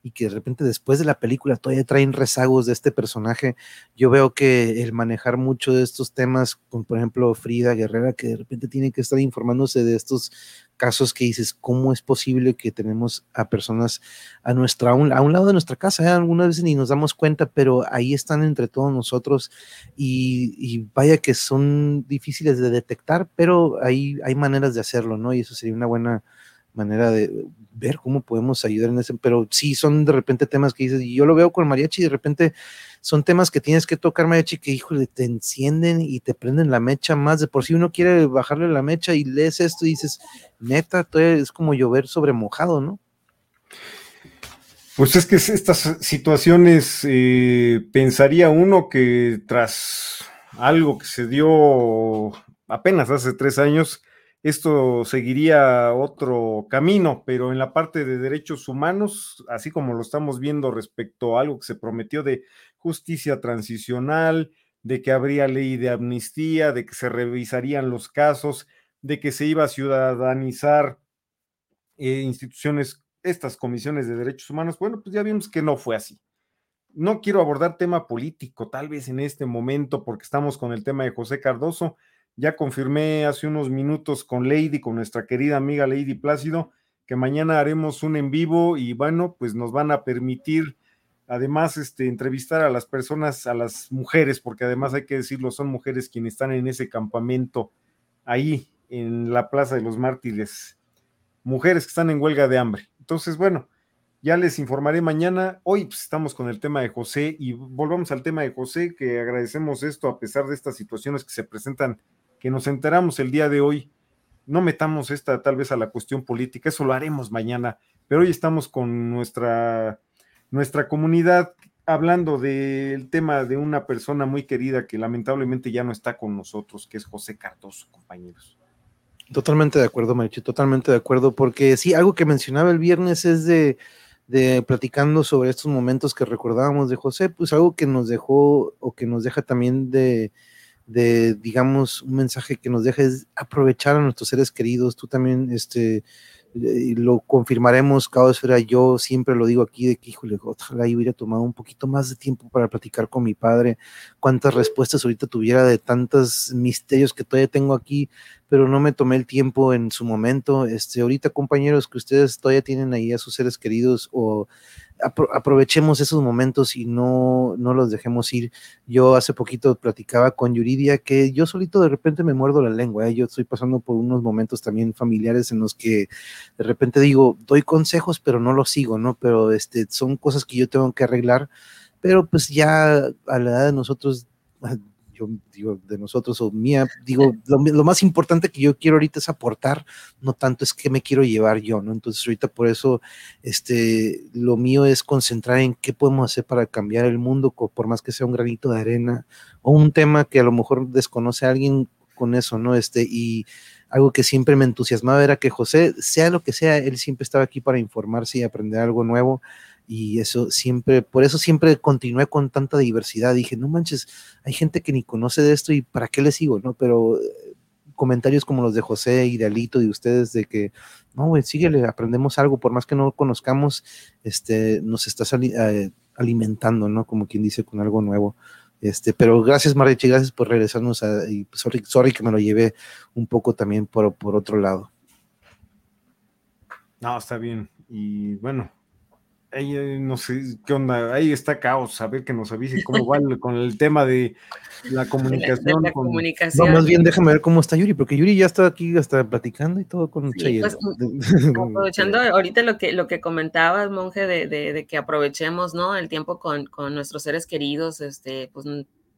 y que de repente después de la película todavía traen rezagos de este personaje. Yo veo que el manejar mucho de estos temas, como por ejemplo Frida Guerrera, que de repente tiene que estar informándose de estos casos que dices, ¿cómo es posible que tenemos a personas a, nuestra, a, un, lado de nuestra casa? Algunas veces ni nos damos cuenta, pero ahí están entre todos nosotros y, vaya que son difíciles de detectar, pero ahí hay maneras de hacerlo, ¿no? Y eso sería una buena manera de ver cómo podemos ayudar en ese, pero sí son de repente temas que dices, y yo lo veo con mariachi, de repente son temas que tienes que tocar, Mariachi, que híjole, te encienden y te prenden la mecha más. De por sí uno quiere bajarle la mecha y lees esto y dices, neta, es como llover sobre mojado, ¿no? Pues es que estas situaciones, eh, pensaría uno que tras algo que se dio apenas hace tres años, esto seguiría otro camino, pero en la parte de derechos humanos, así como lo estamos viendo respecto a algo que se prometió de justicia transicional, de que habría ley de amnistía, de que se revisarían los casos, de que se iba a ciudadanizar eh, instituciones, estas comisiones de derechos humanos, bueno, pues ya vimos que no fue así. No quiero abordar tema político, tal vez en este momento, porque estamos con el tema de José Cardoso, ya confirmé hace unos minutos con Lady, con nuestra querida amiga Lady Plácido, que mañana haremos un en vivo y bueno, pues nos van a permitir además este, entrevistar a las personas, a las mujeres, porque además hay que decirlo, son mujeres quienes están en ese campamento ahí en la Plaza de los Mártires, mujeres que están en huelga de hambre. Entonces, bueno, ya les informaré mañana. Hoy pues, estamos con el tema de José y volvamos al tema de José, que agradecemos esto a pesar de estas situaciones que se presentan que nos enteramos el día de hoy. No metamos esta tal vez a la cuestión política, eso lo haremos mañana, pero hoy estamos con nuestra, nuestra comunidad hablando del tema de una persona muy querida que lamentablemente ya no está con nosotros, que es José Cardoso, compañeros. Totalmente de acuerdo, Marichi, totalmente de acuerdo, porque sí, algo que mencionaba el viernes es de, de platicando sobre estos momentos que recordábamos de José, pues algo que nos dejó o que nos deja también de, de, digamos, un mensaje que nos deja es aprovechar a nuestros seres queridos. Tú también, este, eh, lo confirmaremos, Esfera, yo siempre lo digo aquí de que, híjole, ojalá yo hubiera tomado un poquito más de tiempo para platicar con mi padre, cuántas respuestas ahorita tuviera de tantos misterios que todavía tengo aquí, pero no me tomé el tiempo en su momento. Este, ahorita, compañeros, que ustedes todavía tienen ahí a sus seres queridos o aprovechemos esos momentos y no, no los dejemos ir. Yo hace poquito platicaba con Yuridia que yo solito de repente me muerdo la lengua. ¿eh? Yo estoy pasando por unos momentos también familiares en los que de repente digo, doy consejos, pero no los sigo, ¿no? Pero este, son cosas que yo tengo que arreglar. Pero pues ya a la edad de nosotros digo, de nosotros o mía, digo, lo, más importante que yo quiero ahorita es aportar, no tanto es que me quiero llevar yo, ¿no? Entonces ahorita por eso, este, lo mío es concentrar en qué podemos hacer para cambiar el mundo, por más que sea un granito de arena o un tema que a lo mejor desconoce a alguien con eso, ¿no? Este, y algo que siempre me entusiasmaba era que José, sea lo que sea, él siempre estaba aquí para informarse y aprender algo nuevo y eso siempre, por eso siempre continué con tanta diversidad. Dije, no manches, hay gente que ni conoce de esto y para qué le sigo, ¿no? Pero eh, comentarios como los de José y de Alito y ustedes de que, no, güey, síguele, aprendemos algo, por más que no conozcamos, este, nos estás eh, alimentando, ¿no? Como quien dice, con algo nuevo. Este, pero gracias, Marichi, gracias por regresarnos a, y sorry, sorry que me lo llevé un poco también por, por otro lado. No, está bien. Y bueno, ahí no sé qué onda, ahí está caos, a ver que nos avise cómo va con el tema de la comunicación. comunicación. No, más bien déjame ver cómo está Yuri, porque Yuri ya está aquí hasta platicando y todo con sí, pues, aprovechando ahorita lo que, lo que comentabas, monje, de, de, que aprovechemos ¿no? el tiempo con, con, nuestros seres queridos, este, pues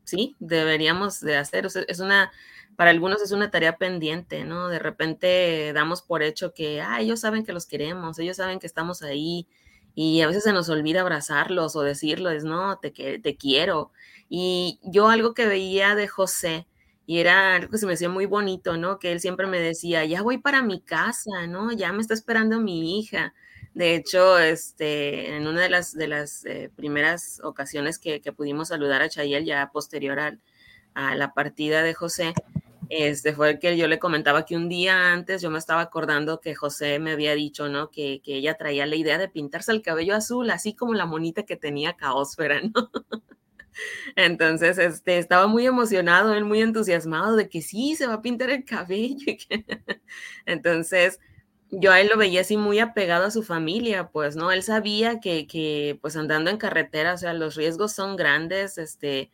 sí, deberíamos de hacer, es una, para algunos es una tarea pendiente, ¿no? De repente damos por hecho que, ah, ellos saben que los queremos, ellos saben que estamos ahí, y a veces se nos olvida abrazarlos o decirles, no, te, te quiero. Y yo algo que veía de José, y era algo que se me hacía muy bonito, ¿no? Que él siempre me decía, ya voy para mi casa, ¿no? Ya me está esperando mi hija. De hecho, este, en una de las, de las eh, primeras ocasiones que, que, pudimos saludar a Chayel, ya posterior a la partida de José, este fue el que yo le comentaba que un día antes yo me estaba acordando que José me había dicho, ¿no? Que, que ella traía la idea de pintarse el cabello azul, así como la monita que tenía Caósfera, ¿no? Entonces, este, estaba muy emocionado, él muy entusiasmado de que sí, se va a pintar el cabello. Entonces, yo a él lo veía así muy apegado a su familia, pues, ¿no? Él sabía que, que pues andando en carretera, o sea, los riesgos son grandes, este,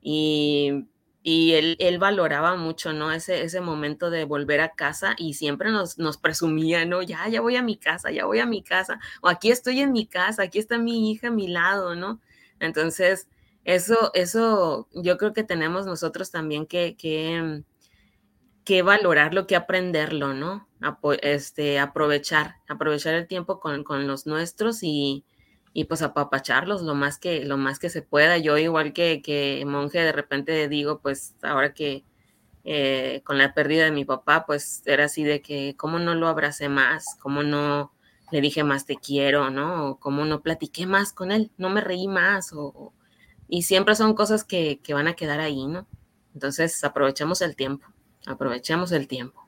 y y él, él, valoraba mucho, ¿no? Ese, ese momento de volver a casa y siempre nos, nos presumía, ¿no? Ya, ya voy a mi casa, ya voy a mi casa, o aquí estoy en mi casa, aquí está mi hija a mi lado, ¿no? Entonces, eso, eso yo creo que tenemos nosotros también que, que, que valorarlo, que aprenderlo, ¿no? este, aprovechar, aprovechar el tiempo con, con los nuestros y, y pues apapacharlos lo más que, lo más que se pueda. Yo igual que, que monje de repente digo, pues ahora que, eh, con la pérdida de mi papá, pues era así de que, ¿cómo no lo abracé más? ¿Cómo no le dije más te quiero, ¿no? O ¿Cómo no platiqué más con él? No me reí más. O, y siempre son cosas que, que van a quedar ahí, ¿no? Entonces aprovechemos el tiempo, aprovechemos el tiempo.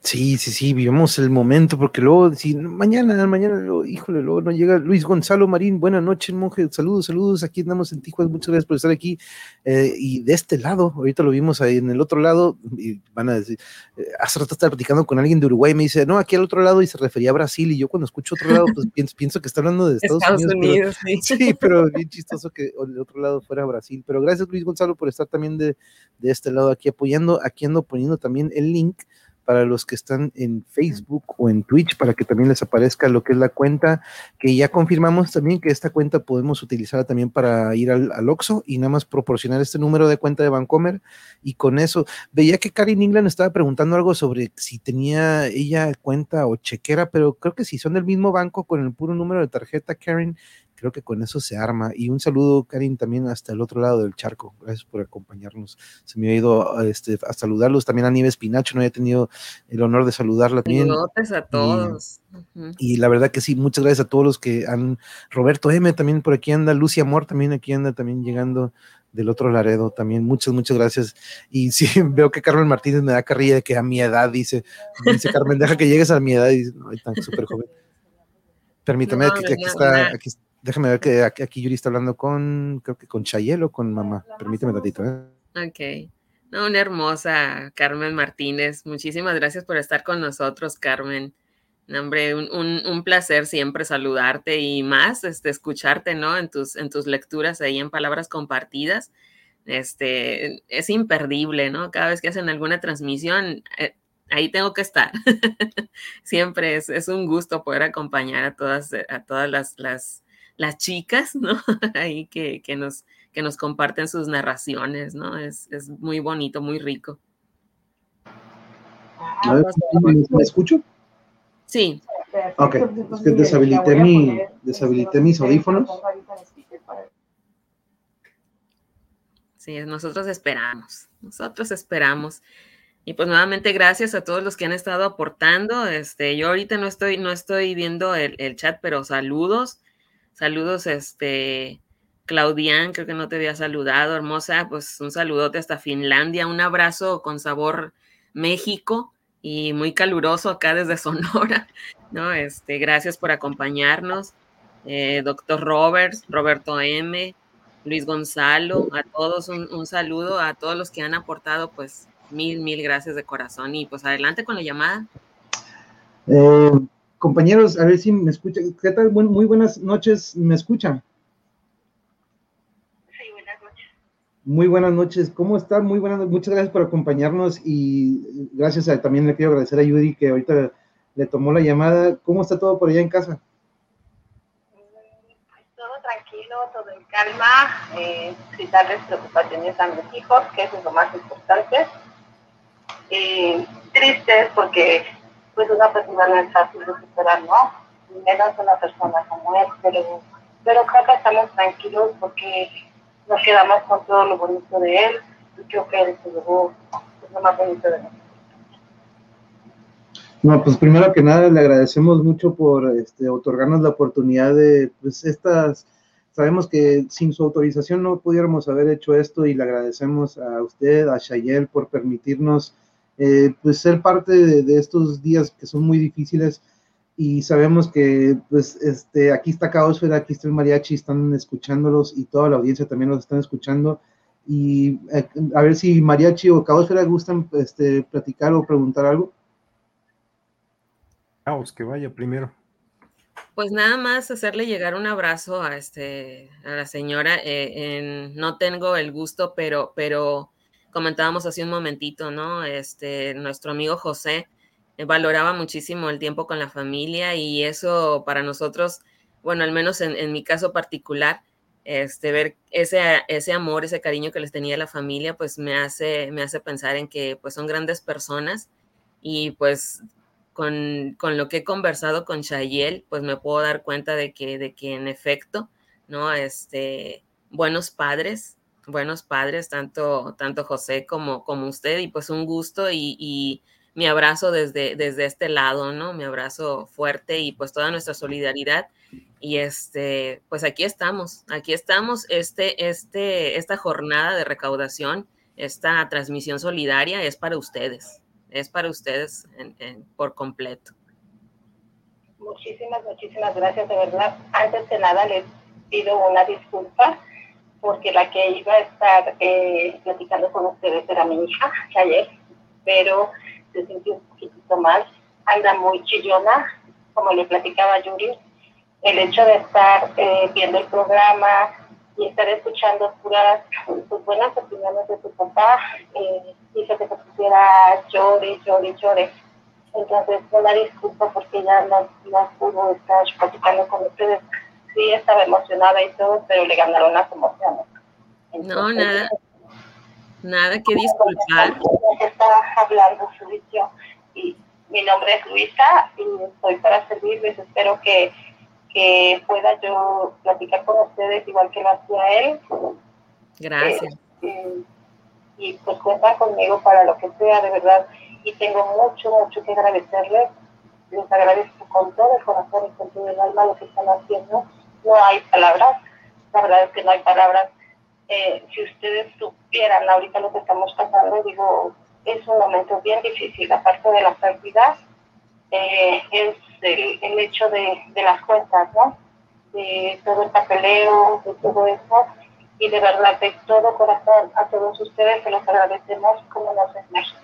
Sí, sí, sí, vivimos el momento, porque luego, si mañana, mañana, híjole, luego no llega Luis Gonzalo Marín, buenas noches, monje, saludos, saludos, aquí andamos en Tijuana, muchas gracias por estar aquí. Eh, y de este lado, ahorita lo vimos ahí en el otro lado, y van a decir, eh, hace rato estaba platicando con alguien de Uruguay, me dice, no, aquí al otro lado, y se refería a Brasil, y yo cuando escucho otro lado, pues pienso, que está hablando de Estados, Unidos. sí. sí. pero bien chistoso que el otro lado fuera Brasil. Pero gracias, Luis Gonzalo, por estar también de, de este lado aquí apoyando, aquí ando poniendo también el link para los que están en Facebook o en Twitch, para que también les aparezca lo que es la cuenta, que ya confirmamos también que esta cuenta podemos utilizarla también para ir al, al Oxxo y nada más proporcionar este número de cuenta de Bancomer y con eso, veía que Karin England estaba preguntando algo sobre si tenía ella cuenta o chequera, pero creo que si son del mismo banco con el puro número de tarjeta, Karen, creo que con eso se arma. Y un saludo, Karin, también hasta el otro lado del charco. Gracias por acompañarnos. Se me ha ido este, a saludarlos. También a Nieves Pinacho, no había tenido el honor de saludarla también. Saludos a todos. Y, la verdad que sí, muchas gracias a todos los que han. Roberto M también por aquí anda, Lucia Amor también aquí anda, también llegando del otro Laredo también. Muchas, muchas gracias. Y sí, veo que Carmen Martínez me da carrilla de que a mi edad dice, dice Carmen, deja que llegues a mi edad y no, tan súper joven. Permítame, que, aquí, está, aquí, Déjame ver que aquí, Yuri está hablando con, creo que con Chayel o con mamá. Permíteme un ratito, ¿eh? Ok. No, una hermosa Carmen Martínez. Muchísimas gracias por estar con nosotros, Carmen. hombre, un, un, placer siempre saludarte y más este, escucharte, ¿no? En tus, en tus lecturas ahí en palabras compartidas. Este, es imperdible, ¿no? Cada vez que hacen alguna transmisión, eh, ahí tengo que estar. siempre es, es, un gusto poder acompañar a todas, a todas las, las las chicas, ¿no? Ahí que, que, nos, que nos comparten sus narraciones, ¿no? Es, es muy bonito, muy rico. ¿Me escucho? Sí. Ok, es que deshabilité, mi, deshabilité mis audífonos. Sí, nosotros esperamos, nosotros esperamos. Y pues nuevamente gracias a todos los que han estado aportando. Este, yo ahorita no estoy, no estoy viendo el, el chat, pero saludos. Saludos, este, Claudian, creo que no te había saludado, hermosa, pues un saludote hasta Finlandia, un abrazo con sabor México y muy caluroso acá desde Sonora, ¿no? Este, gracias por acompañarnos, eh, doctor Roberts, Roberto M., Luis Gonzalo, a todos un, un, saludo, a todos los que han aportado, pues mil, mil gracias de corazón y pues adelante con la llamada. Eh, compañeros, a ver si me escuchan. ¿Qué tal? muy buenas noches, ¿me escuchan? Sí, buenas noches. Muy buenas noches, ¿cómo están? Muy buenas Muchas gracias por acompañarnos y gracias a, también le quiero agradecer a Judy que ahorita le tomó la llamada. ¿Cómo está todo por allá en casa? Pues todo tranquilo, todo en calma, eh, sin darles preocupaciones a mis hijos, que eso es lo más importante. Eh, tristes porque pues una persona no es fácil de superar, ¿no? Menos una persona como él, pero, pero creo que estamos tranquilos porque nos quedamos con todo lo bonito de él y creo que él se llevó pues, lo más bonito de nosotros. No, pues primero que nada le agradecemos mucho por este, otorgarnos la oportunidad de, pues estas, sabemos que sin su autorización no pudiéramos haber hecho esto y le agradecemos a usted, a Shayel, por permitirnos eh, pues ser parte de, estos días que son muy difíciles y sabemos que pues este aquí está Caosfera, aquí está el mariachi, están escuchándolos y toda la audiencia también los están escuchando y eh, a ver si mariachi o Caosfera gustan este, platicar o preguntar algo. Caos, que vaya primero. Pues nada más hacerle llegar un abrazo a este a la señora. Eh, en, no tengo el gusto, pero, pero comentábamos hace un momentito, ¿no? Este, nuestro amigo José eh, valoraba muchísimo el tiempo con la familia y eso para nosotros, bueno, al menos en, mi caso particular, este, ver ese, ese amor, ese cariño que les tenía la familia, pues me hace, me hace pensar en que pues son grandes personas y pues con, con lo que he conversado con Chayel, pues me puedo dar cuenta de que, de que en efecto, ¿no? Este, buenos padres, buenos padres, tanto, tanto José como, como usted, y pues un gusto y, y mi abrazo desde, desde este lado, ¿no? Mi abrazo fuerte y pues toda nuestra solidaridad. Y este, pues aquí estamos, aquí estamos, este, este, esta jornada de recaudación, esta transmisión solidaria es para ustedes, es para ustedes por completo. Muchísimas, muchísimas gracias, de verdad. Antes de nada les pido una disculpa porque la que iba a estar eh, platicando con ustedes era mi hija, ayer, pero se sintió un poquitito mal, anda muy chillona, como le platicaba Yuri, el hecho de estar eh, viendo el programa y estar escuchando puras pues, buenas opiniones de su papá, eh, hizo que se pusiera llore, llore, llore. Entonces, una disculpa porque ya no, no pudo estar platicando con ustedes. Sí, estaba emocionada y todo, pero le ganaron las emociones. no, nada. Nada que disculpar. Está hablando Luisio y mi nombre es Luisa y estoy para servirles. Espero que, que pueda yo platicar con ustedes igual que lo hacía él. Gracias. Eh, y pues cuenta conmigo para lo que sea, de verdad. Y tengo mucho, mucho que agradecerles. Les agradezco con todo el corazón y con todo el alma lo que están haciendo. No hay palabras. La verdad es que no hay palabras eh, si ustedes supieran ahorita lo que estamos pasando, digo, es un momento bien difícil, aparte de la pérdida, eh, es el, hecho de, las cuentas, ¿no? De todo el papeleo, de todo eso, y de verdad, de todo corazón, a todos ustedes se los agradecemos como nos es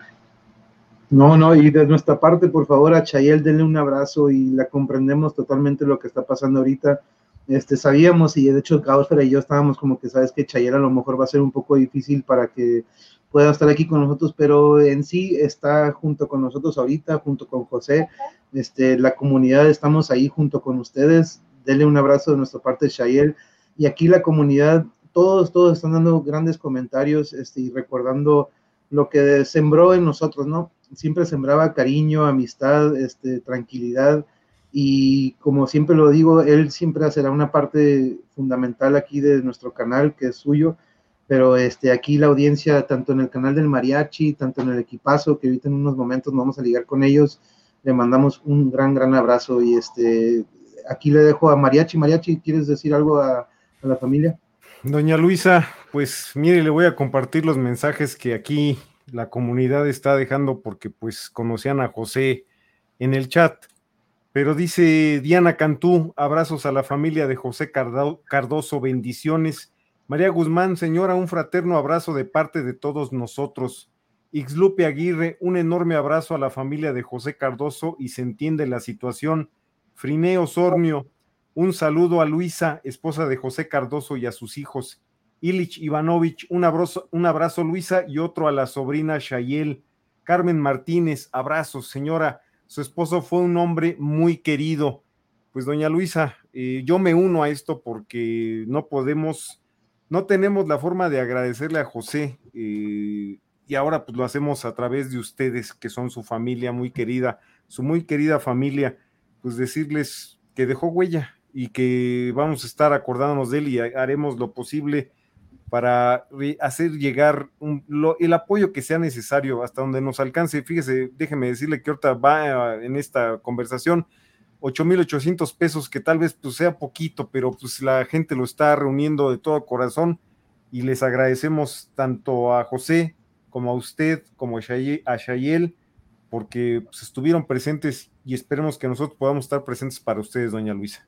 No, no, y de nuestra parte, por favor, a Chayel denle un abrazo y la comprendemos totalmente lo que está pasando ahorita este, sabíamos y de hecho Gausfer y yo estábamos como que sabes que Chayera a lo mejor va a ser un poco difícil para que pueda estar aquí con nosotros, pero en sí está junto con nosotros ahorita, junto con José, este, la comunidad estamos ahí junto con ustedes, denle un abrazo de nuestra parte Chayel. Y aquí la comunidad, todos, todos están dando grandes comentarios este, y recordando lo que sembró en nosotros, ¿no? Siempre sembraba cariño, amistad, este, tranquilidad, y como siempre lo digo, él siempre será una parte fundamental aquí de nuestro canal, que es suyo, pero este, aquí la audiencia, tanto en el canal del mariachi, tanto en el equipazo, que ahorita en unos momentos vamos a ligar con ellos, le mandamos un gran, gran abrazo y este, aquí le dejo a Mariachi. Mariachi, ¿quieres decir algo a, a la familia? Doña Luisa, pues mire, le voy a compartir los mensajes que aquí la comunidad está dejando porque pues conocían a José en el chat. Pero dice Diana Cantú, abrazos a la familia de José Cardoso, bendiciones. María Guzmán, señora, un fraterno abrazo de parte de todos nosotros. Ixlupe Aguirre, un enorme abrazo a la familia de José Cardoso y se entiende la situación. Frineo Sornio, un saludo a Luisa, esposa de José Cardoso y a sus hijos. Ilich Ivanovich, un abrazo, un abrazo Luisa y otro a la sobrina Shayel. Carmen Martínez, abrazos, señora. Su esposo fue un hombre muy querido. Pues doña Luisa, eh, yo me uno a esto porque no podemos, no tenemos la forma de agradecerle a José eh, y ahora pues lo hacemos a través de ustedes que son su familia muy querida, su muy querida familia, pues decirles que dejó huella y que vamos a estar acordándonos de él y haremos lo posible para hacer llegar el apoyo que sea necesario hasta donde nos alcance. Fíjese, déjeme decirle que ahorita va en esta conversación 8,800 pesos, que tal vez pues, sea poquito, pero pues la gente lo está reuniendo de todo corazón y les agradecemos tanto a José como a usted, como a Shayel, porque pues, estuvieron presentes y esperemos que nosotros podamos estar presentes para ustedes, doña Luisa.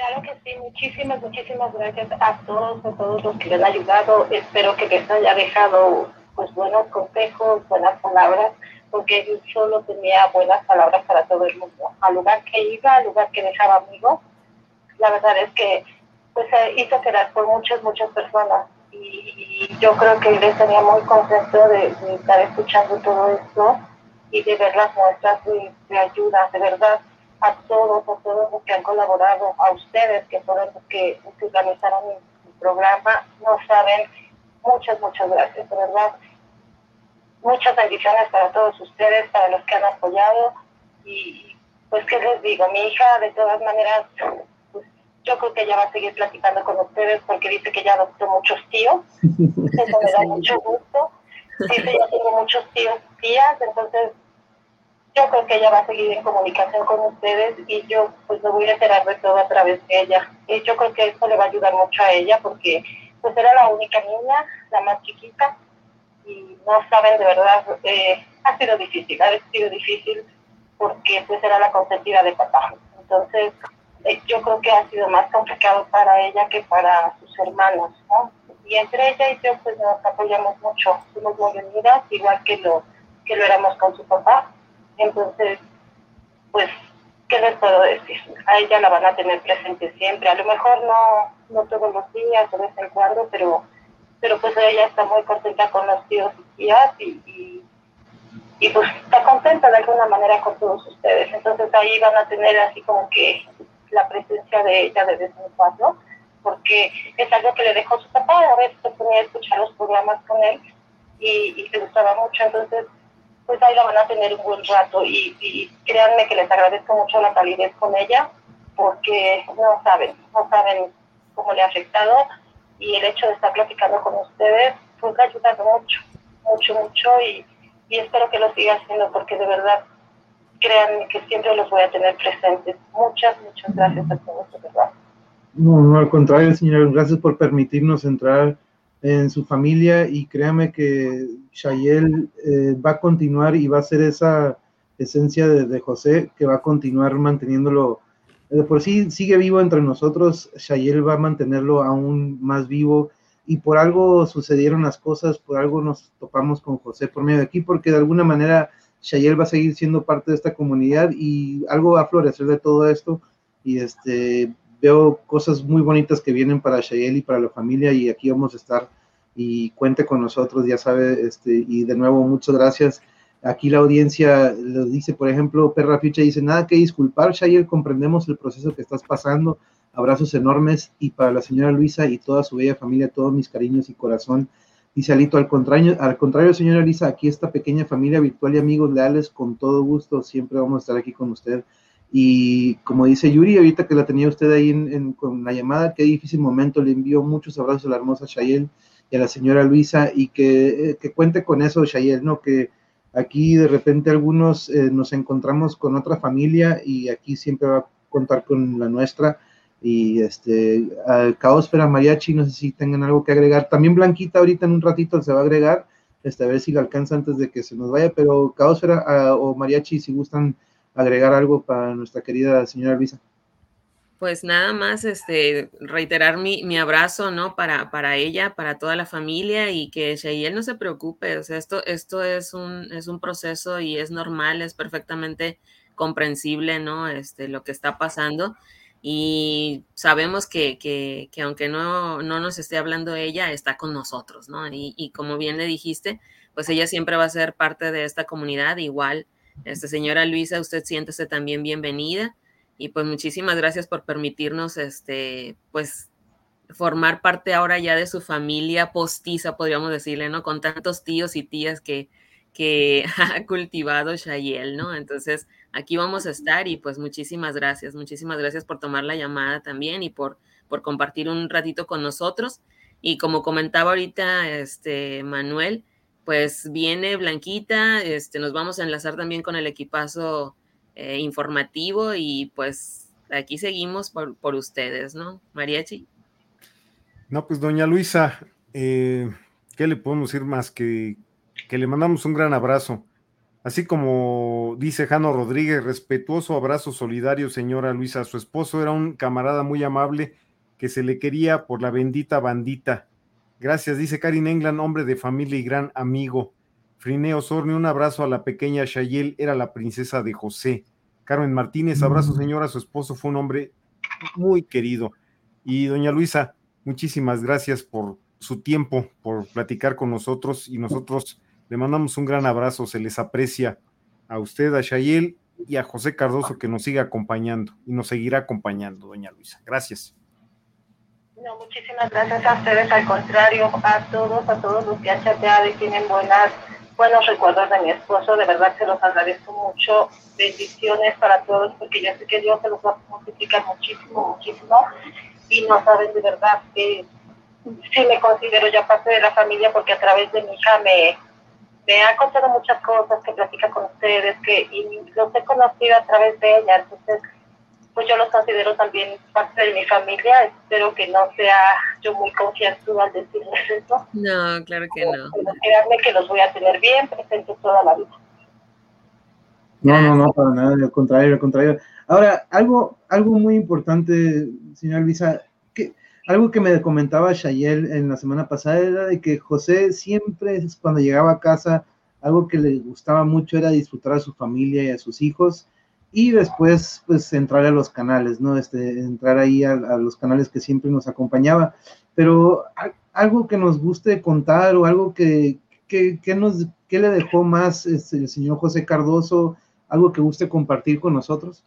Claro que sí, muchísimas, muchísimas gracias a todos, a todos los que les han ayudado. Espero que les haya dejado pues buenos consejos, buenas palabras, porque yo solo tenía buenas palabras para todo el mundo. Al lugar que iba, al lugar que dejaba amigos, la verdad es que pues hizo quedar por muchas, muchas personas. Y, yo creo que él estaría muy contento de, estar escuchando todo esto y de ver las muestras de ayuda, de verdad a todos, a todos los que han colaborado, a ustedes que fueron los que, organizaron el programa, no saben, muchas, muchas gracias, de verdad. Muchas bendiciones para todos ustedes, para los que han apoyado y pues qué les digo, mi hija de todas maneras pues, yo creo que ella va a seguir platicando con ustedes porque dice que ya adoptó muchos tíos. Eso me da mucho gusto. Dice ya tengo muchos tíos, tías, entonces yo creo que ella va a seguir en comunicación con ustedes y yo pues me voy a enterar de todo a través de ella. Y yo creo que eso le va a ayudar mucho a ella porque pues era la única niña, la más chiquita, y no saben de verdad, eh, ha sido difícil, ha sido difícil porque pues era la consentida de papá. Entonces eh, yo creo que ha sido más complicado para ella que para sus hermanos, ¿no? Y entre ella y yo pues nos apoyamos mucho, somos muy unidas, igual que lo, que lo éramos con su papá entonces, pues, ¿qué les puedo decir? A ella la van a tener presente siempre. A lo mejor no, no todos los días de vez en cuando, pero, pero pues ella está muy contenta con los tíos y tías y, y, pues está contenta de alguna manera con todos ustedes. Entonces ahí van a tener así como que la presencia de ella de vez en cuando, porque es algo que le dejó su papá. A veces se ponía a escuchar los programas con él y, y le gustaba mucho. Entonces pues ahí la van a tener un buen rato y, créanme que les agradezco mucho la calidez con ella porque no saben, no saben cómo le ha afectado y el hecho de estar platicando con ustedes pues ha ayudado mucho, mucho, mucho y, espero que lo siga haciendo porque de verdad créanme que siempre los voy a tener presentes. Muchas, muchas gracias a todos, de verdad. No, no, al contrario, señora, gracias por permitirnos entrar en su familia y créame que Shayel eh, va a continuar y va a ser esa esencia de, José que va a continuar manteniéndolo. De por sí sigue vivo entre nosotros, Shayel va a mantenerlo aún más vivo y por algo sucedieron las cosas, por algo nos topamos con José por medio de aquí, porque de alguna manera Shayel va a seguir siendo parte de esta comunidad y algo va a florecer de todo esto y este veo cosas muy bonitas que vienen para Shayel y para la familia y aquí vamos a estar y cuente con nosotros, ya sabe, este, y de nuevo muchas gracias. Aquí la audiencia lo dice, por ejemplo, Perra Ficha dice, nada que disculpar, Shayel, comprendemos el proceso que estás pasando, abrazos enormes y para la señora Luisa y toda su bella familia, todos mis cariños y corazón. Dice Alito, al contrario, al contrario, señora Luisa, aquí esta pequeña familia virtual y amigos leales, con todo gusto, siempre vamos a estar aquí con usted. Y como dice Yuri, ahorita que la tenía usted ahí en, con la llamada, qué difícil momento, le envío muchos abrazos a la hermosa Shayel y a la señora Luisa y que, que cuente con eso, Shayel, ¿no? Que aquí de repente algunos eh, nos encontramos con otra familia y aquí siempre va a contar con la nuestra. Y este, Caosfera Mariachi, no sé si tengan algo que agregar. También Blanquita ahorita en un ratito se va a agregar, este, a ver si la alcanza antes de que se nos vaya, pero Caosfera o Mariachi, si gustan agregar algo para nuestra querida señora Luisa. Pues nada más este, reiterar mi, mi abrazo, ¿no? Para, para ella, para toda la familia y que Shayel no se preocupe, o sea, esto, esto es, un, es un proceso y es normal, es perfectamente comprensible, ¿no? Este, lo que está pasando y sabemos que, que, que aunque no, no, nos esté hablando ella, está con nosotros, ¿no? Y, y, como bien le dijiste, pues ella siempre va a ser parte de esta comunidad, igual este, señora Luisa, usted siéntese también bienvenida y pues muchísimas gracias por permitirnos, este, pues formar parte ahora ya de su familia postiza, podríamos decirle, ¿no? Con tantos tíos y tías que, que ha cultivado Shayel, ¿no? Entonces, aquí vamos a estar y pues muchísimas gracias, muchísimas gracias por tomar la llamada también y por, por compartir un ratito con nosotros. Y como comentaba ahorita este Manuel, pues viene Blanquita, este, nos vamos a enlazar también con el equipazo eh, informativo y pues aquí seguimos por, por, ustedes, ¿no? Mariachi. No, pues doña Luisa, eh, ¿qué le podemos decir más que, que le mandamos un gran abrazo? Así como dice Jano Rodríguez, respetuoso abrazo solidario, señora Luisa. Su esposo era un camarada muy amable que se le quería por la bendita bandita Gracias, dice Karin England, hombre de familia y gran amigo. Frineo Sorni, un abrazo a la pequeña Shayel, era la princesa de José. Carmen Martínez, abrazo señora, su esposo fue un hombre muy querido. Y doña Luisa, muchísimas gracias por su tiempo, por platicar con nosotros y nosotros le mandamos un gran abrazo, se les aprecia a usted, a Shayel y a José Cardoso que nos siga acompañando y nos seguirá acompañando, doña Luisa. Gracias. No, muchísimas gracias a ustedes, al contrario, a todos, a todos los que han chateado y tienen buenas buenos recuerdos de mi esposo, de verdad se los agradezco mucho, bendiciones para todos, porque yo sé que Dios se los va a multiplicar muchísimo, muchísimo, y no saben de verdad que sí me considero ya parte de la familia, porque a través de mi hija me, me ha contado muchas cosas, que platica con ustedes, que y los he conocido a través de ella, entonces pues yo los considero también parte de mi familia. Espero que no sea yo muy confianzuda al decirles eso. No, claro que no. Pero que los voy a tener bien presentes toda la vida. No, no, no, para nada, al contrario, al contrario. Ahora, algo, algo muy importante, señora Luisa, que, algo que me comentaba Shayel en la semana pasada era de que José siempre, cuando llegaba a casa, algo que le gustaba mucho era disfrutar a su familia y a sus hijos y después pues entrar a los canales, ¿no? Este, entrar ahí a, los canales que siempre nos acompañaba. Pero algo que nos guste contar o algo que, que, nos, que le dejó más este, el señor José Cardoso, algo que guste compartir con nosotros.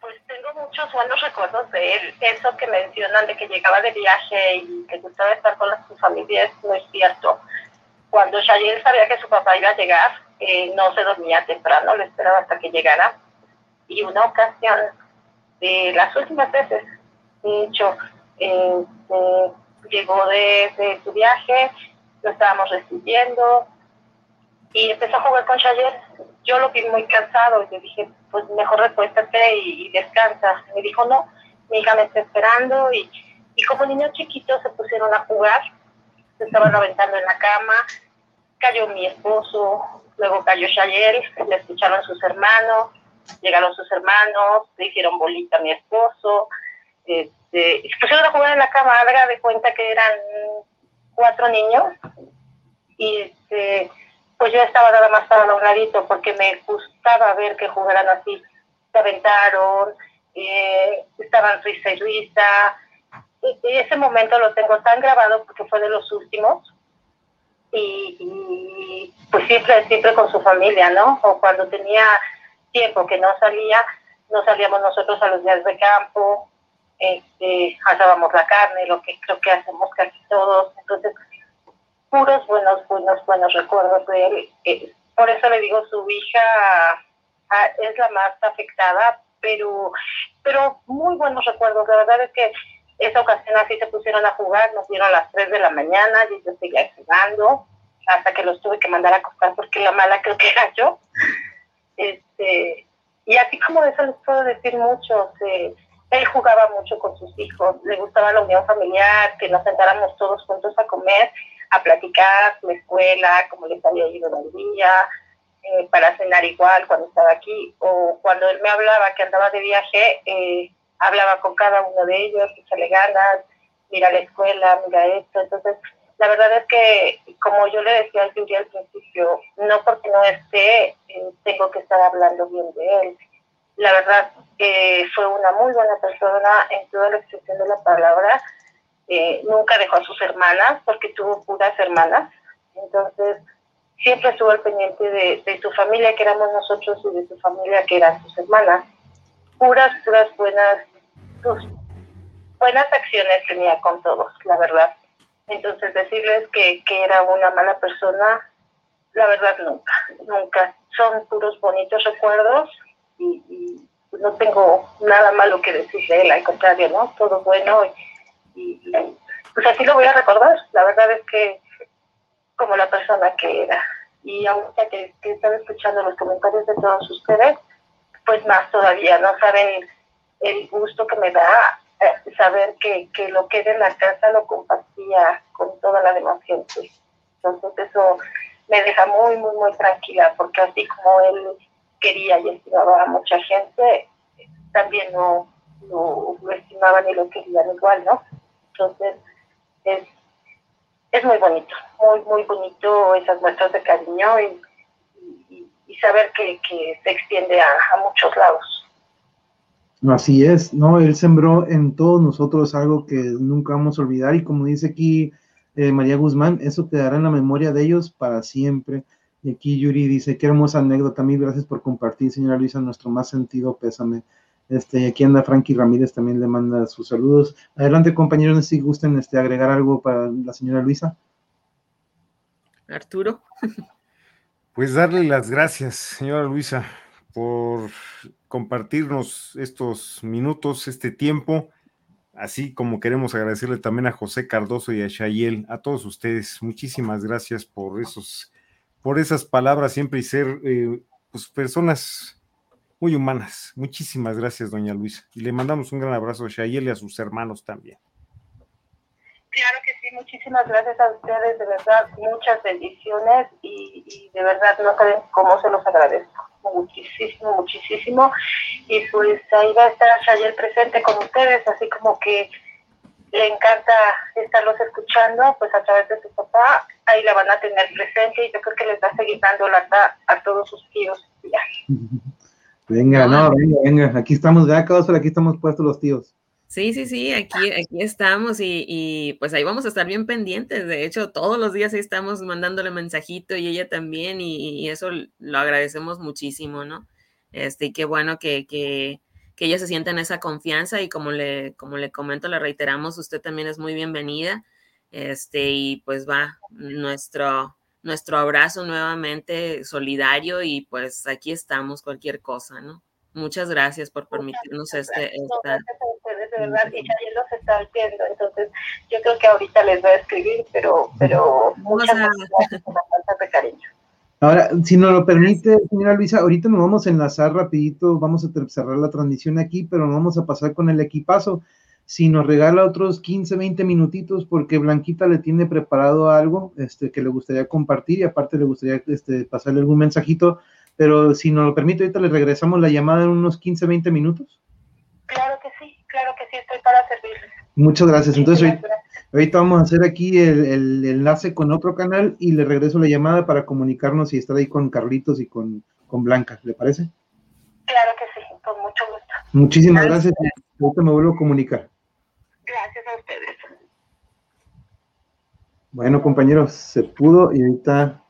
Pues tengo muchos buenos recuerdos de él. Eso que mencionan de que llegaba de viaje y que gustaba estar con su familia es cierto. Cuando Shayel sabía que su papá iba a llegar, eh, no se dormía temprano, lo esperaba hasta que llegara. Y una ocasión, de las últimas veces, de hecho, este, llegó de, su viaje, lo estábamos recibiendo y empezó a jugar con Shayer. Yo lo vi muy cansado y le dije, pues mejor recuéstate y, descansa. Me dijo, no, mi hija me está esperando y, y como niños chiquitos se pusieron a jugar, se estaban aventando en la cama, cayó mi esposo, Luego cayó Shayel, le escucharon sus hermanos, llegaron sus hermanos, le hicieron bolita a mi esposo, este, se pusieron a jugar en la cama, haga de cuenta que eran cuatro niños, y este, pues yo estaba nada más para un ladito porque me gustaba ver que jugaran así, se aventaron, eh, estaban risa y risa, y ese momento lo tengo tan grabado porque fue de los últimos, y, pues siempre, siempre con su familia, ¿no? O cuando tenía tiempo que no salía, no salíamos nosotros a los días de campo, este, asábamos la carne, lo que creo que hacemos casi todos, entonces puros buenos, buenos, buenos recuerdos de él. Eh, por eso le digo, su hija ah, es la más afectada, pero, pero muy buenos recuerdos. La verdad es que esa ocasión así se pusieron a jugar, nos dieron las 3 de la mañana y yo seguía jugando hasta que los tuve que mandar a acostar porque la mala creo que era yo. Este, y así como de eso les puedo decir mucho. él jugaba mucho con sus hijos, le gustaba la unión familiar, que nos sentáramos todos juntos a comer, a platicar la escuela, cómo les había ido el día, eh, para cenar igual cuando estaba aquí, o cuando él me hablaba que andaba de viaje, eh, hablaba con cada uno de ellos, le ganas, mira la escuela, mira esto. Entonces, la verdad es que, como yo le decía al principio, no porque no esté, eh, tengo que estar hablando bien de él. La verdad, que fue una muy buena persona en toda la extensión de la palabra. Eh, nunca dejó a sus hermanas, porque tuvo puras hermanas. Entonces, siempre estuvo al pendiente de, de su familia, que éramos nosotros, y de su familia, que eran sus hermanas puras, puras buenas, buenas acciones tenía con todos, la verdad. Entonces decirles que, que era una mala persona, la verdad nunca, nunca. Son puros bonitos recuerdos y, no tengo nada malo que decir de él, al contrario, ¿no? Todo bueno y, pues así lo voy a recordar. La verdad es que como la persona que era. Y ahorita que, que están escuchando los comentarios de todos ustedes, pues más todavía, no saben el gusto que me da eh, saber que, que lo que era en la casa lo compartía con toda la demás gente. Entonces eso me deja muy, muy, muy tranquila, porque así como él quería y estimaba a mucha gente, también no, no lo estimaban y lo querían igual, ¿no? Entonces es, es muy bonito, muy, muy bonito esas muestras de cariño y y saber que, se extiende a, muchos lados. Así es, ¿no? Él sembró en todos nosotros algo que nunca vamos a olvidar y como dice aquí eh, María Guzmán, eso quedará en la memoria de ellos para siempre. Y aquí Yuri dice, qué hermosa anécdota, mil gracias por compartir, señora Luisa, nuestro más sentido pésame. Este, aquí anda Frankie Ramírez, también le manda sus saludos. Adelante, compañeros, si gusten este, agregar algo para la señora Luisa. Arturo. Pues darle las gracias, señora Luisa, por compartirnos estos minutos, este tiempo, así como queremos agradecerle también a José Cardoso y a Shayel, a todos ustedes. Muchísimas gracias por esos, por esas palabras siempre y ser eh, pues, personas muy humanas. Muchísimas gracias, doña Luisa. Y le mandamos un gran abrazo a Shayel y a sus hermanos también. Claro que muchísimas gracias a ustedes, de verdad, muchas bendiciones y, de verdad no saben cómo se los agradezco. Muchísimo, muchísimo. Y pues ahí va a estar Shayel presente con ustedes, así como que le encanta estarlos escuchando, pues a través de su papá, ahí la van a tener presente y yo creo que les va a seguir dando a todos sus tíos. Venga, no, venga, venga, aquí estamos, ya, aquí estamos puestos los tíos. Sí, sí, sí, aquí, aquí estamos y, pues ahí vamos a estar bien pendientes. De hecho, todos los días ahí estamos mandándole mensajito y ella también y, eso lo agradecemos muchísimo, ¿no? Este, y qué bueno que, que, que, ella se sienta en esa confianza y como le, como le comento, le reiteramos, usted también es muy bienvenida. Este, y pues va nuestro, nuestro abrazo nuevamente solidario y pues aquí estamos, cualquier cosa, ¿no? Muchas gracias por permitirnos este... Esta... de verdad, y ya los está viendo, entonces yo creo que ahorita les voy a escribir, pero, pero muchas gracias por la de cariño. Ahora, si nos lo permite, señora Luisa, ahorita nos vamos a enlazar rapidito, vamos a cerrar la transmisión aquí, pero nos vamos a pasar con el equipazo. Si nos regala otros 15, 20 minutitos, porque Blanquita le tiene preparado algo este, que le gustaría compartir y aparte le gustaría este, pasarle algún mensajito pero si nos lo permite, ahorita le regresamos la llamada en unos 15, 20 minutos. Claro que sí, claro que sí, estoy para servirles. Muchas gracias. Entonces, ahorita, vamos a hacer aquí el, enlace con otro canal y le regreso la llamada para comunicarnos y estar ahí con Carlitos y con, con Blanca. ¿Le parece? Claro que sí, con mucho gusto. Muchísimas gracias. Ahorita me vuelvo a comunicar. Gracias a ustedes. Bueno, compañeros, se pudo y ahorita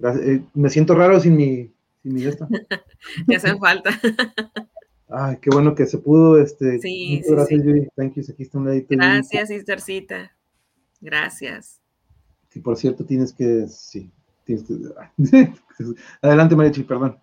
eh, me siento raro sin mi ya hacen falta. Ay, qué bueno que se pudo. Este, sí, gracias, sí. Thank you. Aquí está un ladito. Gracias, Sistercita. Gracias. Sí, por cierto, tienes que. Sí, tienes que. Adelante, Marichi, perdón.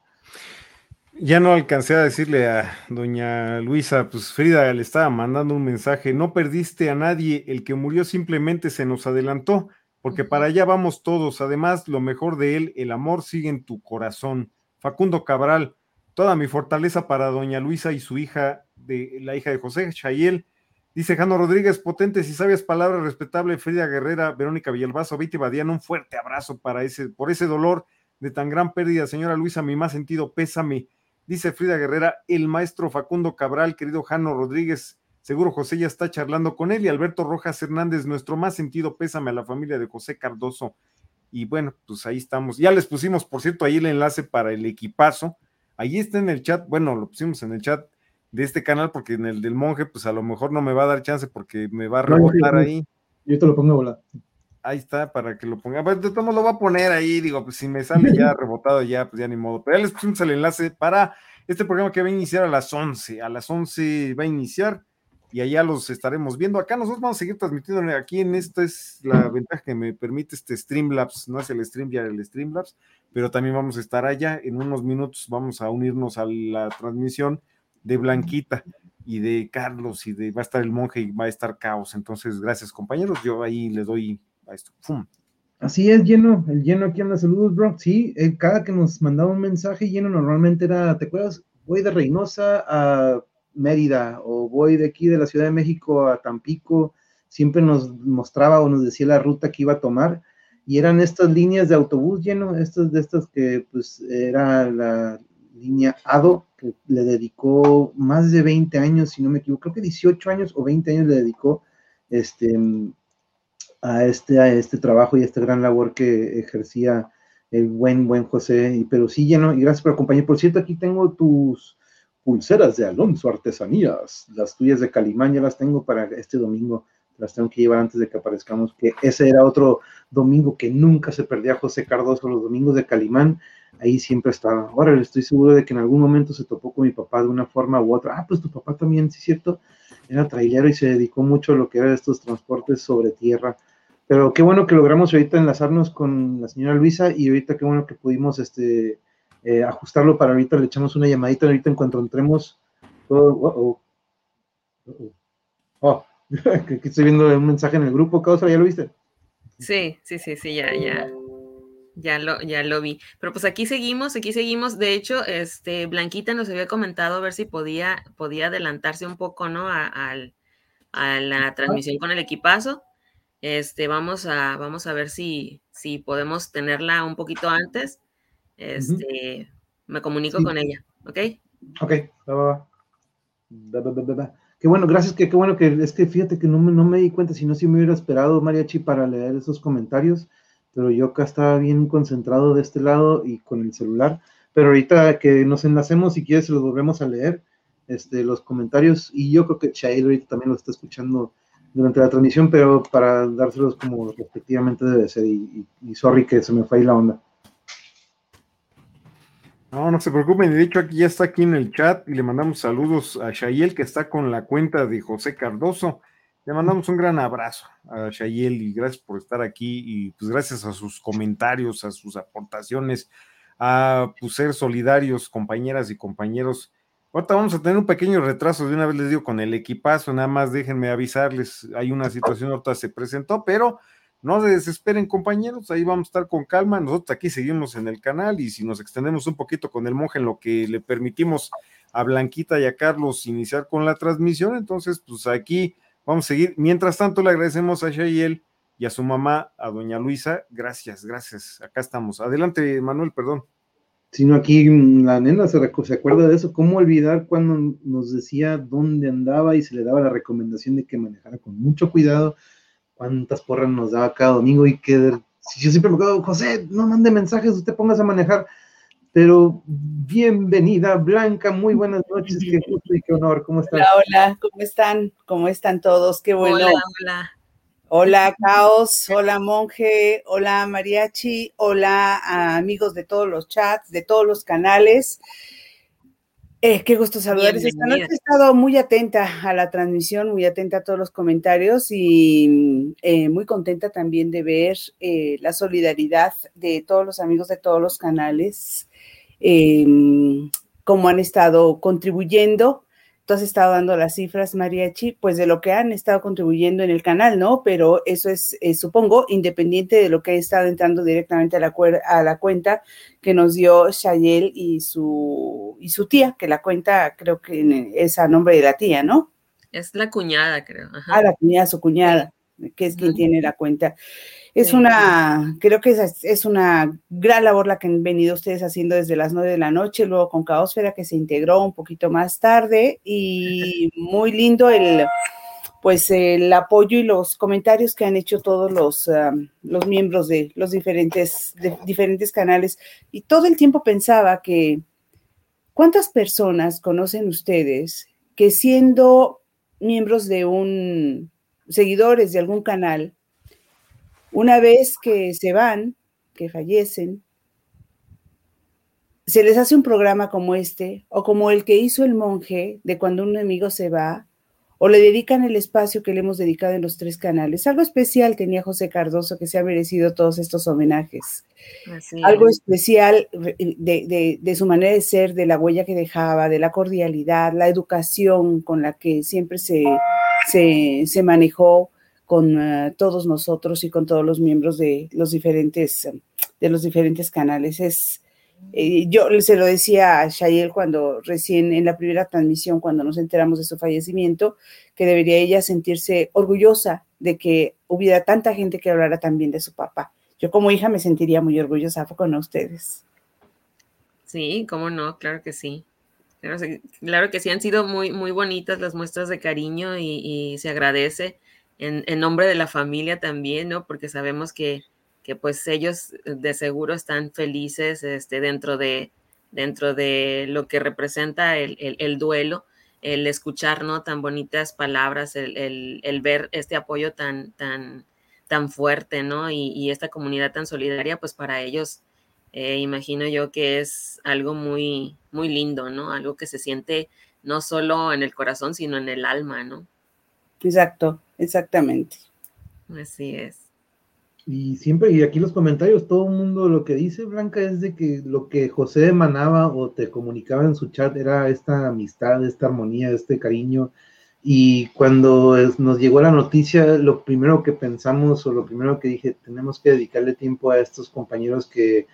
Ya no alcancé a decirle a doña Luisa, pues Frida le estaba mandando un mensaje, no perdiste a nadie, el que murió simplemente se nos adelantó, porque para allá vamos todos, además lo mejor de él, el amor sigue en tu corazón. Facundo Cabral, toda mi fortaleza para doña Luisa y su hija, de la hija de José, Chayel. Dice Jano Rodríguez, potentes y sabias palabras, respetable Frida Guerrera, Verónica Villalbazo, Viti Badiano, un fuerte abrazo para ese, por ese dolor de tan gran pérdida, señora Luisa, mi más sentido pésame. Dice Frida Guerrera, el maestro Facundo Cabral, querido Jano Rodríguez, seguro José ya está charlando con él, y Alberto Rojas Hernández, nuestro más sentido pésame a la familia de José Cardoso. Y bueno, pues ahí estamos. Ya les pusimos, por cierto, ahí el enlace para el equipazo. Ahí está en el chat. Bueno, lo pusimos en el chat de este canal porque en el del monje, pues a lo mejor no me va a dar chance porque me va a rebotar ahí. Yo te lo pongo a volar. Ahí está, para que lo ponga. Pues de lo va a poner ahí. Digo, pues si me sale ya rebotado, ya, pues ya ni modo. Pero ya les pusimos el enlace para este programa que va a iniciar a las 11. A las 11 va a iniciar y allá los estaremos viendo. Acá nosotros vamos a seguir transmitiendo aquí en esta es la ventaja que me permite este Streamlabs, no es el StreamYard, el Streamlabs, pero también vamos a estar allá. En unos minutos vamos a unirnos a la transmisión de Blanquita y de Carlos y de va a estar el monje y va a estar Caos. Entonces, gracias compañeros, yo ahí les doy a esto. Así es, lleno, el lleno aquí las saludos, bro. Sí, eh, cada que nos mandaba un mensaje lleno normalmente era, ¿te acuerdas? Voy de Reynosa a Mérida o voy de aquí de la Ciudad de México a Tampico, siempre nos mostraba o nos decía la ruta que iba a tomar y eran estas líneas de autobús lleno, estas de estas que pues era la línea ADO, que le dedicó más de 20 años, si no me equivoco, creo que 18 años o 20 años le dedicó este, a, este, a este trabajo y a esta gran labor que ejercía el buen, buen José, pero sí lleno, y gracias por acompañar. Por cierto, aquí tengo tus, pulseras de Alonso Artesanías, las tuyas de Calimán ya las tengo para este domingo, las tengo que llevar antes de que aparezcamos, que ese era otro domingo que nunca se perdía José Cardoso, los domingos de Calimán, ahí siempre estaba. Ahora estoy seguro de que en algún momento se topó con mi papá de una forma u otra. Ah, pues tu papá también, sí cierto, era trailero y se dedicó mucho a lo que era estos transportes sobre tierra. Pero qué bueno que logramos ahorita enlazarnos con la señora Luisa y ahorita qué bueno que pudimos este, eh, ajustarlo para ahorita le echamos una llamadita ahorita en cuanto entremos. Oh, oh, que estoy viendo un mensaje en el grupo, Causa, ¿ya lo viste? Sí, sí, sí, sí, ya, ya. Ya lo, ya lo vi. Pero pues aquí seguimos, aquí seguimos. De hecho, este, Blanquita nos había comentado a ver si podía, podía adelantarse un poco, ¿no? A, la transmisión con el equipazo. Este, vamos a, vamos a ver si, si podemos tenerla un poquito antes. Este, me comunico con ella, ¿ok? Ok, Qué bueno, gracias, que qué bueno que es que fíjate que no me, no me di cuenta, si no, si me hubiera esperado, Mariachi, para leer esos comentarios pero yo acá estaba bien concentrado de este lado y con el celular. Pero ahorita que nos enlacemos, si quieres, los volvemos a leer, este, los comentarios. Y yo creo que Shail ahorita también lo está escuchando durante la transmisión, pero para dárselos como respectivamente debe ser. Y, sorry que se me fue ahí la onda. No, no se preocupen. De hecho, aquí ya está aquí en el chat y le mandamos saludos a Shayel, que está con la cuenta de José Cardoso. Le mandamos un gran abrazo a Shayel y gracias por estar aquí y pues gracias a sus comentarios, a sus aportaciones, a pues, ser solidarios, compañeras y compañeros. Ahorita vamos a tener un pequeño retraso, de una vez les digo, con el equipazo, nada más déjenme avisarles, hay una situación, ahorita se presentó, pero no se desesperen compañeros, ahí vamos a estar con calma, nosotros aquí seguimos en el canal y si nos extendemos un poquito con el monje en lo que le permitimos a Blanquita y a Carlos iniciar con la transmisión, entonces pues aquí Vamos a seguir. Mientras tanto, le agradecemos a Shayel y a su mamá, a doña Luisa. Gracias, gracias. Acá estamos. Adelante, Manuel, perdón. Sino aquí mm, la nena se, se acuerda de eso. ¿Cómo olvidar cuando nos decía dónde andaba y se le daba la recomendación de que manejara con mucho cuidado? ¿Cuántas porras nos daba cada domingo? Y que si yo siempre me acuerdo, José, no mande mensajes, usted pongas a manejar pero bienvenida Blanca, muy buenas noches, qué gusto y qué honor, ¿cómo están? Hola, hola, ¿cómo están? ¿Cómo están todos? Qué bueno. Hola, hola. Hola, Caos, hola, Monje, hola, Mariachi, hola, amigos de todos los chats, de todos los canales. Eh, qué gusto saludarles. Esta noche he estado muy atenta a la transmisión, muy atenta a todos los comentarios y eh, muy contenta también de ver eh, la solidaridad de todos los amigos de todos los canales eh, cómo han estado contribuyendo. Tú has estado dando las cifras, Mariachi, pues de lo que han estado contribuyendo en el canal, ¿no? Pero eso es, eh, supongo, independiente de lo que ha estado entrando directamente a la, a la cuenta que nos dio Shayel y su, y su tía, que la cuenta creo que es a nombre de la tía, ¿no? Es la cuñada, creo. Ah, la cuñada, su cuñada, que es quien tiene la cuenta. Es una, creo que es, una gran labor la que han venido ustedes haciendo desde las nueve de la noche, luego con Caosfera que se integró un poquito más tarde y muy lindo el, pues el apoyo y los comentarios que han hecho todos los, los miembros de los diferentes, diferentes canales. Y todo el tiempo pensaba que, ¿cuántas personas conocen ustedes que siendo miembros de un, seguidores de algún canal, una vez que se van, que fallecen, se les hace un programa como este o como el que hizo el monje de cuando un amigo se va o le dedican el espacio que le hemos dedicado en los tres canales. Algo especial tenía José Cardoso que se ha merecido todos estos homenajes. Algo especial de, su manera de ser, de la huella que dejaba, de la cordialidad, la educación con la que siempre se, se, se manejó con eh, todos nosotros y con todos los miembros de los diferentes, de los diferentes canales. Es, eh, yo se lo decía a Shayel cuando recién en la primera transmisión, cuando nos enteramos de su fallecimiento, que debería ella sentirse orgullosa de que hubiera tanta gente que hablara también de su papá. Yo como hija me sentiría muy orgullosa, con ustedes? Sí, cómo no, claro que sí. Claro, que sí, han sido muy, muy bonitas las muestras de cariño y se agradece en, nombre de la familia también, ¿no? Porque sabemos que, que, pues ellos de seguro están felices este, dentro, de, dentro de lo que representa el, el, duelo, el escuchar, ¿no? Tan bonitas palabras, el, el, ver este apoyo tan, tan, tan fuerte, ¿no? Y, y esta comunidad tan solidaria, pues para ellos, eh, imagino yo que es algo muy, muy lindo, ¿no? Algo que se siente no solo en el corazón, sino en el alma, ¿no? Exacto, exactamente. Así es. Y siempre, y aquí los comentarios, todo el mundo lo que dice Blanca es de que lo que José emanaba o te comunicaba en su chat era esta amistad, esta armonía, este cariño. Y cuando nos llegó la noticia, lo primero que pensamos o lo primero que dije, tenemos que dedicarle tiempo a estos compañeros que,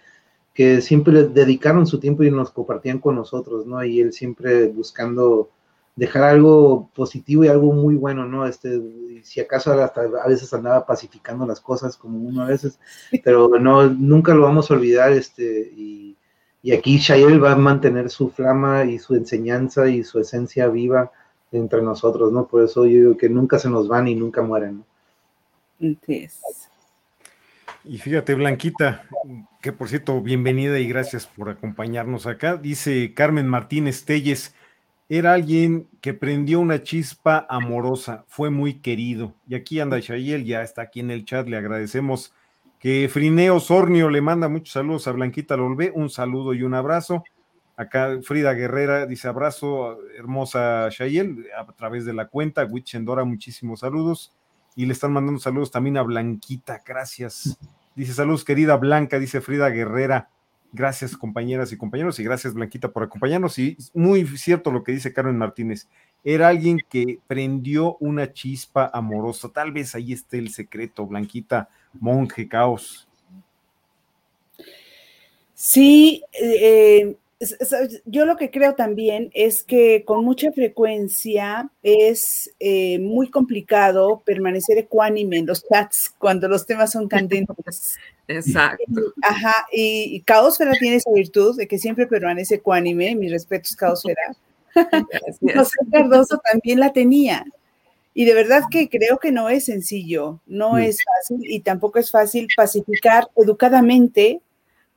que siempre les dedicaron su tiempo y nos compartían con nosotros, ¿no? Y él siempre buscando dejar algo positivo y algo muy bueno, ¿no? Este, si acaso hasta a veces andaba pacificando las cosas como uno a veces, pero no, nunca lo vamos a olvidar, este, y, y aquí Shael va a mantener su flama y su enseñanza y su esencia viva entre nosotros, ¿no? Por eso yo digo que nunca se nos van y nunca mueren, ¿no? Y fíjate, Blanquita, que por cierto, bienvenida y gracias por acompañarnos acá. Dice Carmen Martínez Telles, era alguien que prendió una chispa amorosa, fue muy querido. Y aquí anda Shayel, ya está aquí en el chat, le agradecemos que Frineo Sornio le manda muchos saludos a Blanquita Lolvé, un saludo y un abrazo. Acá Frida Guerrera dice abrazo, hermosa Shayel, a través de la cuenta. Wichendora, muchísimos saludos. Y le están mandando saludos también a Blanquita, gracias. Dice saludos, querida Blanca, dice Frida Guerrera. Gracias, compañeras y compañeros, y gracias, Blanquita, por acompañarnos. Y muy cierto lo que dice Carmen Martínez. Era alguien que prendió una chispa amorosa. Tal vez ahí esté el secreto, Blanquita, monje, caos. Sí, eh, yo lo que creo también es que con mucha frecuencia es eh, muy complicado permanecer ecuánime en los chats cuando los temas son candentes. Exacto. Ajá, y, Caosfera tiene esa virtud de que siempre permanece ecuánime, mis respetos Caosfera. José Cardoso también la tenía. Y de verdad que creo que no es sencillo, no es fácil y tampoco es fácil pacificar educadamente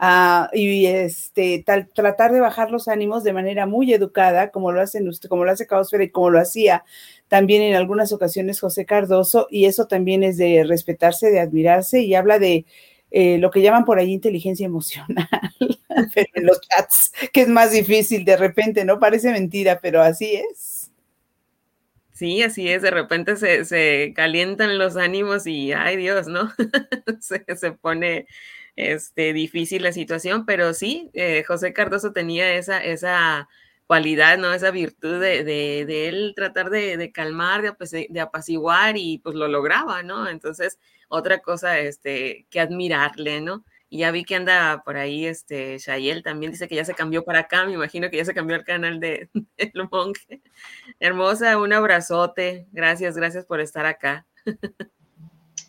Ah, y este, tratar de bajar los ánimos de manera muy educada, como lo hacen usted, como lo hace Caosfera y como lo hacía también en algunas ocasiones José Cardoso, y eso también es de respetarse, de admirarse, y habla de eh, lo que llaman por ahí inteligencia emocional, pero en los chats, que es más difícil de repente, ¿no? Parece mentira, pero así es. Sí, así es, de repente se, se calientan los ánimos y, ay Dios, ¿no? se, se pone este, difícil la situación, pero sí, eh, José Cardoso tenía esa, esa cualidad, ¿no? Esa virtud de, de, él tratar de, calmar, de, apaciguar y pues lo lograba, ¿no? Entonces, otra cosa este, que admirarle, ¿no? Y ya vi que anda por ahí, este, Shayel también dice que ya se cambió para acá, me imagino que ya se cambió al canal de, El Monje. Hermosa, un abrazote, gracias, gracias por estar acá.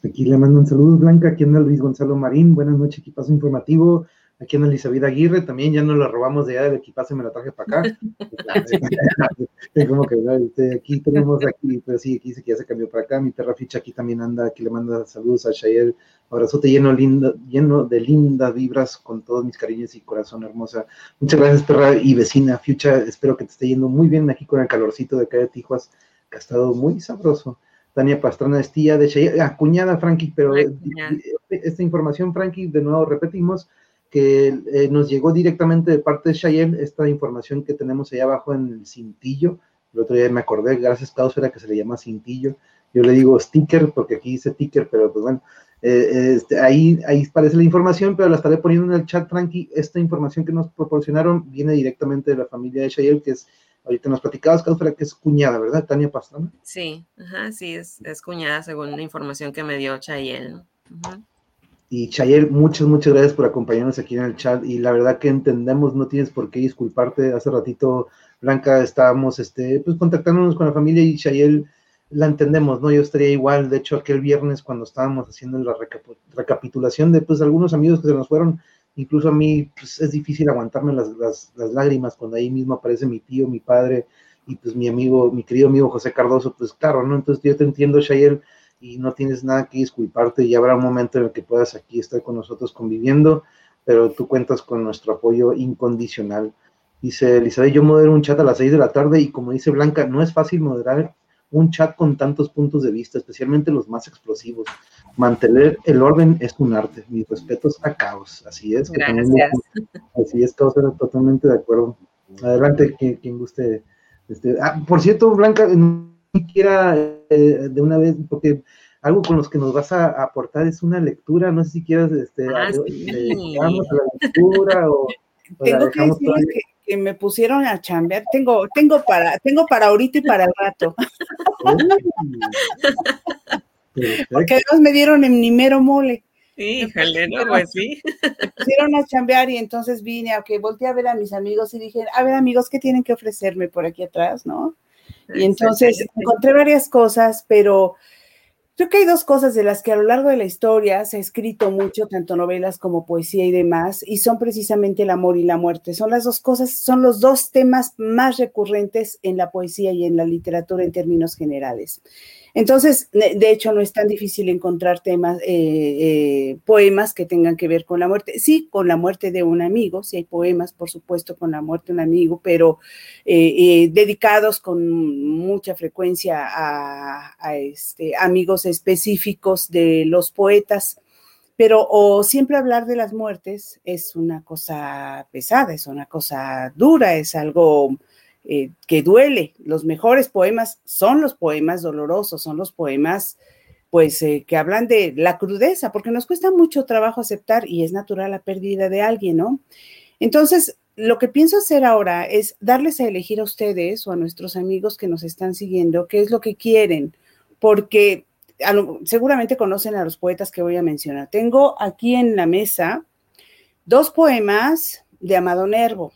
Aquí le mando un saludo, Blanca. Aquí anda Luis Gonzalo Marín. Buenas noches, equipazo informativo. Aquí anda Elizabeth Aguirre. También ya no la robamos de allá del equipazo y me la traje para acá. Como que este, aquí tenemos aquí, pero sí, aquí dice que ya se cambió para acá. Mi perra ficha aquí también anda. Aquí le manda saludos a Shael. Abrazote lleno, lindo, lleno de lindas vibras con todos mis cariños y corazón hermosa. Muchas gracias, perra y vecina. Fucha, espero que te esté yendo muy bien aquí con el calorcito de acá de Tijuas, que ha estado muy sabroso. Tania Pastrana es tía de Cheyenne, acuñada Frankie, pero esta información, Frankie, de nuevo repetimos, que eh, nos llegó directamente de parte de Cheyenne, esta información que tenemos allá abajo en el cintillo. El otro día me acordé, gracias Causera, que se le llama cintillo. Yo le digo sticker, porque aquí dice ticker, pero pues bueno, eh, este, ahí, ahí aparece la información, pero la estaré poniendo en el chat, Frankie. Esta información que nos proporcionaron viene directamente de la familia de Cheyenne, que es Ahorita nos platicabas, que es cuñada, ¿verdad? Tania Pastrana. Sí, ajá, sí, es, cuñada según la información que me dio Chayel. Y Chayel, muchas, muchas gracias por acompañarnos aquí en el chat. Y la verdad que entendemos, no tienes por qué disculparte. Hace ratito, Blanca, estábamos este, pues, contactándonos con la familia y Chayel la entendemos, ¿no? Yo estaría igual. De hecho, aquel viernes, cuando estábamos haciendo la recapitulación de pues algunos amigos que se nos fueron, incluso a mí pues, es difícil aguantarme las, las, lágrimas cuando ahí mismo aparece mi tío, mi padre y pues mi amigo, mi querido amigo José Cardoso, pues claro, ¿no? Entonces yo te entiendo, Shayel, y no tienes nada que disculparte y habrá un momento en el que puedas aquí estar con nosotros conviviendo, pero tú cuentas con nuestro apoyo incondicional. Dice Elizabeth, yo modero un chat a las seis de la tarde y como dice Blanca, no es fácil moderar un chat con tantos puntos de vista, especialmente los más explosivos. Mantener el orden es un arte. Mis respetos a Caos. Así es. Gracias. así es, Caos, era totalmente de acuerdo. Adelante, quien, guste. Este, ah, por cierto, Blanca, no quiera eh, de una vez, porque algo con los que nos vas a aportar es una lectura, no sé si quieres, este, Ah, a, sí. a la lectura o, o la Tengo que decirles que, que me pusieron a chambear. Tengo, tengo para, tengo para ahorita y para el rato. Perfecto. Porque además me dieron en mi mero mole. Híjole, no, pues sí. Me pusieron a chambear y entonces vine a que volteé a ver a mis amigos y dije, a ver amigos, ¿qué tienen que ofrecerme por aquí atrás, no? Y entonces encontré varias cosas, pero creo que hay dos cosas de las que a lo largo de la historia se ha escrito mucho, tanto novelas como poesía y demás, y son precisamente el amor y la muerte. Son las dos cosas, son los dos temas más recurrentes en la poesía y en la literatura en términos generales. Entonces, de hecho, no es tan difícil encontrar temas, eh, eh, poemas que tengan que ver con la muerte. Sí, con la muerte de un amigo, sí hay poemas, por supuesto, con la muerte de un amigo, pero eh, dedicados con mucha frecuencia a, a, este, amigos específicos de los poetas. Pero o siempre hablar de las muertes es una cosa pesada, es una cosa dura, es algo eh, que duele. Los mejores poemas son los poemas dolorosos, son los poemas pues eh, que hablan de la crudeza, porque nos cuesta mucho trabajo aceptar y es natural la pérdida de alguien, ¿no? Entonces, lo que pienso hacer ahora es darles a elegir a ustedes o a nuestros amigos que nos están siguiendo qué es lo que quieren, porque seguramente conocen a los poetas que voy a mencionar. Tengo aquí en la mesa dos poemas de Amado Nervo,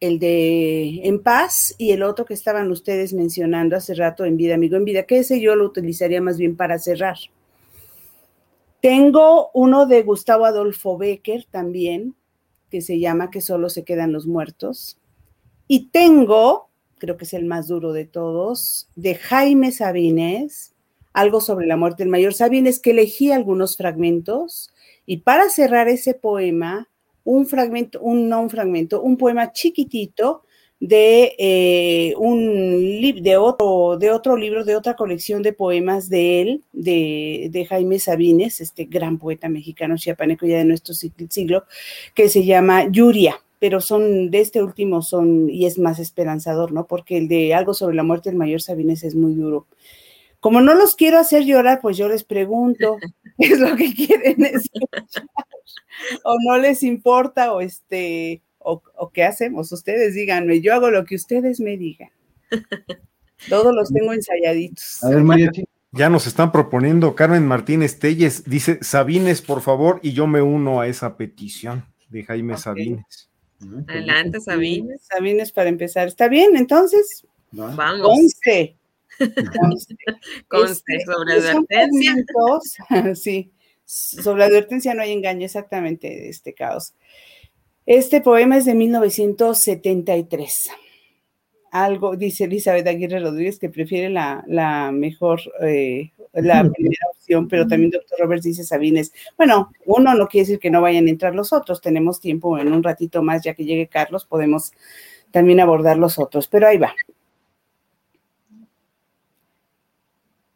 el de En Paz y el otro que estaban ustedes mencionando hace rato en Vida, Amigo en Vida, que ese yo lo utilizaría más bien para cerrar. Tengo uno de Gustavo Adolfo Becker también, que se llama Que solo se quedan los muertos. Y tengo, creo que es el más duro de todos, de Jaime Sabines, algo sobre la muerte del mayor Sabines, que elegí algunos fragmentos. Y para cerrar ese poema, un fragmento, un, no un fragmento, un poema chiquitito de eh, un de otro, de otro libro, de otra colección de poemas de él, de, de Jaime Sabines, este gran poeta mexicano chiapaneco ya de nuestro sig- siglo, que se llama Yuria, pero son de este último son, y es más esperanzador, ¿no? Porque el de algo sobre la muerte del mayor Sabines es muy duro. Como no los quiero hacer llorar, pues yo les pregunto, es lo que quieren escuchar, o no les importa, o este, o, qué hacemos, ustedes díganme, yo hago lo que ustedes me digan. Todos los tengo ensayaditos. A ver, María, ya nos están proponiendo Carmen Martínez Telles, dice Sabines, por favor, y yo me uno a esa petición de Jaime. Sabines. Adelante, Sabines. Sabines para empezar. ¿Está bien entonces? Vamos. 11. Este, sobre pues, advertencia. Sí, sobre advertencia no hay engaño, exactamente, este caos. Este poema es de 1973. Algo, dice Elizabeth Aguirre Rodríguez, que prefiere la, la mejor, eh, la primera opción, pero también doctor Roberts dice Sabines. Bueno, uno no quiere decir que no vayan a entrar los otros, tenemos tiempo en un ratito más, ya que llegue Carlos, podemos también abordar los otros, pero ahí va.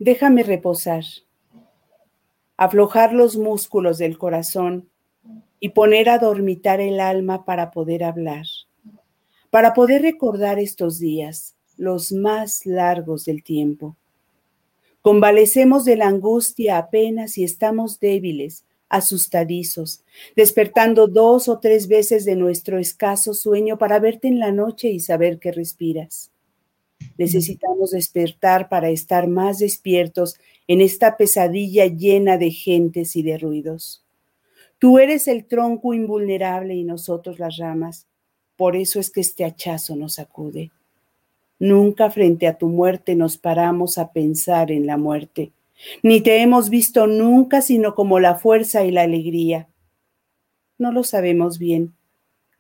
Déjame reposar, aflojar los músculos del corazón y poner a dormitar el alma para poder hablar, para poder recordar estos días, los más largos del tiempo. Convalecemos de la angustia apenas y estamos débiles, asustadizos, despertando dos o tres veces de nuestro escaso sueño para verte en la noche y saber que respiras. Necesitamos despertar para estar más despiertos en esta pesadilla llena de gentes y de ruidos. Tú eres el tronco invulnerable y nosotros las ramas. Por eso es que este hachazo nos sacude. Nunca frente a tu muerte nos paramos a pensar en la muerte, ni te hemos visto nunca sino como la fuerza y la alegría. No lo sabemos bien,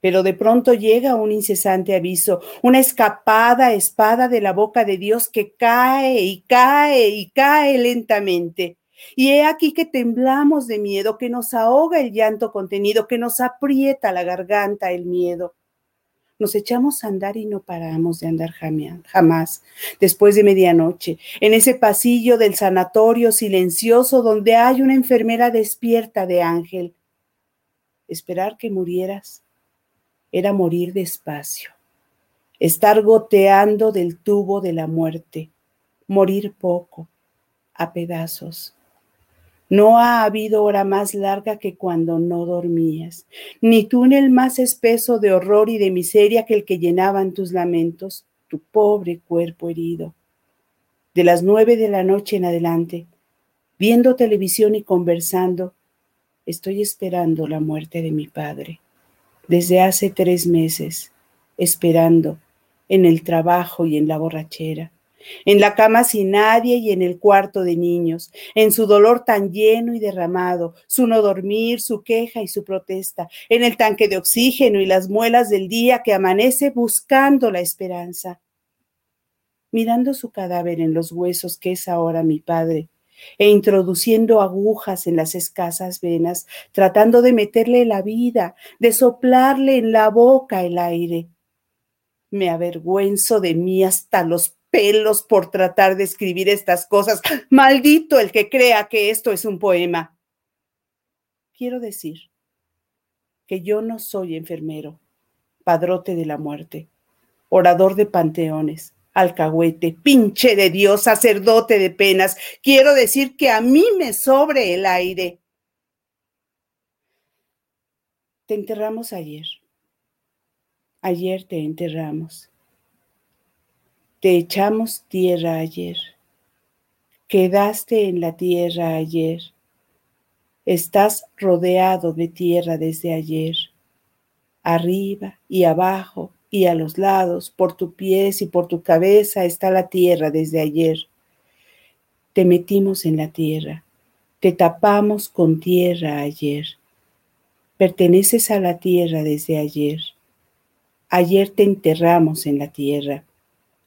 pero de pronto llega un incesante aviso, una escapada espada de la boca de Dios que cae y cae y cae lentamente. Y he aquí que temblamos de miedo, que nos ahoga el llanto contenido, que nos aprieta la garganta el miedo. Nos echamos a andar y no paramos de andar jamás, después de medianoche, en ese pasillo del sanatorio silencioso donde hay una enfermera despierta de ángel. Esperar que murieras era morir despacio, estar goteando del tubo de la muerte, morir poco, a pedazos. No ha habido hora más larga que cuando no dormías, ni túnel más espeso de horror y de miseria que el que llenaban tus lamentos, tu pobre cuerpo herido. De las nueve de la noche en adelante, viendo televisión y conversando, estoy esperando la muerte de mi padre. Desde hace tres meses, esperando en el trabajo y en la borrachera en la cama sin nadie y en el cuarto de niños, en su dolor tan lleno y derramado, su no dormir, su queja y su protesta, en el tanque de oxígeno y las muelas del día que amanece buscando la esperanza. Mirando su cadáver en los huesos que es ahora mi padre, e introduciendo agujas en las escasas venas, tratando de meterle la vida, de soplarle en la boca el aire. Me avergüenzo de mí hasta los pelos por tratar de escribir estas cosas. Maldito el que crea que esto es un poema. Quiero decir que yo no soy enfermero, padrote de la muerte, orador de panteones, alcahuete, pinche de Dios, sacerdote de penas. Quiero decir que a mí me sobre el aire. Te enterramos ayer. Ayer te enterramos. Te echamos tierra ayer. Quedaste en la tierra ayer. Estás rodeado de tierra desde ayer. Arriba y abajo y a los lados, por tu pies y por tu cabeza está la tierra desde ayer. Te metimos en la tierra. Te tapamos con tierra ayer. Perteneces a la tierra desde ayer. Ayer te enterramos en la tierra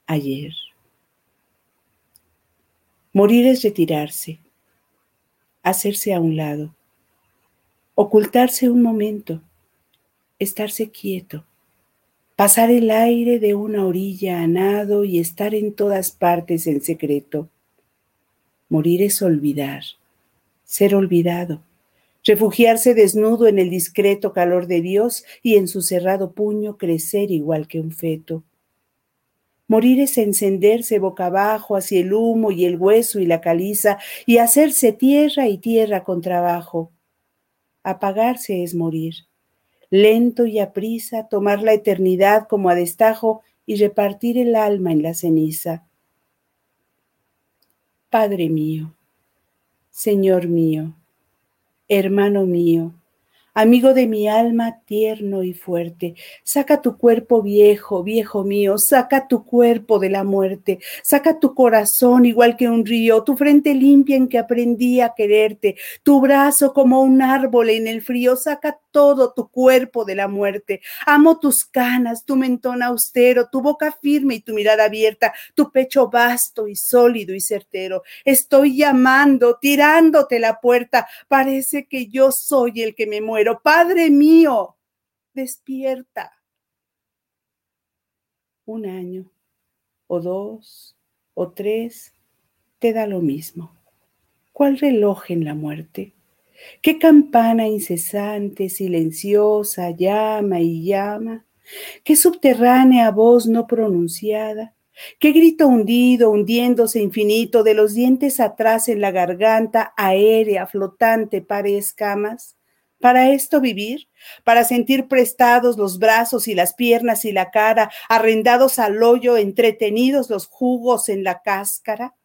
ayer. Morir es retirarse, hacerse a un lado, ocultarse un momento, estarse quieto, pasar el aire de una orilla a nado y estar en todas partes en secreto. Morir es olvidar, ser olvidado, refugiarse desnudo en el discreto calor de Dios y en su cerrado puño crecer igual que un feto. Morir es encenderse boca abajo hacia el humo y el hueso y la caliza y hacerse tierra y tierra con trabajo. Apagarse es morir. Lento y aprisa tomar la eternidad como a destajo y repartir el alma en la ceniza. Padre mío, Señor mío, hermano mío, Amigo de mi alma tierno y fuerte, saca tu cuerpo viejo, viejo mío, saca tu cuerpo de la muerte, saca tu corazón igual que un río, tu frente limpia en que aprendí a quererte, tu brazo como un árbol en el frío, saca todo tu cuerpo de la muerte. Amo tus canas, tu mentón austero, tu boca firme y tu mirada abierta, tu pecho vasto y sólido y certero. Estoy llamando, tirándote la puerta, parece que yo soy el que me muere pero Padre mío, despierta. Un año, o dos, o tres, te da lo mismo. ¿Cuál reloj en la muerte? ¿Qué campana incesante, silenciosa, llama y llama? ¿Qué subterránea voz no pronunciada? ¿Qué grito hundido, hundiéndose infinito, de los dientes atrás en la garganta, aérea, flotante, pare escamas? Para esto vivir, para sentir prestados los brazos y las piernas y la cara, arrendados al hoyo, entretenidos los jugos en la cáscara,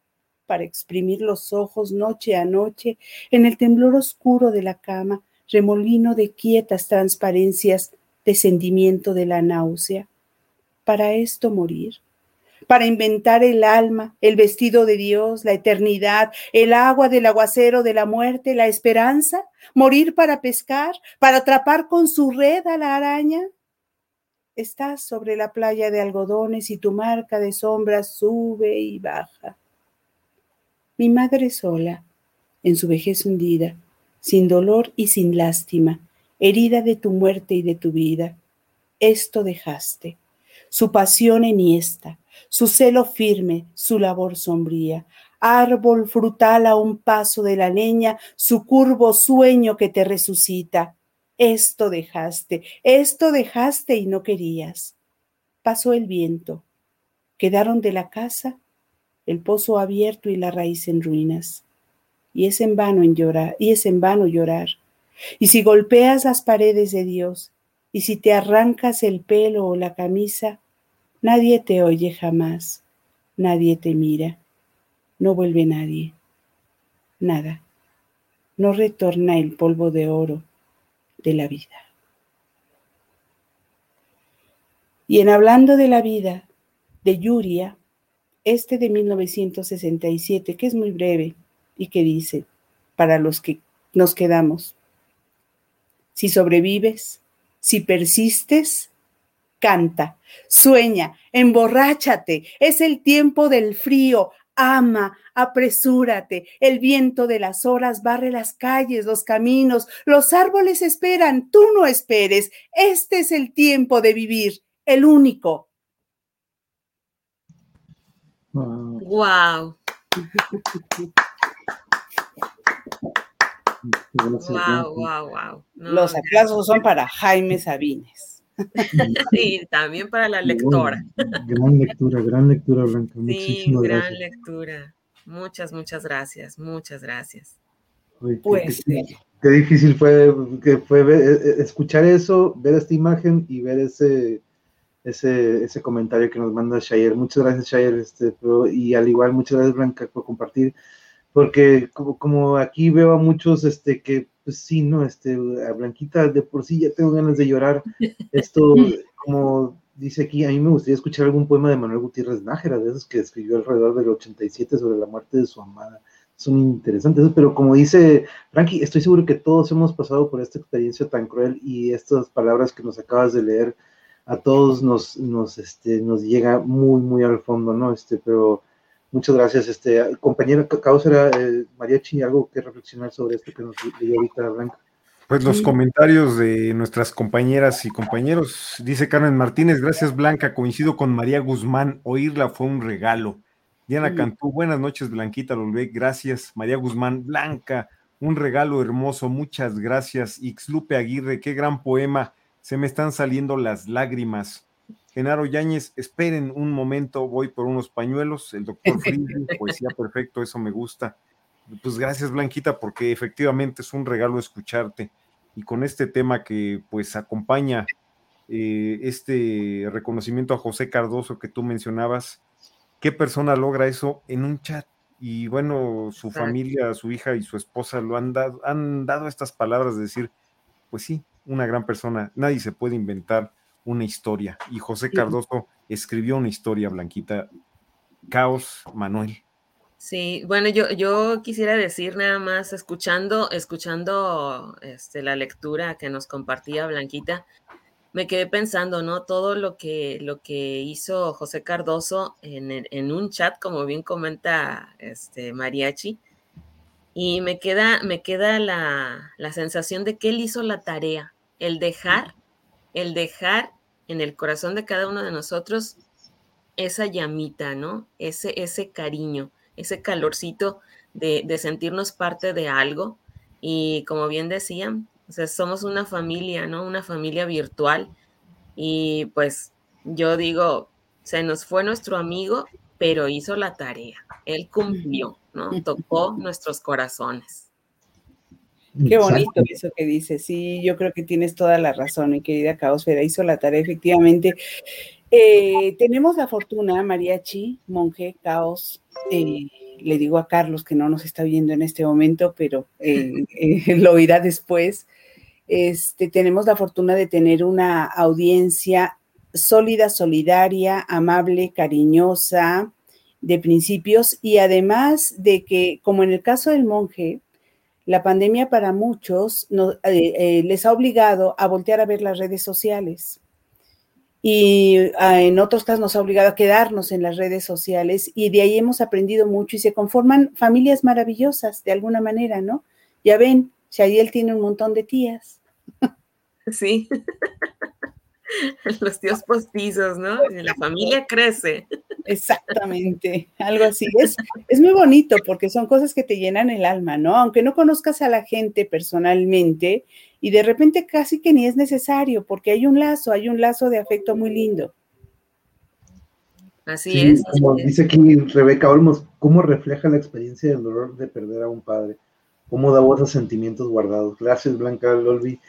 para exprimir los ojos noche a noche en el temblor oscuro de la cama, remolino de quietas transparencias, descendimiento de la náusea. Para esto morir, para inventar el alma, el vestido de Dios, la eternidad, el agua del aguacero de la muerte, la esperanza, morir para pescar, para atrapar con su red a la araña. Estás sobre la playa de algodones y tu marca de sombras sube y baja. Mi madre sola, en su vejez hundida, sin dolor y sin lástima, herida de tu muerte y de tu vida, esto dejaste, su pasión enhiesta, su celo firme, su labor sombría, árbol frutal a un paso de la leña, su curvo sueño que te resucita. Esto dejaste, esto dejaste y no querías. Pasó el viento. Quedaron de la casa el pozo abierto y la raíz en ruinas. Y es en vano en llorar, y es en vano llorar. Y si golpeas las paredes de Dios, y si te arrancas el pelo o la camisa, nadie te oye jamás, nadie te mira, no vuelve nadie, nada, no retorna el polvo de oro de la vida. Y en hablando de la vida de Yuria, este de 1967, que es muy breve y que dice, para los que nos quedamos, si sobrevives, si persistes, canta, sueña, emborráchate, es el tiempo del frío, ama, apresúrate, el viento de las horas barre las calles, los caminos, los árboles esperan, tú no esperes, este es el tiempo de vivir, el único. Wow. Wow, wow, wow. Los aplausos son para Jaime Sabines. y también para la lectora. gran lectura, gran lectura, Blanca. Sí, gran lectura. Muchas, muchas gracias, muchas gracias. pues qué, difícil fue, que fue e, e, escuchar eso, ver esta imagen y ver ese, ese, ese comentario que nos manda Shayer. Muchas gracias, Shayer, este, y al igual, muchas gracias, Blanca, por compartir porque como, como, aquí veo a muchos este que pues sí no este a Blanquita de por sí ya tengo ganas de llorar. Esto como dice aquí a mí me gustaría escuchar algún poema de Manuel Gutiérrez Nájera de esos que escribió alrededor del 87 sobre la muerte de su amada. Son interesantes pero como dice Frankie estoy seguro que todos hemos pasado por esta experiencia tan cruel y estas palabras que nos acabas de leer a todos nos nos este nos llega muy muy al fondo no este pero Muchas gracias, este compañera Causa, eh, Mariachi, algo que reflexionar sobre esto que nos dio ahorita Blanca. Pues los comentarios de nuestras compañeras y compañeros. Dice Carmen Martínez, gracias Blanca, coincido con María Guzmán, oírla fue un regalo. Diana Cantú, buenas noches Blanquita Lolbeck, gracias. María Guzmán, Blanca, un regalo hermoso, muchas gracias. Ixlupe Aguirre, qué gran poema, se me están saliendo las lágrimas. Genaro Yáñez, esperen un momento, voy por unos pañuelos. El doctor Friedrich, poesía perfecto, eso me gusta. Pues gracias, Blanquita, porque efectivamente es un regalo escucharte. Y con este tema que pues acompaña eh, este reconocimiento a José Cardoso que tú mencionabas, ¿qué persona logra eso en un chat? Y bueno, su familia, su hija y su esposa lo han dado, han dado estas palabras de decir, pues sí, una gran persona, nadie se puede inventar una historia. Y José Cardoso escribió una historia, Blanquita. Caos, Manuel. Sí, bueno, yo, yo quisiera decir nada más, escuchando, escuchando este, la lectura que nos compartía Blanquita, me quedé pensando, ¿no? Todo lo que, lo que hizo José Cardoso en, en un chat, como bien comenta este, Mariachi, y me queda, me queda la, la sensación de que él hizo la tarea, el dejar, el dejar en el corazón de cada uno de nosotros esa llamita, ¿no? Ese, ese cariño, ese calorcito de, sentirnos parte de algo. Y como bien decían, o sea, somos una familia, ¿no? Una familia virtual. Y pues yo digo, se nos fue nuestro amigo, pero hizo la tarea. Él cumplió, ¿no? Tocó nuestros corazones. Qué bonito eso que dices. Sí, yo creo que tienes toda la razón, mi querida Caosfera. Hizo la tarea, efectivamente. Eh, tenemos la fortuna, Mariachi, monje, Caos. Eh, le digo a Carlos que no nos está viendo en este momento, pero eh, lo oirá después. Este, tenemos la fortuna de tener una audiencia sólida, solidaria, amable, cariñosa, de principios y además de que, como en el caso del monje, la pandemia para muchos eh, eh, les ha obligado a voltear a ver las redes sociales. Y ah, en otros casos nos ha obligado a quedarnos en las redes sociales y de ahí hemos aprendido mucho y se conforman familias maravillosas de alguna manera, ¿no? Ya ven, Shadiel tiene un montón de tías. Sí. Los tíos postizos, ¿no? La familia crece. Exactamente, algo así. Es, es muy bonito porque son cosas que te llenan el alma, ¿no? Aunque no conozcas a la gente personalmente y de repente casi que ni es necesario porque hay un lazo, hay un lazo de afecto muy lindo. Así es. Como dice aquí Rebeca Olmos, ¿cómo refleja la experiencia del dolor de perder a un padre? ¿Cómo da voz a sentimientos guardados? Gracias, Blanca Lolvi.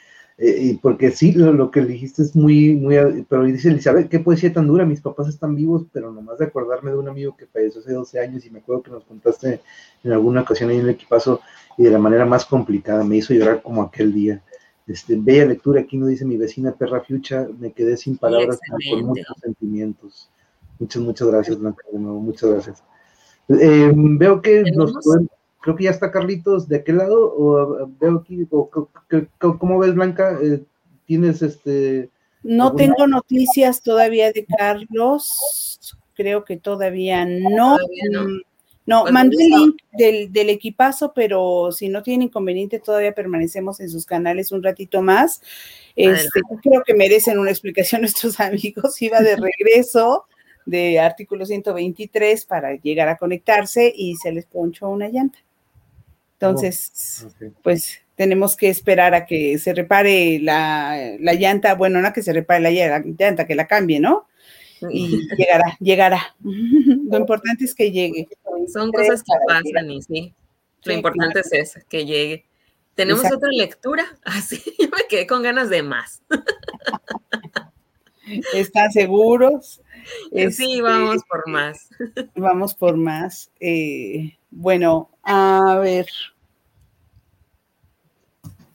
Eh, y porque sí, lo, que dijiste es muy, muy, pero dice Elizabeth, qué poesía tan dura, mis papás están vivos, pero nomás de acordarme de un amigo que falleció hace 12 años y me acuerdo que nos contaste en alguna ocasión ahí en el equipazo y de la manera más complicada, me hizo llorar como aquel día. Este, bella lectura, aquí no dice mi vecina perra Fiucha, me quedé sin palabras con muchos sentimientos. Muchas, muchas gracias, Blanca, de nuevo, muchas gracias. Eh, veo que nos creo que ya está Carlitos de aquel lado, o veo aquí, ¿cómo ves, Blanca? Eh, ¿Tienes este... No tengo noticias todavía de Carlos, creo que todavía no. no. Mm, mandé el link del, del, equipazo, pero si no tiene inconveniente, todavía permanecemos en sus canales un ratito más. Este, creo que merecen una explicación nuestros amigos. Iba de regreso de artículo 123 para llegar a conectarse y se les ponchó una llanta. Entonces, pues tenemos que esperar a que se repare la, llanta, bueno, no que se repare la llanta, que la cambie, ¿no? Y llegará, llegará. Lo importante es que llegue. Son cosas que pasan y sí. Lo importante es eso, que llegue. ¿Tenemos otra lectura? Así, yo me quedé con ganas de más. ¿Están seguros? Sí, este, vamos por más. Vamos por más. Eh, bueno, a ver.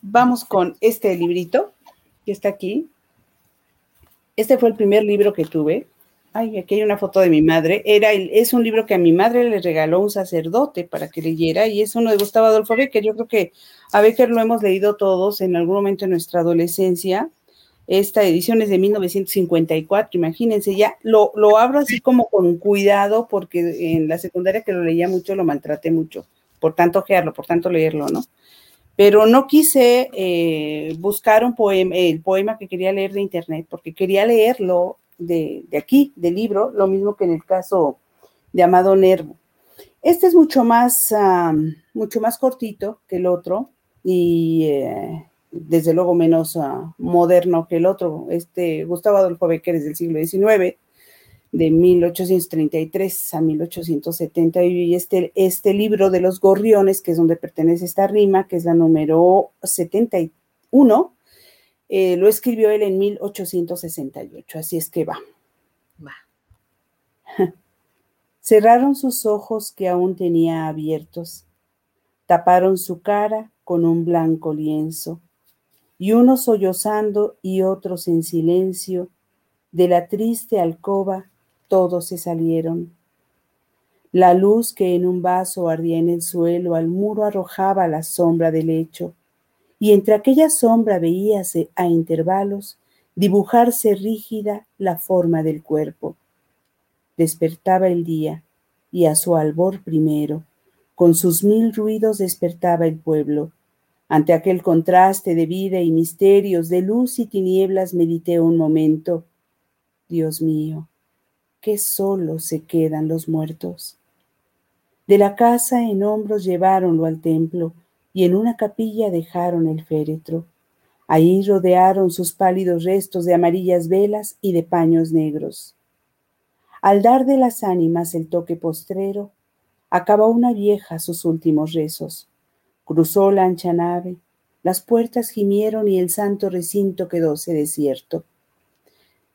Vamos con este librito que está aquí. Este fue el primer libro que tuve. Ay, aquí hay una foto de mi madre. Era el, es un libro que a mi madre le regaló un sacerdote para que leyera y es uno de Gustavo Adolfo Becker. Yo creo que a Becker lo hemos leído todos en algún momento de nuestra adolescencia. Esta edición es de 1954, imagínense, ya lo, lo abro así como con cuidado porque en la secundaria que lo leía mucho lo maltraté mucho, por tanto ojearlo, por tanto leerlo, ¿no? Pero no quise eh, buscar un poema, el poema que quería leer de internet, porque quería leerlo de, aquí, del libro, lo mismo que en el caso de Amado Nervo. Este es mucho más, mucho más cortito que el otro y eh, desde luego menos ah, moderno que el otro. Este Gustavo Adolfo Becker es del siglo XIX, de 1833 a 1870, y este, este libro de los gorriones, que es donde pertenece esta rima, que es la número 71, eh, lo escribió él en 1868, así es que va. Va. Cerraron sus ojos que aún tenía abiertos, taparon su cara con un blanco lienzo y unos sollozando y otros en silencio, de la triste alcoba todos se salieron. La luz que en un vaso ardía en el suelo al muro arrojaba la sombra del lecho, y entre aquella sombra veíase a intervalos dibujarse rígida la forma del cuerpo. Despertaba el día, y a su albor primero, con sus mil ruidos despertaba el pueblo, ante aquel contraste de vida y misterios, de luz y tinieblas, medité un momento. Dios mío, qué solo se quedan los muertos. De la casa en hombros lleváronlo al templo y en una capilla dejaron el féretro. Ahí rodearon sus pálidos restos de amarillas velas y de paños negros. Al dar de las ánimas el toque postrero, acabó una vieja sus últimos rezos. Cruzó la ancha nave, las puertas gimieron y el santo recinto quedóse desierto.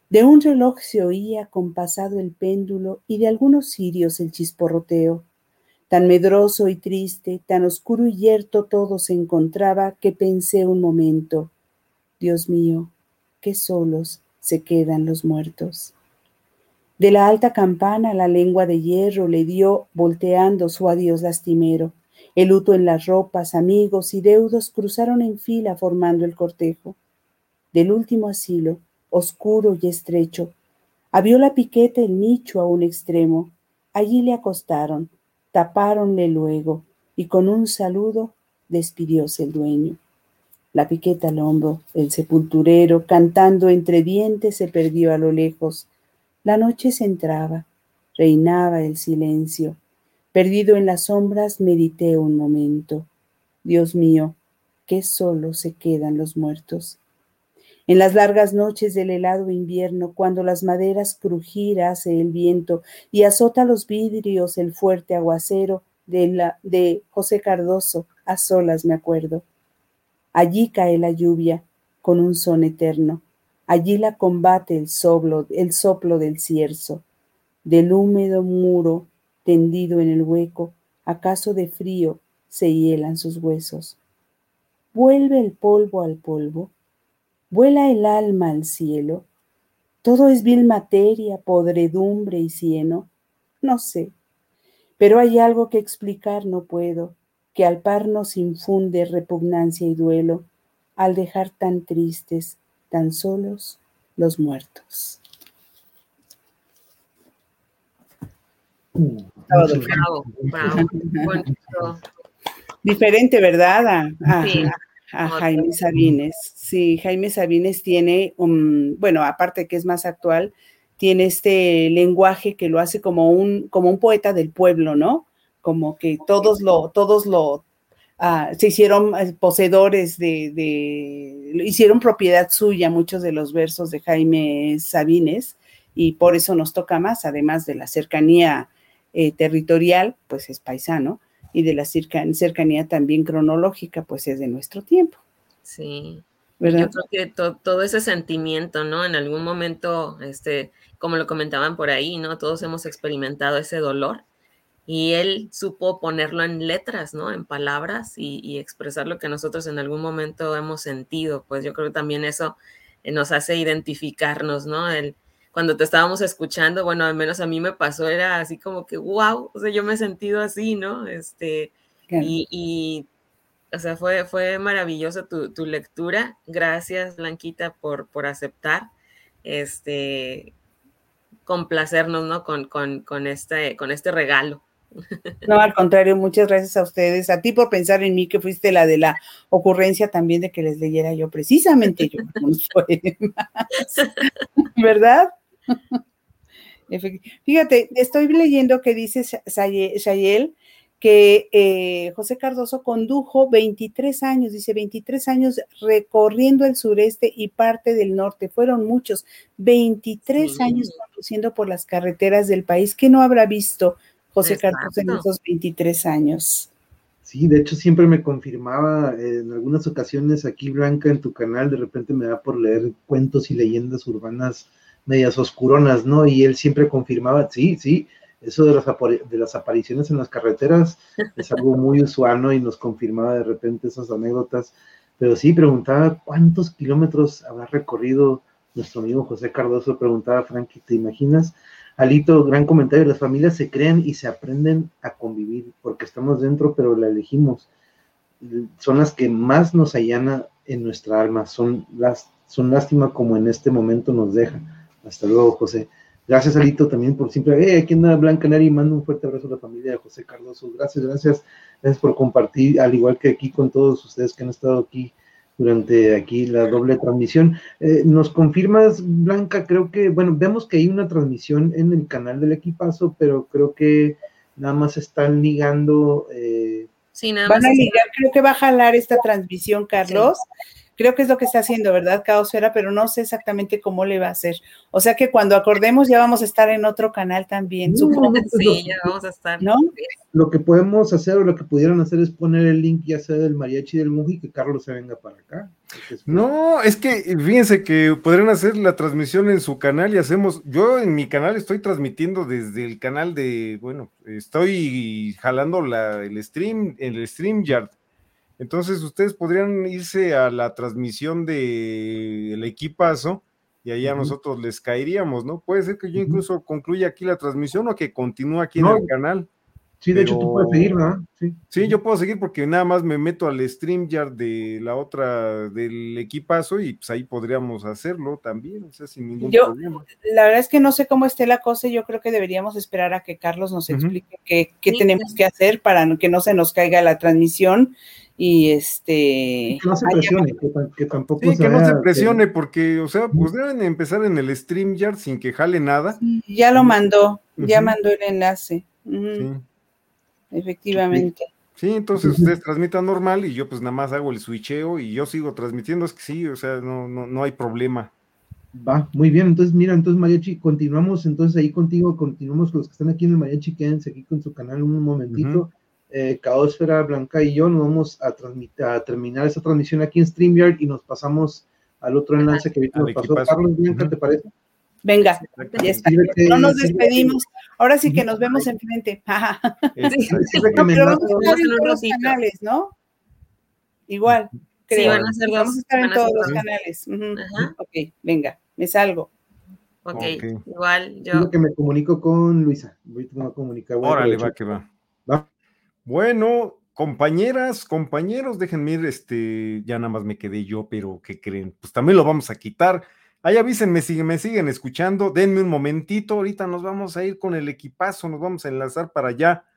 De un reloj se oía compasado el péndulo y de algunos cirios el chisporroteo. Tan medroso y triste, tan oscuro y yerto todo se encontraba que pensé un momento, Dios mío, qué solos se quedan los muertos. De la alta campana la lengua de hierro le dio volteando su adiós lastimero. El luto en las ropas, amigos y deudos cruzaron en fila formando el cortejo. Del último asilo, oscuro y estrecho, abrió la piqueta el nicho a un extremo. Allí le acostaron, tapáronle luego, y con un saludo despidióse el dueño. La piqueta al hombro, el sepulturero, cantando entre dientes, se perdió a lo lejos. La noche se entraba, reinaba el silencio. Perdido en las sombras, medité un momento. Dios mío, qué solo se quedan los muertos. En las largas noches del helado invierno, cuando las maderas crujir hace el viento y azota los vidrios el fuerte aguacero de, la, de José Cardoso, a solas me acuerdo. Allí cae la lluvia con un son eterno. Allí la combate el soplo, el soplo del cierzo. Del húmedo muro tendido en el hueco, acaso de frío se hielan sus huesos. Vuelve el polvo al polvo, vuela el alma al cielo. Todo es vil materia, podredumbre y cieno. No sé, pero hay algo que explicar no puedo, que al par nos infunde repugnancia y duelo, al dejar tan tristes, tan solos los muertos. Diferente, ¿verdad? A, Jaime Sabines. Sí, Jaime Sabines tiene, bueno, aparte que es más actual, tiene este lenguaje que lo hace como un, como un poeta del pueblo, ¿no? Como que todos lo, todos lo, ah, se hicieron eh, poseedores de, de, hicieron propiedad suya muchos de los versos de Jaime Sabines y por eso nos toca más, además de la cercanía eh, territorial, pues es paisano, y de la cercanía también cronológica, pues es de nuestro tiempo. Sí. ¿verdad? Yo creo que todo ese sentimiento, ¿no? En algún momento, este, como lo comentaban por ahí, ¿no? Todos hemos experimentado ese dolor y él supo ponerlo en letras, ¿no? En palabras y, y, expresar lo que nosotros en algún momento hemos sentido. Pues yo creo que también eso eh, nos hace identificarnos, ¿no? El, cuando te estábamos escuchando, bueno, al menos a mí me pasó, era así como que, wow, o sea, yo me he sentido así, ¿no? Este, y, o sea, fue, fue maravillosa tu, tu, lectura. Gracias, Blanquita, por, por aceptar, este, complacernos, ¿no? Con, con, con, este, con este regalo. No, al contrario, muchas gracias a ustedes, a ti por pensar en mí, que fuiste la de la ocurrencia también de que les leyera yo precisamente yo ¿verdad? Fíjate, estoy leyendo que dice Shayel que eh, José Cardoso condujo 23 años, dice 23 años recorriendo el sureste y parte del norte. Fueron muchos, 23 años conduciendo por las carreteras del país. que no habrá visto José Cardoso en esos 23 años? Sí, de hecho siempre me confirmaba en algunas ocasiones aquí, Blanca, en tu canal, de repente me da por leer cuentos y leyendas urbanas medias oscuronas, ¿no? Y él siempre confirmaba, sí, sí, eso de las, de las apariciones en las carreteras es algo muy usual, Y nos confirmaba de repente esas anécdotas. Pero sí, preguntaba cuántos kilómetros habrá recorrido nuestro amigo José Cardoso, preguntaba Frankie, ¿te imaginas? Alito, gran comentario, las familias se crean y se aprenden a convivir, porque estamos dentro, pero la elegimos. Son las que más nos allana en nuestra alma, son las, son lástima como en este momento nos dejan hasta luego, José. Gracias, Alito, también por siempre. Eh, aquí anda Blanca Nari, mando un fuerte abrazo a la familia de José Cardoso. Gracias, gracias. Gracias por compartir, al igual que aquí con todos ustedes que han estado aquí durante aquí la doble transmisión. Eh, ¿Nos confirmas, Blanca? Creo que, bueno, vemos que hay una transmisión en el canal del equipazo, pero creo que nada más están ligando. Eh, sí, nada más. Van a ligar, creo que va a jalar esta transmisión, Carlos. Creo que es lo que está haciendo, ¿verdad, Caosfera? Pero no sé exactamente cómo le va a hacer. O sea que cuando acordemos ya vamos a estar en otro canal también, supongo. Sí, ya vamos a estar. ¿No? Lo que podemos hacer o lo que pudieran hacer es poner el link ya sea del mariachi del Muji que Carlos se venga para acá. No, es que fíjense que podrían hacer la transmisión en su canal y hacemos, yo en mi canal estoy transmitiendo desde el canal de, bueno, estoy jalando la, el stream, el StreamYard entonces ustedes podrían irse a la transmisión del equipazo y ahí a nosotros les caeríamos, ¿no? Puede ser que yo incluso concluya aquí la transmisión o que continúe aquí en el canal. Sí, de hecho tú puedes seguir, ¿no? Sí. sí, yo puedo seguir porque nada más me meto al StreamYard de la otra, del equipazo y pues ahí podríamos hacerlo también, o sea, sin ningún problema. La verdad es que no sé cómo esté la cosa, yo creo que deberíamos esperar a que Carlos nos explique qué, qué tenemos que hacer para que no se nos caiga la transmisión y este que no se presione, que, tampoco sí, que no se presione, porque, o sea, pues deben empezar en el StreamYard sin que jale nada. ya lo mandó, ya mandó el enlace. Efectivamente. Sí, entonces ustedes transmitan normal y yo pues nada más hago el switcheo y yo sigo transmitiendo, es que sí, o sea, no, no, no hay problema. Va, muy bien, entonces mira, entonces Mariachi, continuamos entonces ahí contigo, continuamos con los que están aquí en el Mariachi, quédense aquí con su canal un momentito. Eh, Caosfera Blanca y yo nos vamos a, transmitir, a terminar esta transmisión aquí en StreamYard y nos pasamos al otro enlace que ahorita nos pasó. Carlos Blanca, ¿te parece? Venga, ya está. No nos despedimos. Ahora sí que nos vemos enfrente. no, pero vamos a estar en todos los canales, ¿no? Igual. Creo. Sí, van a ser Vamos a estar en todos los canales. Ok, venga, me salgo. Ok, okay. igual yo. Tengo que me comunico con Luisa. Voy a comunicar. Órale, va que va. va. Bueno, compañeras, compañeros, déjenme ir, este, ya nada más me quedé yo, pero ¿qué creen? Pues también lo vamos a quitar. Ahí avísenme si me siguen escuchando, denme un momentito, ahorita nos vamos a ir con el equipazo, nos vamos a enlazar para allá,